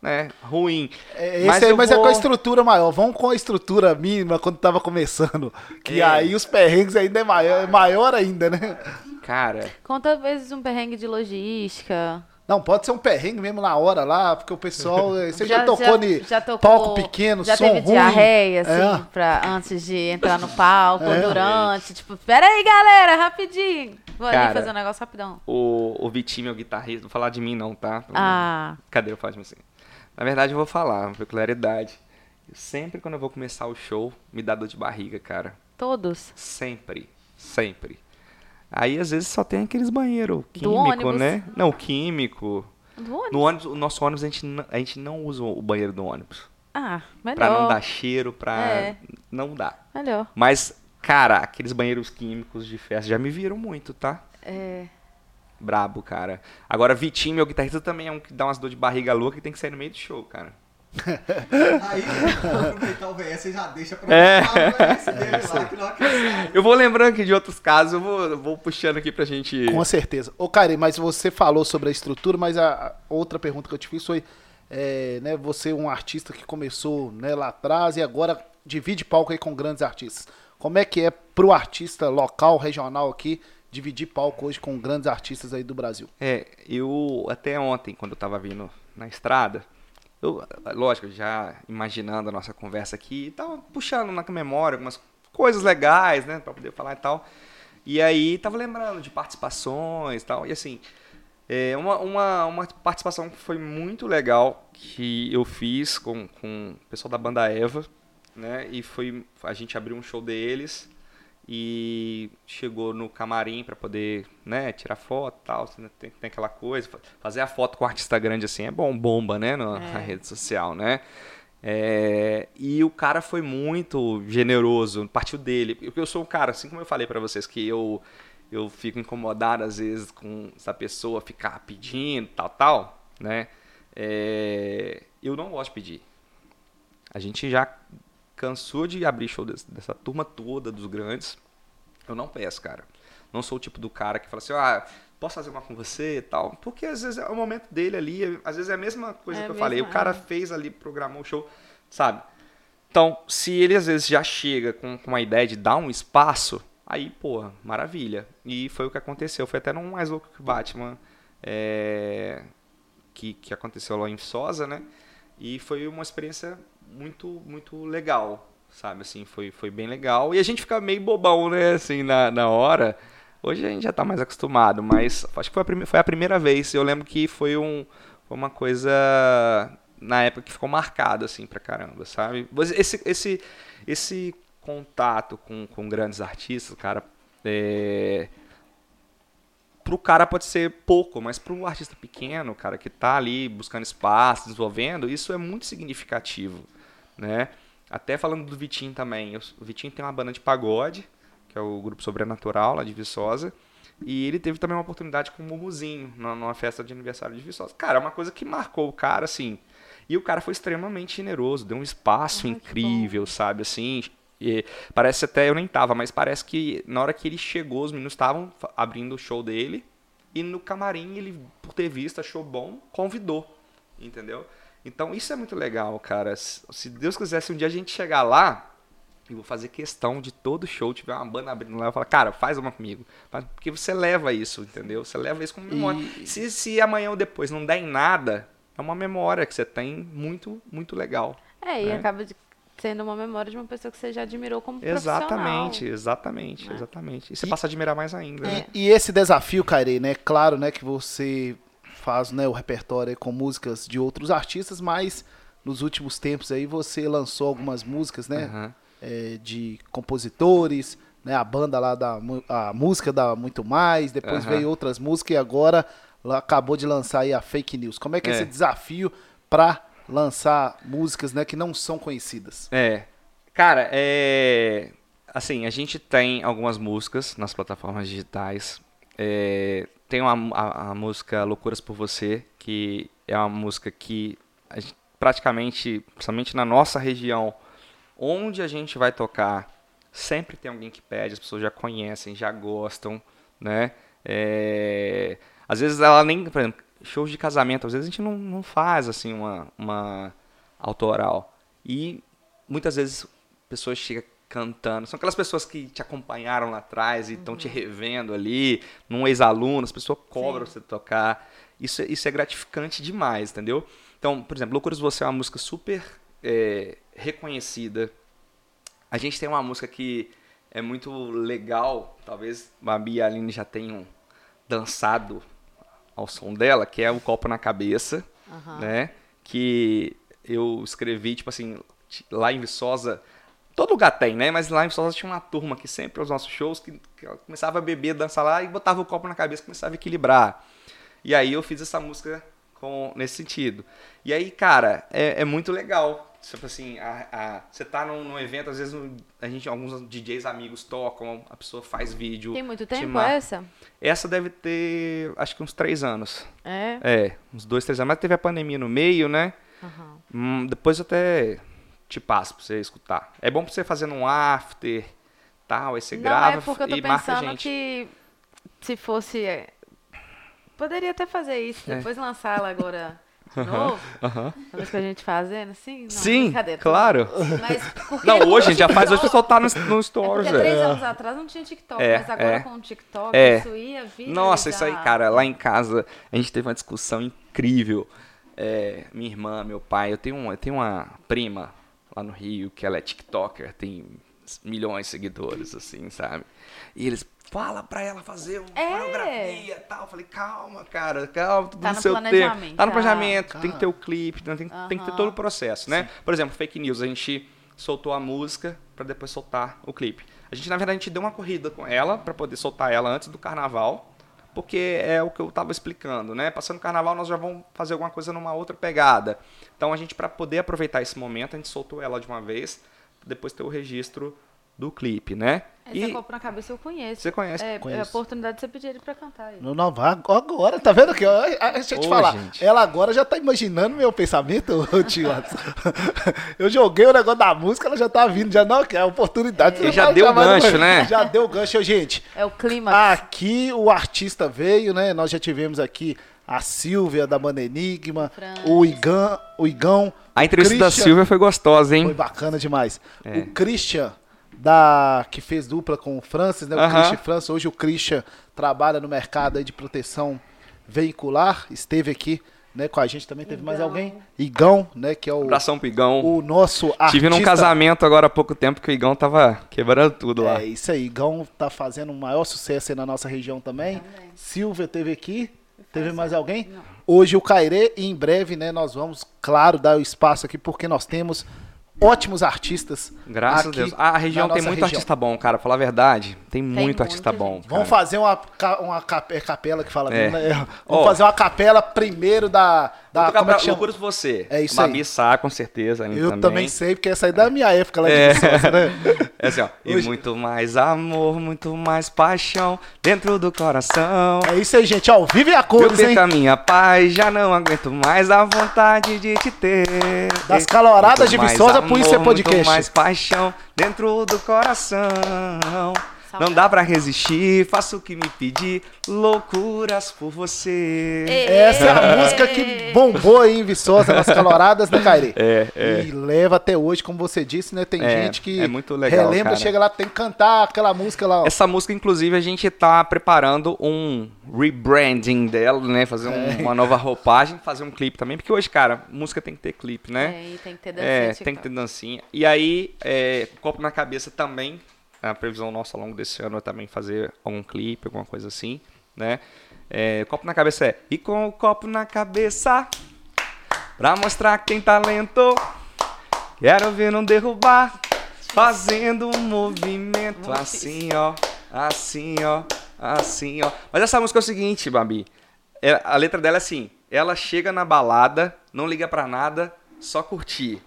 né, ruim. É, esse aí, mas é com a vou- estrutura maior. Vamos com a estrutura mínima quando tava começando. Que É. aí os perrengues ainda é maior, é maior ainda, né? Cara, Conta às vezes um perrengue de logística. Não, pode ser um perrengue mesmo na hora lá, porque o pessoal. Você já, tocou já, tocou, palco pequeno, já som teve ruim. diarreia, assim, É. pra, antes de entrar no palco, É. durante. Tipo, pera aí, galera, rapidinho. Vou ali Cara, fazer um negócio rapidão. o, o Vitinho, meu guitarrista, não vou falar de mim não, tá? Ah, Cadê eu faço assim? Na verdade, eu vou falar, uma peculiaridade. Sempre quando eu vou começar o show, me dá dor de barriga, cara. todos. Sempre. Sempre. Aí, às vezes, só tem aqueles banheiros químico, né? Não, químico. Do ônibus. No ônibus, o nosso ônibus, a gente, não, a gente não usa o banheiro do ônibus. Ah, melhor. Pra não dar cheiro, pra... É. Não dá. Melhor. Mas, cara, aqueles banheiros químicos de festa já me viram muito, tá? É. Brabo, cara. Agora, Vitinho, meu guitarrista, também é um que dá umas dor de barriga louca que tem que sair no meio do show, cara. Aí, pra aproveitar o VS, você já deixa pra É. falar o VS dele lá, que não acrescenta. Eu vou lembrando aqui de outros casos, eu vou, vou puxando aqui pra gente. Com certeza. Ô, Karen, mas você falou sobre a estrutura, mas a, a outra pergunta que eu te fiz foi: é, né, você é um artista que começou né, lá atrás e agora divide palco aí com grandes artistas. Como é que é pro artista local, regional aqui, dividir palco hoje com grandes artistas aí do Brasil? É, eu até ontem, quando eu tava vindo na estrada, eu, lógico, já imaginando a nossa conversa aqui, tava puxando na memória algumas coisas legais, né, pra poder falar e tal. E aí tava lembrando de participações e tal, e assim, é, uma, uma, uma participação que foi muito legal que eu fiz com, com o pessoal da banda Eva, né, e foi, a gente abriu um show deles, e chegou no camarim para poder, né, tirar foto e tal, tem, tem aquela coisa, fa- fazer a foto com o artista grande assim é bom, bomba, né, no- na rede social, né? É, e o cara foi muito generoso, partiu dele, porque eu sou um cara, assim como eu falei para vocês, que eu eu fico incomodado às vezes com essa pessoa ficar pedindo, tal, tal, né? É, eu não gosto de pedir. A gente já cansou de abrir show des- dessa turma toda dos grandes. Eu não peço, cara. Não sou o tipo do cara que fala assim, ah, posso fazer uma com você e tal. Porque às vezes é o momento dele ali, é- às vezes é a mesma coisa É que eu falei. O é. cara fez ali, programou o show, sabe? Então, se ele às vezes já chega com, com uma ideia de dar um espaço, aí, pô, maravilha. E foi o que aconteceu. Foi até num mais louco que o Batman, é, que, que aconteceu lá em Viçosa, né? E foi uma experiência muito, muito legal, sabe? Assim, foi, foi bem legal. E a gente fica meio bobão, né? Assim, na, na hora. Hoje a gente já tá mais acostumado, mas acho que foi a, prime- foi a primeira vez. Eu lembro que foi, um, foi uma coisa na época que ficou marcado, assim, pra caramba, sabe? Esse, esse, esse contato com, com grandes artistas, cara, é, pro cara pode ser pouco, mas pro artista pequeno, cara, que tá ali buscando espaço, desenvolvendo, isso é muito significativo, né? Até falando do Vitinho também, o Vitinho tem uma banda de pagode, que é o grupo Sobrenatural, lá de Viçosa, e ele teve também uma oportunidade com o Mumuzinho, numa festa de aniversário de Viçosa. Cara, é uma coisa que marcou o cara, assim, e o cara foi extremamente generoso, deu um espaço Ai, que incrível, sabe, assim, e parece até, eu nem tava, mas parece que na hora que ele chegou, os meninos estavam abrindo o show dele, e no camarim ele, por ter visto, achou bom, convidou, entendeu? Então isso é muito legal, cara. Se Deus quisesse um dia a gente chegar lá, eu vou fazer questão de todo show tiver uma banda abrindo lá, eu falar, cara, faz uma comigo. Porque você leva isso, entendeu? Você leva isso como memória. E... Se, se amanhã ou depois não der em nada, é uma memória que você tem muito, muito legal. É, e né? acaba de sendo uma memória de uma pessoa que você já admirou como exatamente, Exatamente, né? exatamente. E você e, passa a admirar mais ainda. E, né? e esse desafio, Kairi, né? Claro, né, que você faz né, o repertório com músicas de outros artistas, mas nos últimos tempos aí você lançou algumas músicas, né? Uhum. É, de compositores, né? A banda lá da a música da Muito Mais, depois uhum. veio outras músicas e agora acabou de lançar aí a Fake News. Como é que é, é esse desafio para lançar músicas, né, que não são conhecidas? É. Cara, é assim, a gente tem algumas músicas nas plataformas digitais. É, tem uma, a, a, música Loucuras por Você, que é uma música que gente, praticamente, principalmente na nossa região, onde a gente vai tocar, sempre tem alguém que pede, as pessoas já conhecem, já gostam, né? É, às vezes ela nem, por exemplo, shows de casamento, às vezes a gente não, não faz assim uma, uma autoral. E muitas vezes pessoas chegam cantando. São aquelas pessoas que te acompanharam lá atrás e estão uhum. te revendo ali, num ex-aluno, as pessoas cobram Sim. você tocar. Isso, é, isso é gratificante demais, entendeu? Então, por exemplo, Loucuras Você é uma música super é, reconhecida. A gente tem uma música que é muito legal, talvez Babi e a Aline já tenham dançado ao som dela, que é o Copo na Cabeça, uhum. né? Que eu escrevi, tipo assim, lá em Viçosa Todo lugar tem, né? Mas lá em Viçosa tinha uma turma que sempre, os nossos shows, que, que começava a beber, dançar lá e botava o copo na cabeça, começava a equilibrar. E aí eu fiz essa música com, nesse sentido. E aí, cara, é, é muito legal. Tipo assim, a, a, você tá num, num, evento, às vezes a gente, alguns DJs amigos tocam, a pessoa faz vídeo. Tem muito tempo essa? Essa deve ter, acho que uns três anos. É? É, uns dois, três anos. Mas teve a pandemia no meio, né? Uhum. Hum, depois até te passo pra você escutar. É bom pra você fazer num after, tal, aí você Não, grava é porque eu tô e marca a gente. que se fosse... É, poderia até fazer isso, é. depois lançar ela agora de novo. Uhum. Uhum. que a gente fazendo assim? Não, Sim, claro. Mas não, hoje a gente já faz, hoje o pessoal tá no, no Stories. É três é. anos atrás não tinha TikTok, é, mas agora é. com o TikTok é. isso ia vir. Nossa, isso aí, cara, lá em casa a gente teve uma discussão incrível. É, minha irmã, meu pai, eu tenho, um, eu tenho uma prima lá no Rio, que ela é TikToker, tem milhões de seguidores, assim, sabe? E eles, fala pra ela fazer uma é. coreografia e tal. Eu falei, calma, cara, calma, tudo tá no, seu tempo. Tá no planejamento, tem que ter o clipe, tem, uhum. tem que ter todo o processo, né? Sim. Por exemplo, fake news, a gente soltou a música para depois soltar o clipe. A gente, na verdade, a gente deu uma corrida com ela para poder soltar ela antes do carnaval porque é o que eu estava explicando, né? Passando o carnaval, nós já vamos fazer alguma coisa numa outra pegada. Então, a gente, para poder aproveitar esse momento, a gente soltou ela de uma vez, depois ter o registro do clipe, né? Essa e... copo na cabeça eu conheço. Você conhece? É, é a oportunidade de você pedir ele pra cantar. Aí. Não, agora, tá vendo aqui? Deixa eu te Ô, falar. Gente. Ela agora já tá imaginando meu pensamento, tio Eu joguei o negócio da música, ela já tá vindo, já não, que é a oportunidade. É. Já deu o gancho, né? Já deu o gancho, gente. É o clima. Aqui o artista veio, né? Nós já tivemos aqui a Silvia da Banda Enigma, o Igão, o Igão. A entrevista da Silvia foi gostosa, hein? Foi bacana demais. É. O Christian da que fez dupla com o Francis, né? O Christian Francis. Hoje o Christian trabalha no mercado de proteção veicular. Esteve aqui né, com a gente também. Teve Igão. mais alguém? Igão, né? Que é o. Abração pro Igão. O nosso artista. Tive num casamento agora há pouco tempo que o Igão tava quebrando tudo lá. É isso aí. Igão tá fazendo um maior sucesso aí na nossa região também. também. Silvia teve aqui. Teve mais alguém? Não. Hoje o Cairê e em breve, né, nós vamos, claro, dar o espaço aqui porque nós temos ótimos artistas. Graças a Deus. A região tem muito região. artista bom, cara. Falar a verdade, tem, tem muito artista bom. Cara. Vamos fazer uma, uma capela que fala. É. Né? Vamos oh. fazer uma capela primeiro da. Da como é que chama? por você. É isso aí. Sá, com certeza. Eu também. também. sei, porque essa aí é da minha época lá de é. Viçosa, né? É assim, ó. Hoje... E muito mais amor, muito mais paixão dentro do coração. É isso aí, gente. Ó, vive a cores, hein? a minha paz, já não aguento mais a vontade de te ter. Das caloradas de Viçosa, por isso é podcast. Muito mais paixão dentro do coração. Saudade. Não dá pra resistir, faço o que me pedir, loucuras por você. Essa é a música que bombou aí em Viçosa, nas caloradas, né, Caire? É, é. E leva até hoje, como você disse, né? Tem É, gente que é muito legal, relembra, cara. chega lá, tem que cantar aquela música lá. ó. Essa música, inclusive, a gente tá preparando um rebranding dela, né? Fazer um- É. uma nova roupagem, fazer um clipe também, porque hoje, cara, música tem que ter clipe, né? É, e tem que ter dancinha. É, tem que ter dancinha. E aí, é, Copo na Cabeça também, a previsão nossa ao longo desse ano é também fazer algum clipe, alguma coisa assim, né? É, copo na Cabeça é, e com o copo na cabeça, pra mostrar que tem talento, quero ver não derrubar, fazendo um movimento assim, ó, assim, ó, assim, ó. Mas essa música é o seguinte, Babi, é- a letra dela é assim: ela chega na balada, não liga pra nada, só curtir.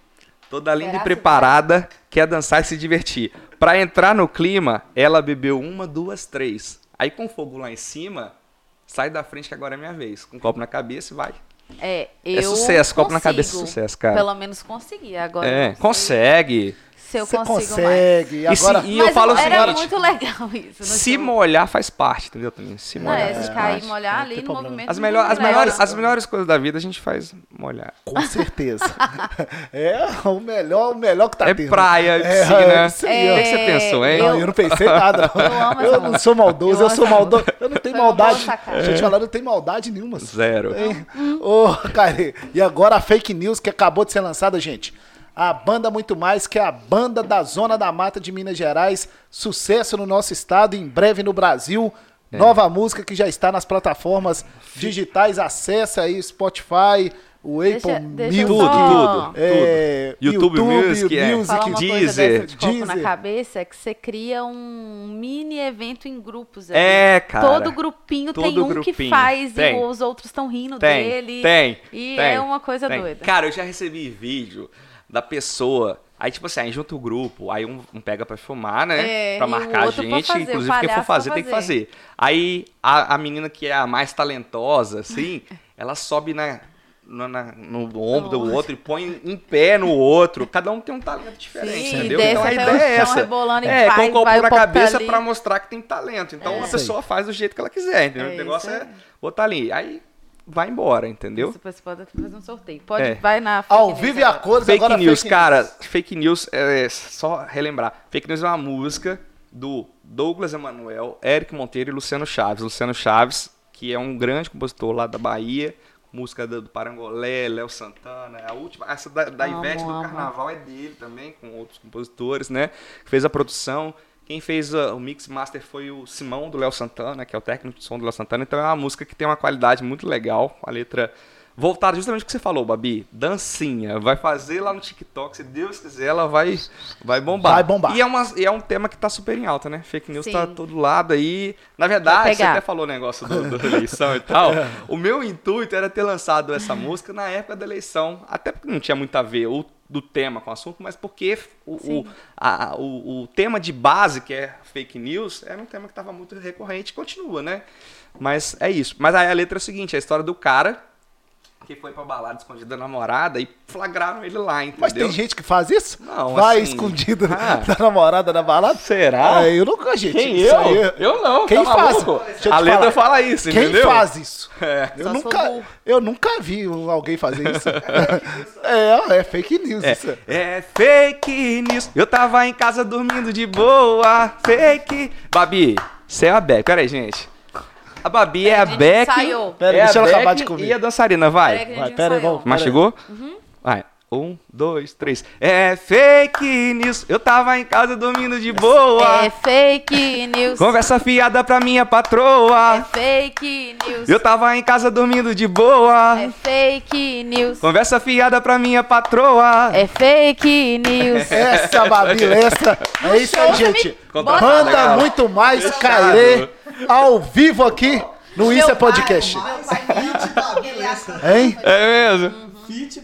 Toda linda e preparada, quer dançar e se divertir. Pra entrar no clima, ela bebeu uma, duas, três. Aí com fogo lá em cima, sai da frente que agora é minha vez. Com um copo na cabeça e vai. É, eu sucesso, copo na cabeça, consigo. sucesso, cara. Pelo menos consegui. Agora é, consegue. Se eu Você consigo mais. consegue. E se- Agora, e eu falo o era muito legal isso. Se show. molhar faz parte, entendeu, Toninho? Se Não, molhar é, faz se cair, parte. molhar Não ali no problema. movimento. As, não melhor, as, melhores, as melhores coisas da vida a gente faz molhar. com certeza. é o melhor, o melhor que tá É tendo. praia, É, piscina. isso O aí, que, você pensou, hein? Não, eu não pensei nada. Não. Eu amo Eu não sou maldoso, Eu eu, sou maldoso. Eu não tenho maldade. Deixa eu te falar, eu não tenho maldade nenhuma. Zero. Hein? Ô, cara, e agora a fake news que acabou de ser lançada, gente. A banda Muito Mais, que é a banda da Zona da Mata de Minas Gerais. Sucesso no nosso estado, em breve no Brasil. É. Nova música que já está nas plataformas digitais. Acesse aí Spotify, o Deixa- Apple deixa eu Music. só- tudo, é, YouTube Music, é. Falar uma coisa Deezer, dessa de copo na Deezer. cabeça é que você cria um mini evento em grupos. ali. É, cara. Todo grupinho tem Todo um que grupinho. faz Tem. e os outros estão rindo Tem, dele. tem. E tem, é uma coisa tem. doida. Cara, eu já recebi vídeo da pessoa. Aí, tipo assim, aí junta o grupo, aí um, um pega pra filmar, né? É, pra marcar a gente. fazer, inclusive, quem for fazer, pra tem que fazer. fazer. Aí a, a menina que é a mais talentosa, assim, ela sobe na. No, na- no ombro do outro e põe em pé no outro. Cada um tem um talento diferente, Sim, entendeu? Então a ideia é essa. rebolando é, com o copo na cabeça pra mostrar que tem talento. Então É. a pessoa faz do jeito que ela quiser, entendeu? É o negócio é botar ali. Aí vai embora, entendeu? Você pode fazer um sorteio. Pode, É. vai na fake Ao news vivo e a cores, Fake agora news, fake cara, news. fake news é só relembrar. Fake news é uma música do Douglas Emanuel, Eric Monteiro e Luciano Chaves. Luciano Chaves, que é um grande compositor lá da Bahia, música do, Parangolé, Léo Santana, a última, essa da, da Amo, Ivete do amo. Carnaval é dele também, com outros compositores, né? Que fez a produção. Quem fez uh, o mix master foi o Simão do Léo Santana, que é o técnico de som do Léo Santana. Então é uma música que tem uma qualidade muito legal, a letra voltada justamente o que você falou, Babi. Dancinha, vai fazer lá no TikTok, se Deus quiser, ela vai vai bombar. Vai bombar. E é, uma, e é um tema que tá super em alta, né? Fake news Sim. tá todo lado aí. Na verdade, você até falou o negócio do, do eleição e tal. O meu intuito era ter lançado essa música na época da eleição, até porque não tinha muito a ver o do tema com o assunto, mas porque o, o, a- o, o tema de base, que é fake news, era um tema que estava muito recorrente e continua, né? Mas é isso. Mas aí a letra é o seguinte, é a história do cara que foi pra balada escondida da namorada e flagraram ele lá, entendeu? Mas tem gente que faz isso? Não, Vai assim, escondido ah. da namorada na balada? Será? Ah, eu nunca, gente. Quem isso eu? aí é- Eu não, Quem tá faz? maluco? Deixa eu A te letra fala isso, Quem entendeu? faz isso? É. Eu Só nunca, burro. eu nunca vi alguém fazer isso. é, é fake news isso. É, é fake news. Eu tava em casa dormindo de boa. Fake. Babi, você é a Beck. Pera aí, gente. A Babi é a, Beck. Pera, é deixa a ela acabar Beck de comer. E a dançarina, vai. Peraí Vai, pera aí, vamos. Mas Pera aí. chegou? Uhum. Vai. Um, dois, três. É fake news. Eu tava em casa dormindo de boa. É fake news. Conversa fiada pra minha patroa. É fake news. Eu tava em casa dormindo de boa. É fake news. Conversa fiada pra minha patroa. É fake news. Essa Babilessa. É isso aí, gente. Banda legal. muito mais. Cairê ao vivo aqui no Isso é pai. Podcast. Hein? É mesmo? Fit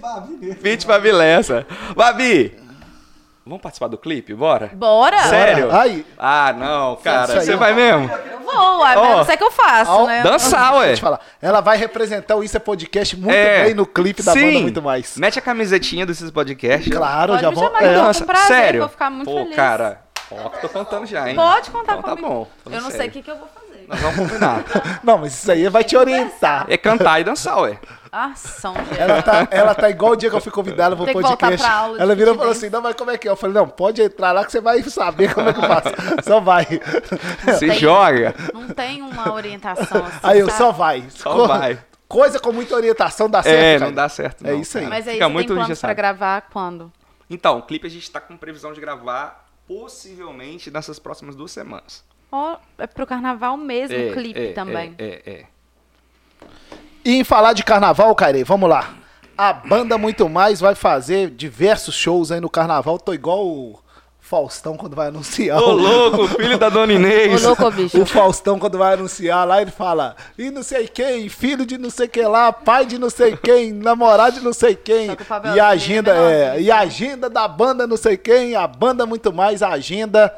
Babilessa. Fit. Babi, vamos participar do clipe? Bora? Bora? Sério? Aí, Ah, não, cara. Isso Você vai mesmo? Eu vou, ué, não sei que eu faço, ó, né? Dançar, ué. deixa eu te falar. Ela vai representar o Isso é Podcast muito É. bem no clipe da Sim. banda Muito Mais. Mete a camisetinha desses podcasts. Claro, Pode já chamar, é. Dança. prazer, Sério? vou ficar muito Pô, feliz. cara, Ó, que tô contando já, hein? Pode contar então, tá comigo. bom. Eu não sei o que, que eu vou fazer. Nós vamos combinar. Não, mas isso aí vai te orientar. É cantar e dançar, ué. Ah, São Ela tá, ela tá igual o dia que eu fui convidada pro podcast. pra aula de ela virou e falou assim: não, mas como é que é? Eu falei, não, pode entrar lá que você vai saber como é que eu faço. Só vai. Se tem- joga. Não tem uma orientação assim. Aí eu sabe? só vai. Só Co- vai. Coisa com muita orientação dá certo. É, cara. não dá certo. É não, isso aí. Mas aí Fica você muito tem planos pra gravar quando? Então, o clipe a gente tá com previsão de gravar possivelmente nessas próximas duas semanas. Ó, é pro carnaval mesmo, É, o clipe é, também. É, é, é. E em falar de carnaval, Caire, vamos lá. A banda Muito Mais vai fazer diversos shows aí no carnaval. Tô igual o Faustão quando vai anunciar. Ô, o- louco, filho da Dona Inês. Ô, louco, bicho. O Faustão, quando vai anunciar lá, ele fala: e não sei quem, filho de não sei quem lá, pai de não sei quem, namorado de não sei quem. E a é agenda é, e a agenda da banda não sei quem, a banda muito mais, a agenda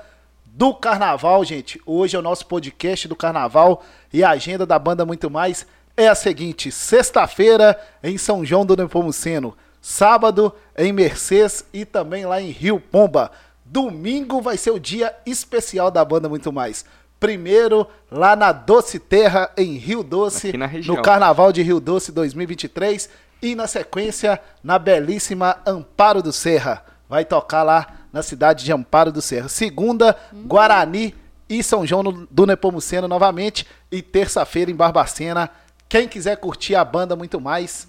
do carnaval, gente. Hoje é o nosso podcast do carnaval e a agenda da banda muito mais é a seguinte: sexta-feira em São João do Nepomuceno, sábado em Mercês e também lá em Rio Pomba. Domingo vai ser o dia especial da banda muito mais. Primeiro lá na Doce Terra em Rio Doce, no Carnaval de Rio Doce 2023 e na sequência na belíssima Amparo do Serra. Vai tocar lá na cidade de Amparo do Serra. Segunda, Guarani e São João do Nepomuceno novamente e terça-feira em Barbacena. Quem quiser curtir a banda muito mais,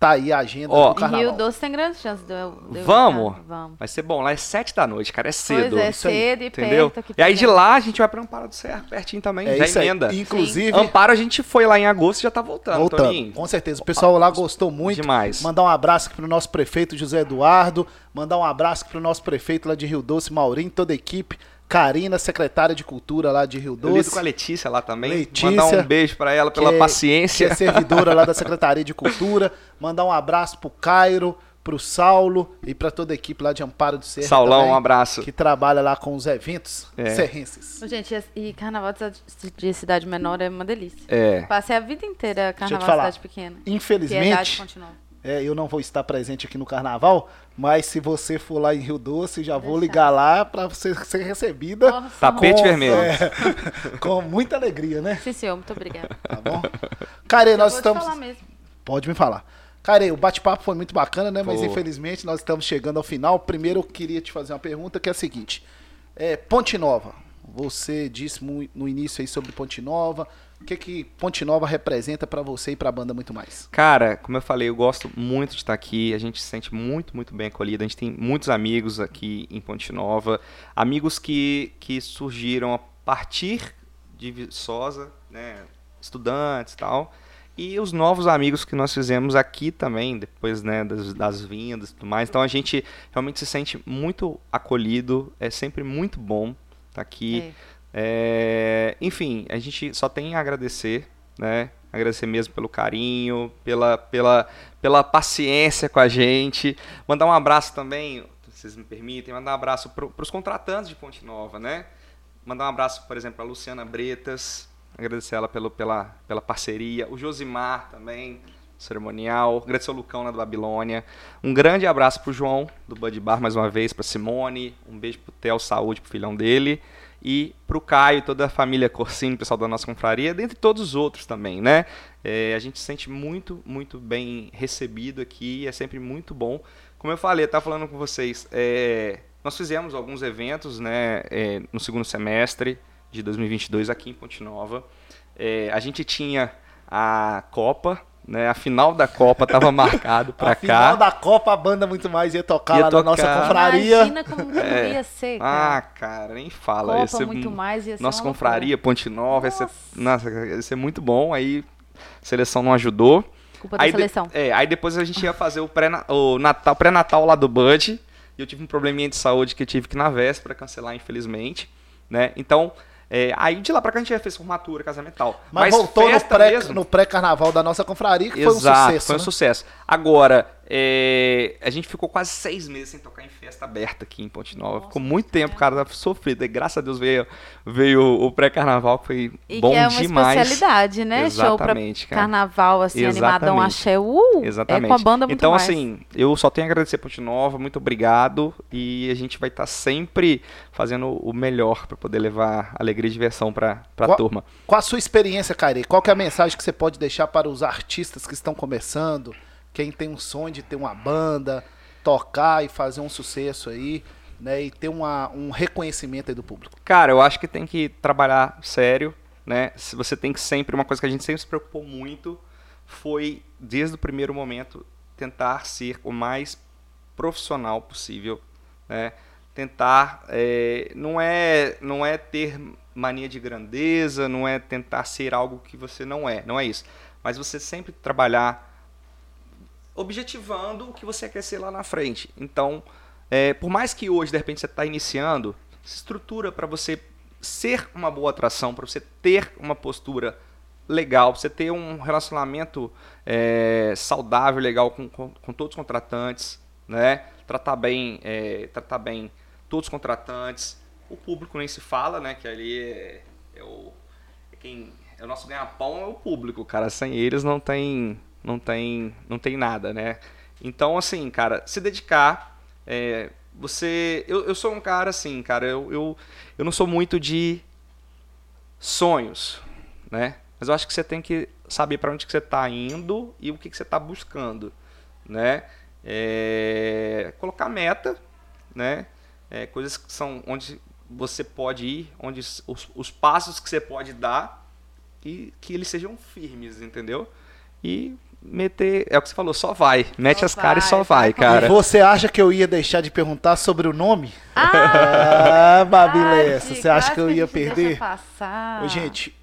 tá aí a agenda Ó, do carnaval. Rio Doce tem grandes chances de eu, de eu Vamos? Vamos. Vai ser bom. Lá é sete da noite, cara. É cedo. Pois é, isso aí. cedo e Entendeu? perto. E aí de lá a gente vai pra Amparo do Serra, pertinho também. É já isso aí. emenda. Inclusive, Amparo a gente foi lá em agosto e já tá voltando, Voltando, Toninho. com certeza. O pessoal lá gostou muito. Demais. Mandar um abraço aqui pro nosso prefeito José Eduardo. Mandar um abraço aqui pro nosso prefeito lá de Rio Doce, Maurinho, toda a equipe. Karina, secretária de Cultura lá de Rio Eu lido Doce. com a Letícia lá também. Letícia, Mandar um beijo pra ela pela que é- paciência. Que é servidora lá da Secretaria de Cultura. Mandar um abraço pro Cairo, pro Saulo e pra toda a equipe lá de Amparo do Serra. Saulão, também, um abraço. Que trabalha lá com os eventos É. serrenses. Gente, e carnaval de cidade- de cidade menor é uma delícia. É. Passei a vida inteira carnaval de cidade pequena. Infelizmente. É, eu não vou estar presente aqui no carnaval, mas se você for lá em Rio Doce, já vou ligar lá para você ser recebida Nossa, Tapete com- vermelho. é, com muita alegria, né? Sim, senhor, muito obrigada. Tá bom? Care, nós Vou estamos. te falar mesmo. Pode me falar. Care, o bate-papo foi muito bacana, né? Mas Pô. infelizmente nós estamos chegando ao final. Primeiro eu queria te fazer uma pergunta que é a seguinte: é, Ponte Nova. Você disse no início aí sobre Ponte Nova. O que que Ponte Nova representa para você e para a banda muito mais? Cara, como eu falei, eu gosto muito de estar aqui. A gente se sente muito, muito bem acolhido. A gente tem muitos amigos aqui em Ponte Nova. Amigos que, que surgiram a partir de Viçosa, né? Estudantes e tal. E os novos amigos que nós fizemos aqui também, depois né, das, das vindas e tudo mais. Então a gente realmente se sente muito acolhido. É sempre muito bom estar aqui. É, enfim, a gente só tem a agradecer, né? Agradecer mesmo pelo carinho, pela, pela, pela paciência com a gente. Mandar um abraço também, se vocês me permitem, mandar um abraço para os contratantes de Ponte Nova, né? Mandar um abraço, por exemplo, a Luciana Bretas, agradecer ela pelo, pela, pela parceria. O Josimar também, cerimonial. Agradecer ao Lucão lá do Babilônia. Um grande abraço pro João, do Bud Bar, mais uma vez, pra Simone. Um beijo pro Theo, saúde pro filhão dele. E pro Caio, toda a família Corsini, pessoal da nossa confraria, dentre todos os outros também, né? É, a gente se sente muito, muito bem recebido aqui, é sempre muito bom. Como eu falei, eu falando com vocês, é, nós fizemos alguns eventos né, é, no segundo semestre de 2022 aqui em Ponte Nova. É, a gente tinha a Copa, né, a final da Copa estava marcado para A final cá. da Copa, a banda muito mais ia tocar Ia lá na nossa tocar. confraria. Imagina como É. ia ser, Ah, cara. cara, nem fala. Copa ia ser muito mais, ia ser Nossa confraria, Ponte Nova, ia ser, Nossa. nossa, ia ser muito bom. Aí a seleção não ajudou. Culpa da Aí, de- seleção. é, aí depois a gente ia fazer o pré-natal o Natal, pré-natal lá do Bud. E eu tive um probleminha de saúde que eu tive que ir na véspera cancelar, infelizmente. Né? Então, é, aí de lá pra cá a gente já fez formatura, casamento e tal. Mas, voltou no festa pré- pré-carnaval da nossa confraria, que Exato, foi um sucesso. foi um né? sucesso. Agora, é, a gente ficou quase seis meses sem tocar em festa aberta aqui em Ponte Nova. Nossa, ficou muito tempo, cara, tava sofrido. E graças a Deus veio, veio o pré-carnaval, que foi E bom que é uma demais. especialidade, né? Show pra Exatamente, cara. carnaval, assim, animadão, Exatamente. axé, uh! Exatamente. É com a banda muito então, mais. assim, eu só tenho a agradecer a Ponte Nova, muito obrigado. E a gente vai estar sempre fazendo o melhor para poder levar alegria e diversão para a turma. Qual a sua experiência, Caire? Qual que é a mensagem que você pode deixar para os artistas que estão começando? Quem tem um sonho de ter uma banda, tocar e fazer um sucesso aí, né? E ter uma, um reconhecimento aí do público. Cara, eu acho que tem que trabalhar sério, né? Se Você tem que sempre, uma coisa que a gente sempre se preocupou muito foi, desde o primeiro momento, tentar ser o mais profissional possível, né? Tentar, é, não, é, não é ter mania de grandeza, não é tentar ser algo que você não é, não é isso. Mas você sempre trabalhar objetivando o que você quer ser lá na frente. Então, é, por mais que hoje, de repente, você está iniciando, se estrutura para você ser uma boa atração, para você ter uma postura legal, pra você ter um relacionamento é, saudável, legal com, com, com todos os contratantes, né? Tratar bem, é, tratar bem todos os contratantes. O público nem se fala, né? Que ali é, é o é quem é o nosso ganha-pão é o público, cara. Sem eles não tem não tem não tem nada, né? Então assim, cara, se dedicar. é, você, eu, eu sou um cara assim, cara. Eu, eu, eu não sou muito de sonhos, né? Mas eu acho que você tem que saber para onde que você está indo e o que, que você está buscando, né? É, colocar meta, né? É, coisas que são onde você pode ir, onde os, os passos que você pode dar e que eles sejam firmes, entendeu? E meter, é o que você falou, só vai, mete Só as caras e só vai, cara. E você acha que eu ia deixar de perguntar sobre o nome? Ah, Ah, Babilessa, você acha que eu ia perder? Passar. Ô, gente,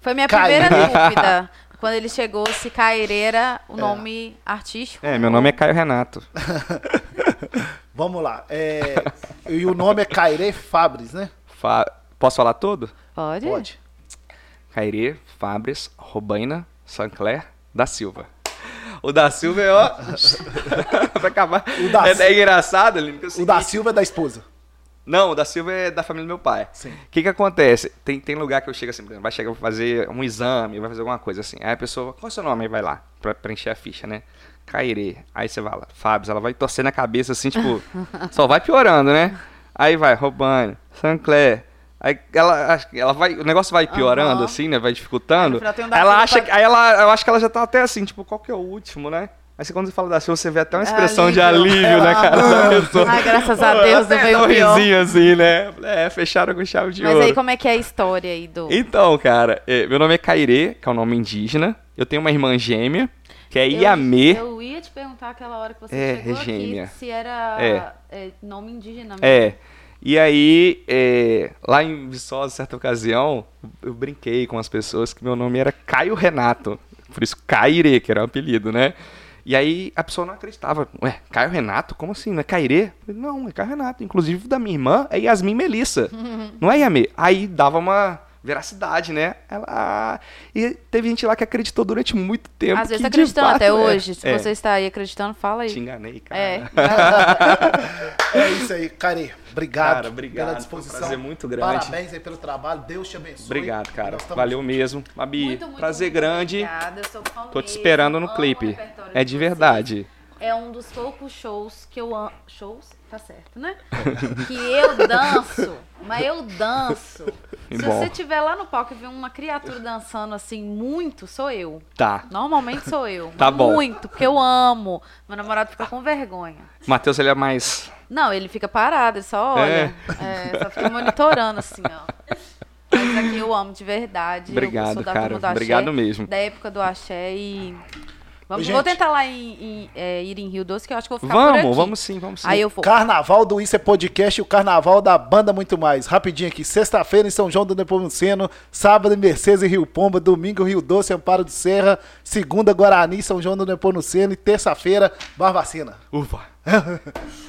Foi minha primeira dúvida. Quando ele chegou, se Caireira, o nome artístico. É, meu nome é Caio Renato. vamos lá. É, e o nome é Caire Fabres, né? Fa- Posso falar tudo? Pode? Pode. Cairê, Fabres, Robaina, Sancler, da Silva. O da Silva é, ó. Vai acabar. O da é, Sil- é engraçado, Lino, é o O da Silva é da esposa. Não, o da Silva é da família do meu pai. Sim. O que que acontece? Tem, tem lugar que eu chego assim, por exemplo, vai chegar pra fazer um exame, vai fazer alguma coisa assim. Aí a pessoa, qual é o seu nome? Aí vai lá, pra preencher a ficha, né? Cairê. Aí você vai lá, Fábio, ela vai torcendo a cabeça assim, tipo, só vai piorando, né? Aí vai, Robane, Sancler. Aí ela, ela vai, o negócio vai piorando Aham. assim, né? Vai dificultando. Um ela acha pra- que, aí ela, eu acho que ela já tá até assim, tipo, qual que é o último, né? Aí você, quando você fala da Silva, você vê até uma expressão de Alívio. alívio, né, cara? da pessoa. Ai, graças a Deus, não veio um risinho assim, né? É, fecharam com chave de Mas ouro. aí, como é que é a história aí do. Então, cara, é, meu nome é Cairê, que é um nome indígena. Eu tenho uma irmã gêmea, que é Eu- Iamê. Eu ia te perguntar aquela hora que você É, chegou gêmea. aqui se era É. é, nome indígena mesmo. É. E aí, é, lá em Viçosa, certa ocasião, eu brinquei com as pessoas que meu nome era Caio Renato. Por isso, Cairê, que era o apelido, né? E aí a pessoa não acreditava. Ué, Caio Renato? Como assim? Não é Cairê? Falei, não, é Caio Renato. Inclusive da minha irmã é Yasmin Melissa. não é Yamê? Aí dava uma veracidade, né? Ela, ah, e teve gente lá que acreditou durante muito tempo. Às vezes tá acreditando fato até é. hoje. Se É. você está aí acreditando, fala aí. Te enganei, cara. É. É isso aí, Caire. Obrigado, Cara, obrigado. pela um disposição. prazer muito grande. Parabéns aí pelo trabalho. Deus te abençoe. Obrigado, cara. Valeu juntos. mesmo. Babi, Muito, muito, prazer muito grande. Obrigada. Eu sou fã Tô te esperando no clipe. É de verdade. É um dos poucos shows que eu amo. Shows? Tá certo, né? que eu danço. Mas eu danço. Se Bom. você estiver lá no palco e ver uma criatura dançando assim, muito, sou eu. Tá. Normalmente sou eu. Tá bom. Muito, porque eu amo. Meu namorado fica com vergonha. Matheus, ele é mais. Não, ele fica parado, ele só olha. É, só fica monitorando assim, ó. Mas aqui eu amo de verdade. eu Obrigado, sou da cara. turma do axé, Obrigado mesmo. Da época do axé e. Vamos, Ô, vou gente. tentar lá em, em, é, ir em Rio Doce, que eu acho que eu vou ficar por aqui. Vamos, vamos sim, vamos sim. Aí eu vou. Carnaval do Isso é Podcast e o Carnaval da Banda Muito Mais. Rapidinho aqui, sexta-feira em São João do Nepomuceno, sábado em Mercedes e Rio Pomba, domingo Rio Doce, Amparo de Serra, segunda Guarani, São João do Nepomuceno e terça-feira Barbacena. Ufa.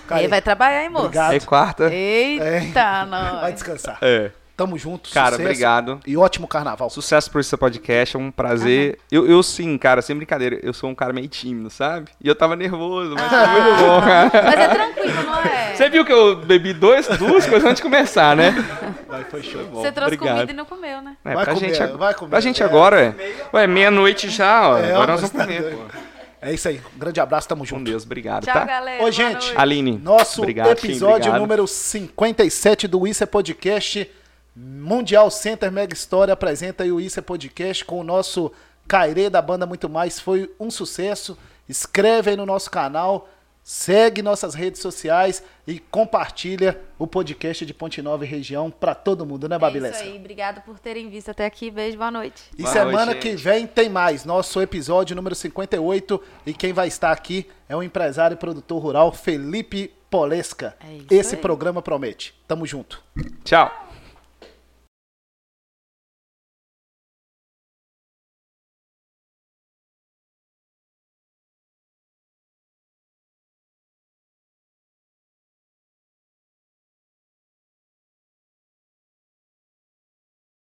Aí vai trabalhar, hein, moço? Obrigado. É quarta. Eita, não. Vai descansar. É. Tamo junto. Cara, sucesso obrigado. E ótimo carnaval. Sucesso por esse podcast, é um prazer. Eu, eu sim, cara, sem brincadeira, eu sou um cara meio tímido, sabe? E eu tava nervoso, mas foi muito bom, cara. Mas é tranquilo, não é? Você viu que eu bebi dois, duas coisas antes de começar, né? Vai, foi show. Bom, Você trouxe obrigado. comida e não comeu, né? É, Vai pra comer, gente, vai comer. Pra gente É. agora, é. Ué, meia-noite já, ó. É, agora nós mas vamos tá comer, pô. É isso aí. Um grande abraço, tamo Com junto. Deus, obrigado, Tchau, tá? galera. Boa gente. Aline. Nosso obrigado, episódio obrigado. número 57 do Isso é Podcast. Mundial Center Mega História apresenta aí o Isso é Podcast com o nosso Cairê da banda Muito Mais. Foi um sucesso. Escreve aí no nosso canal, segue nossas redes sociais e compartilha o podcast de Ponte Nova e região pra todo mundo, né, É Babilessa? isso aí. Obrigado por terem visto até aqui. Beijo, boa noite. E Boa semana noite, que gente. vem tem mais, nosso episódio número 58. E quem vai estar aqui é o empresário e produtor rural Felipe Polesca. É isso Esse aí. programa promete. Tamo junto. Tchau.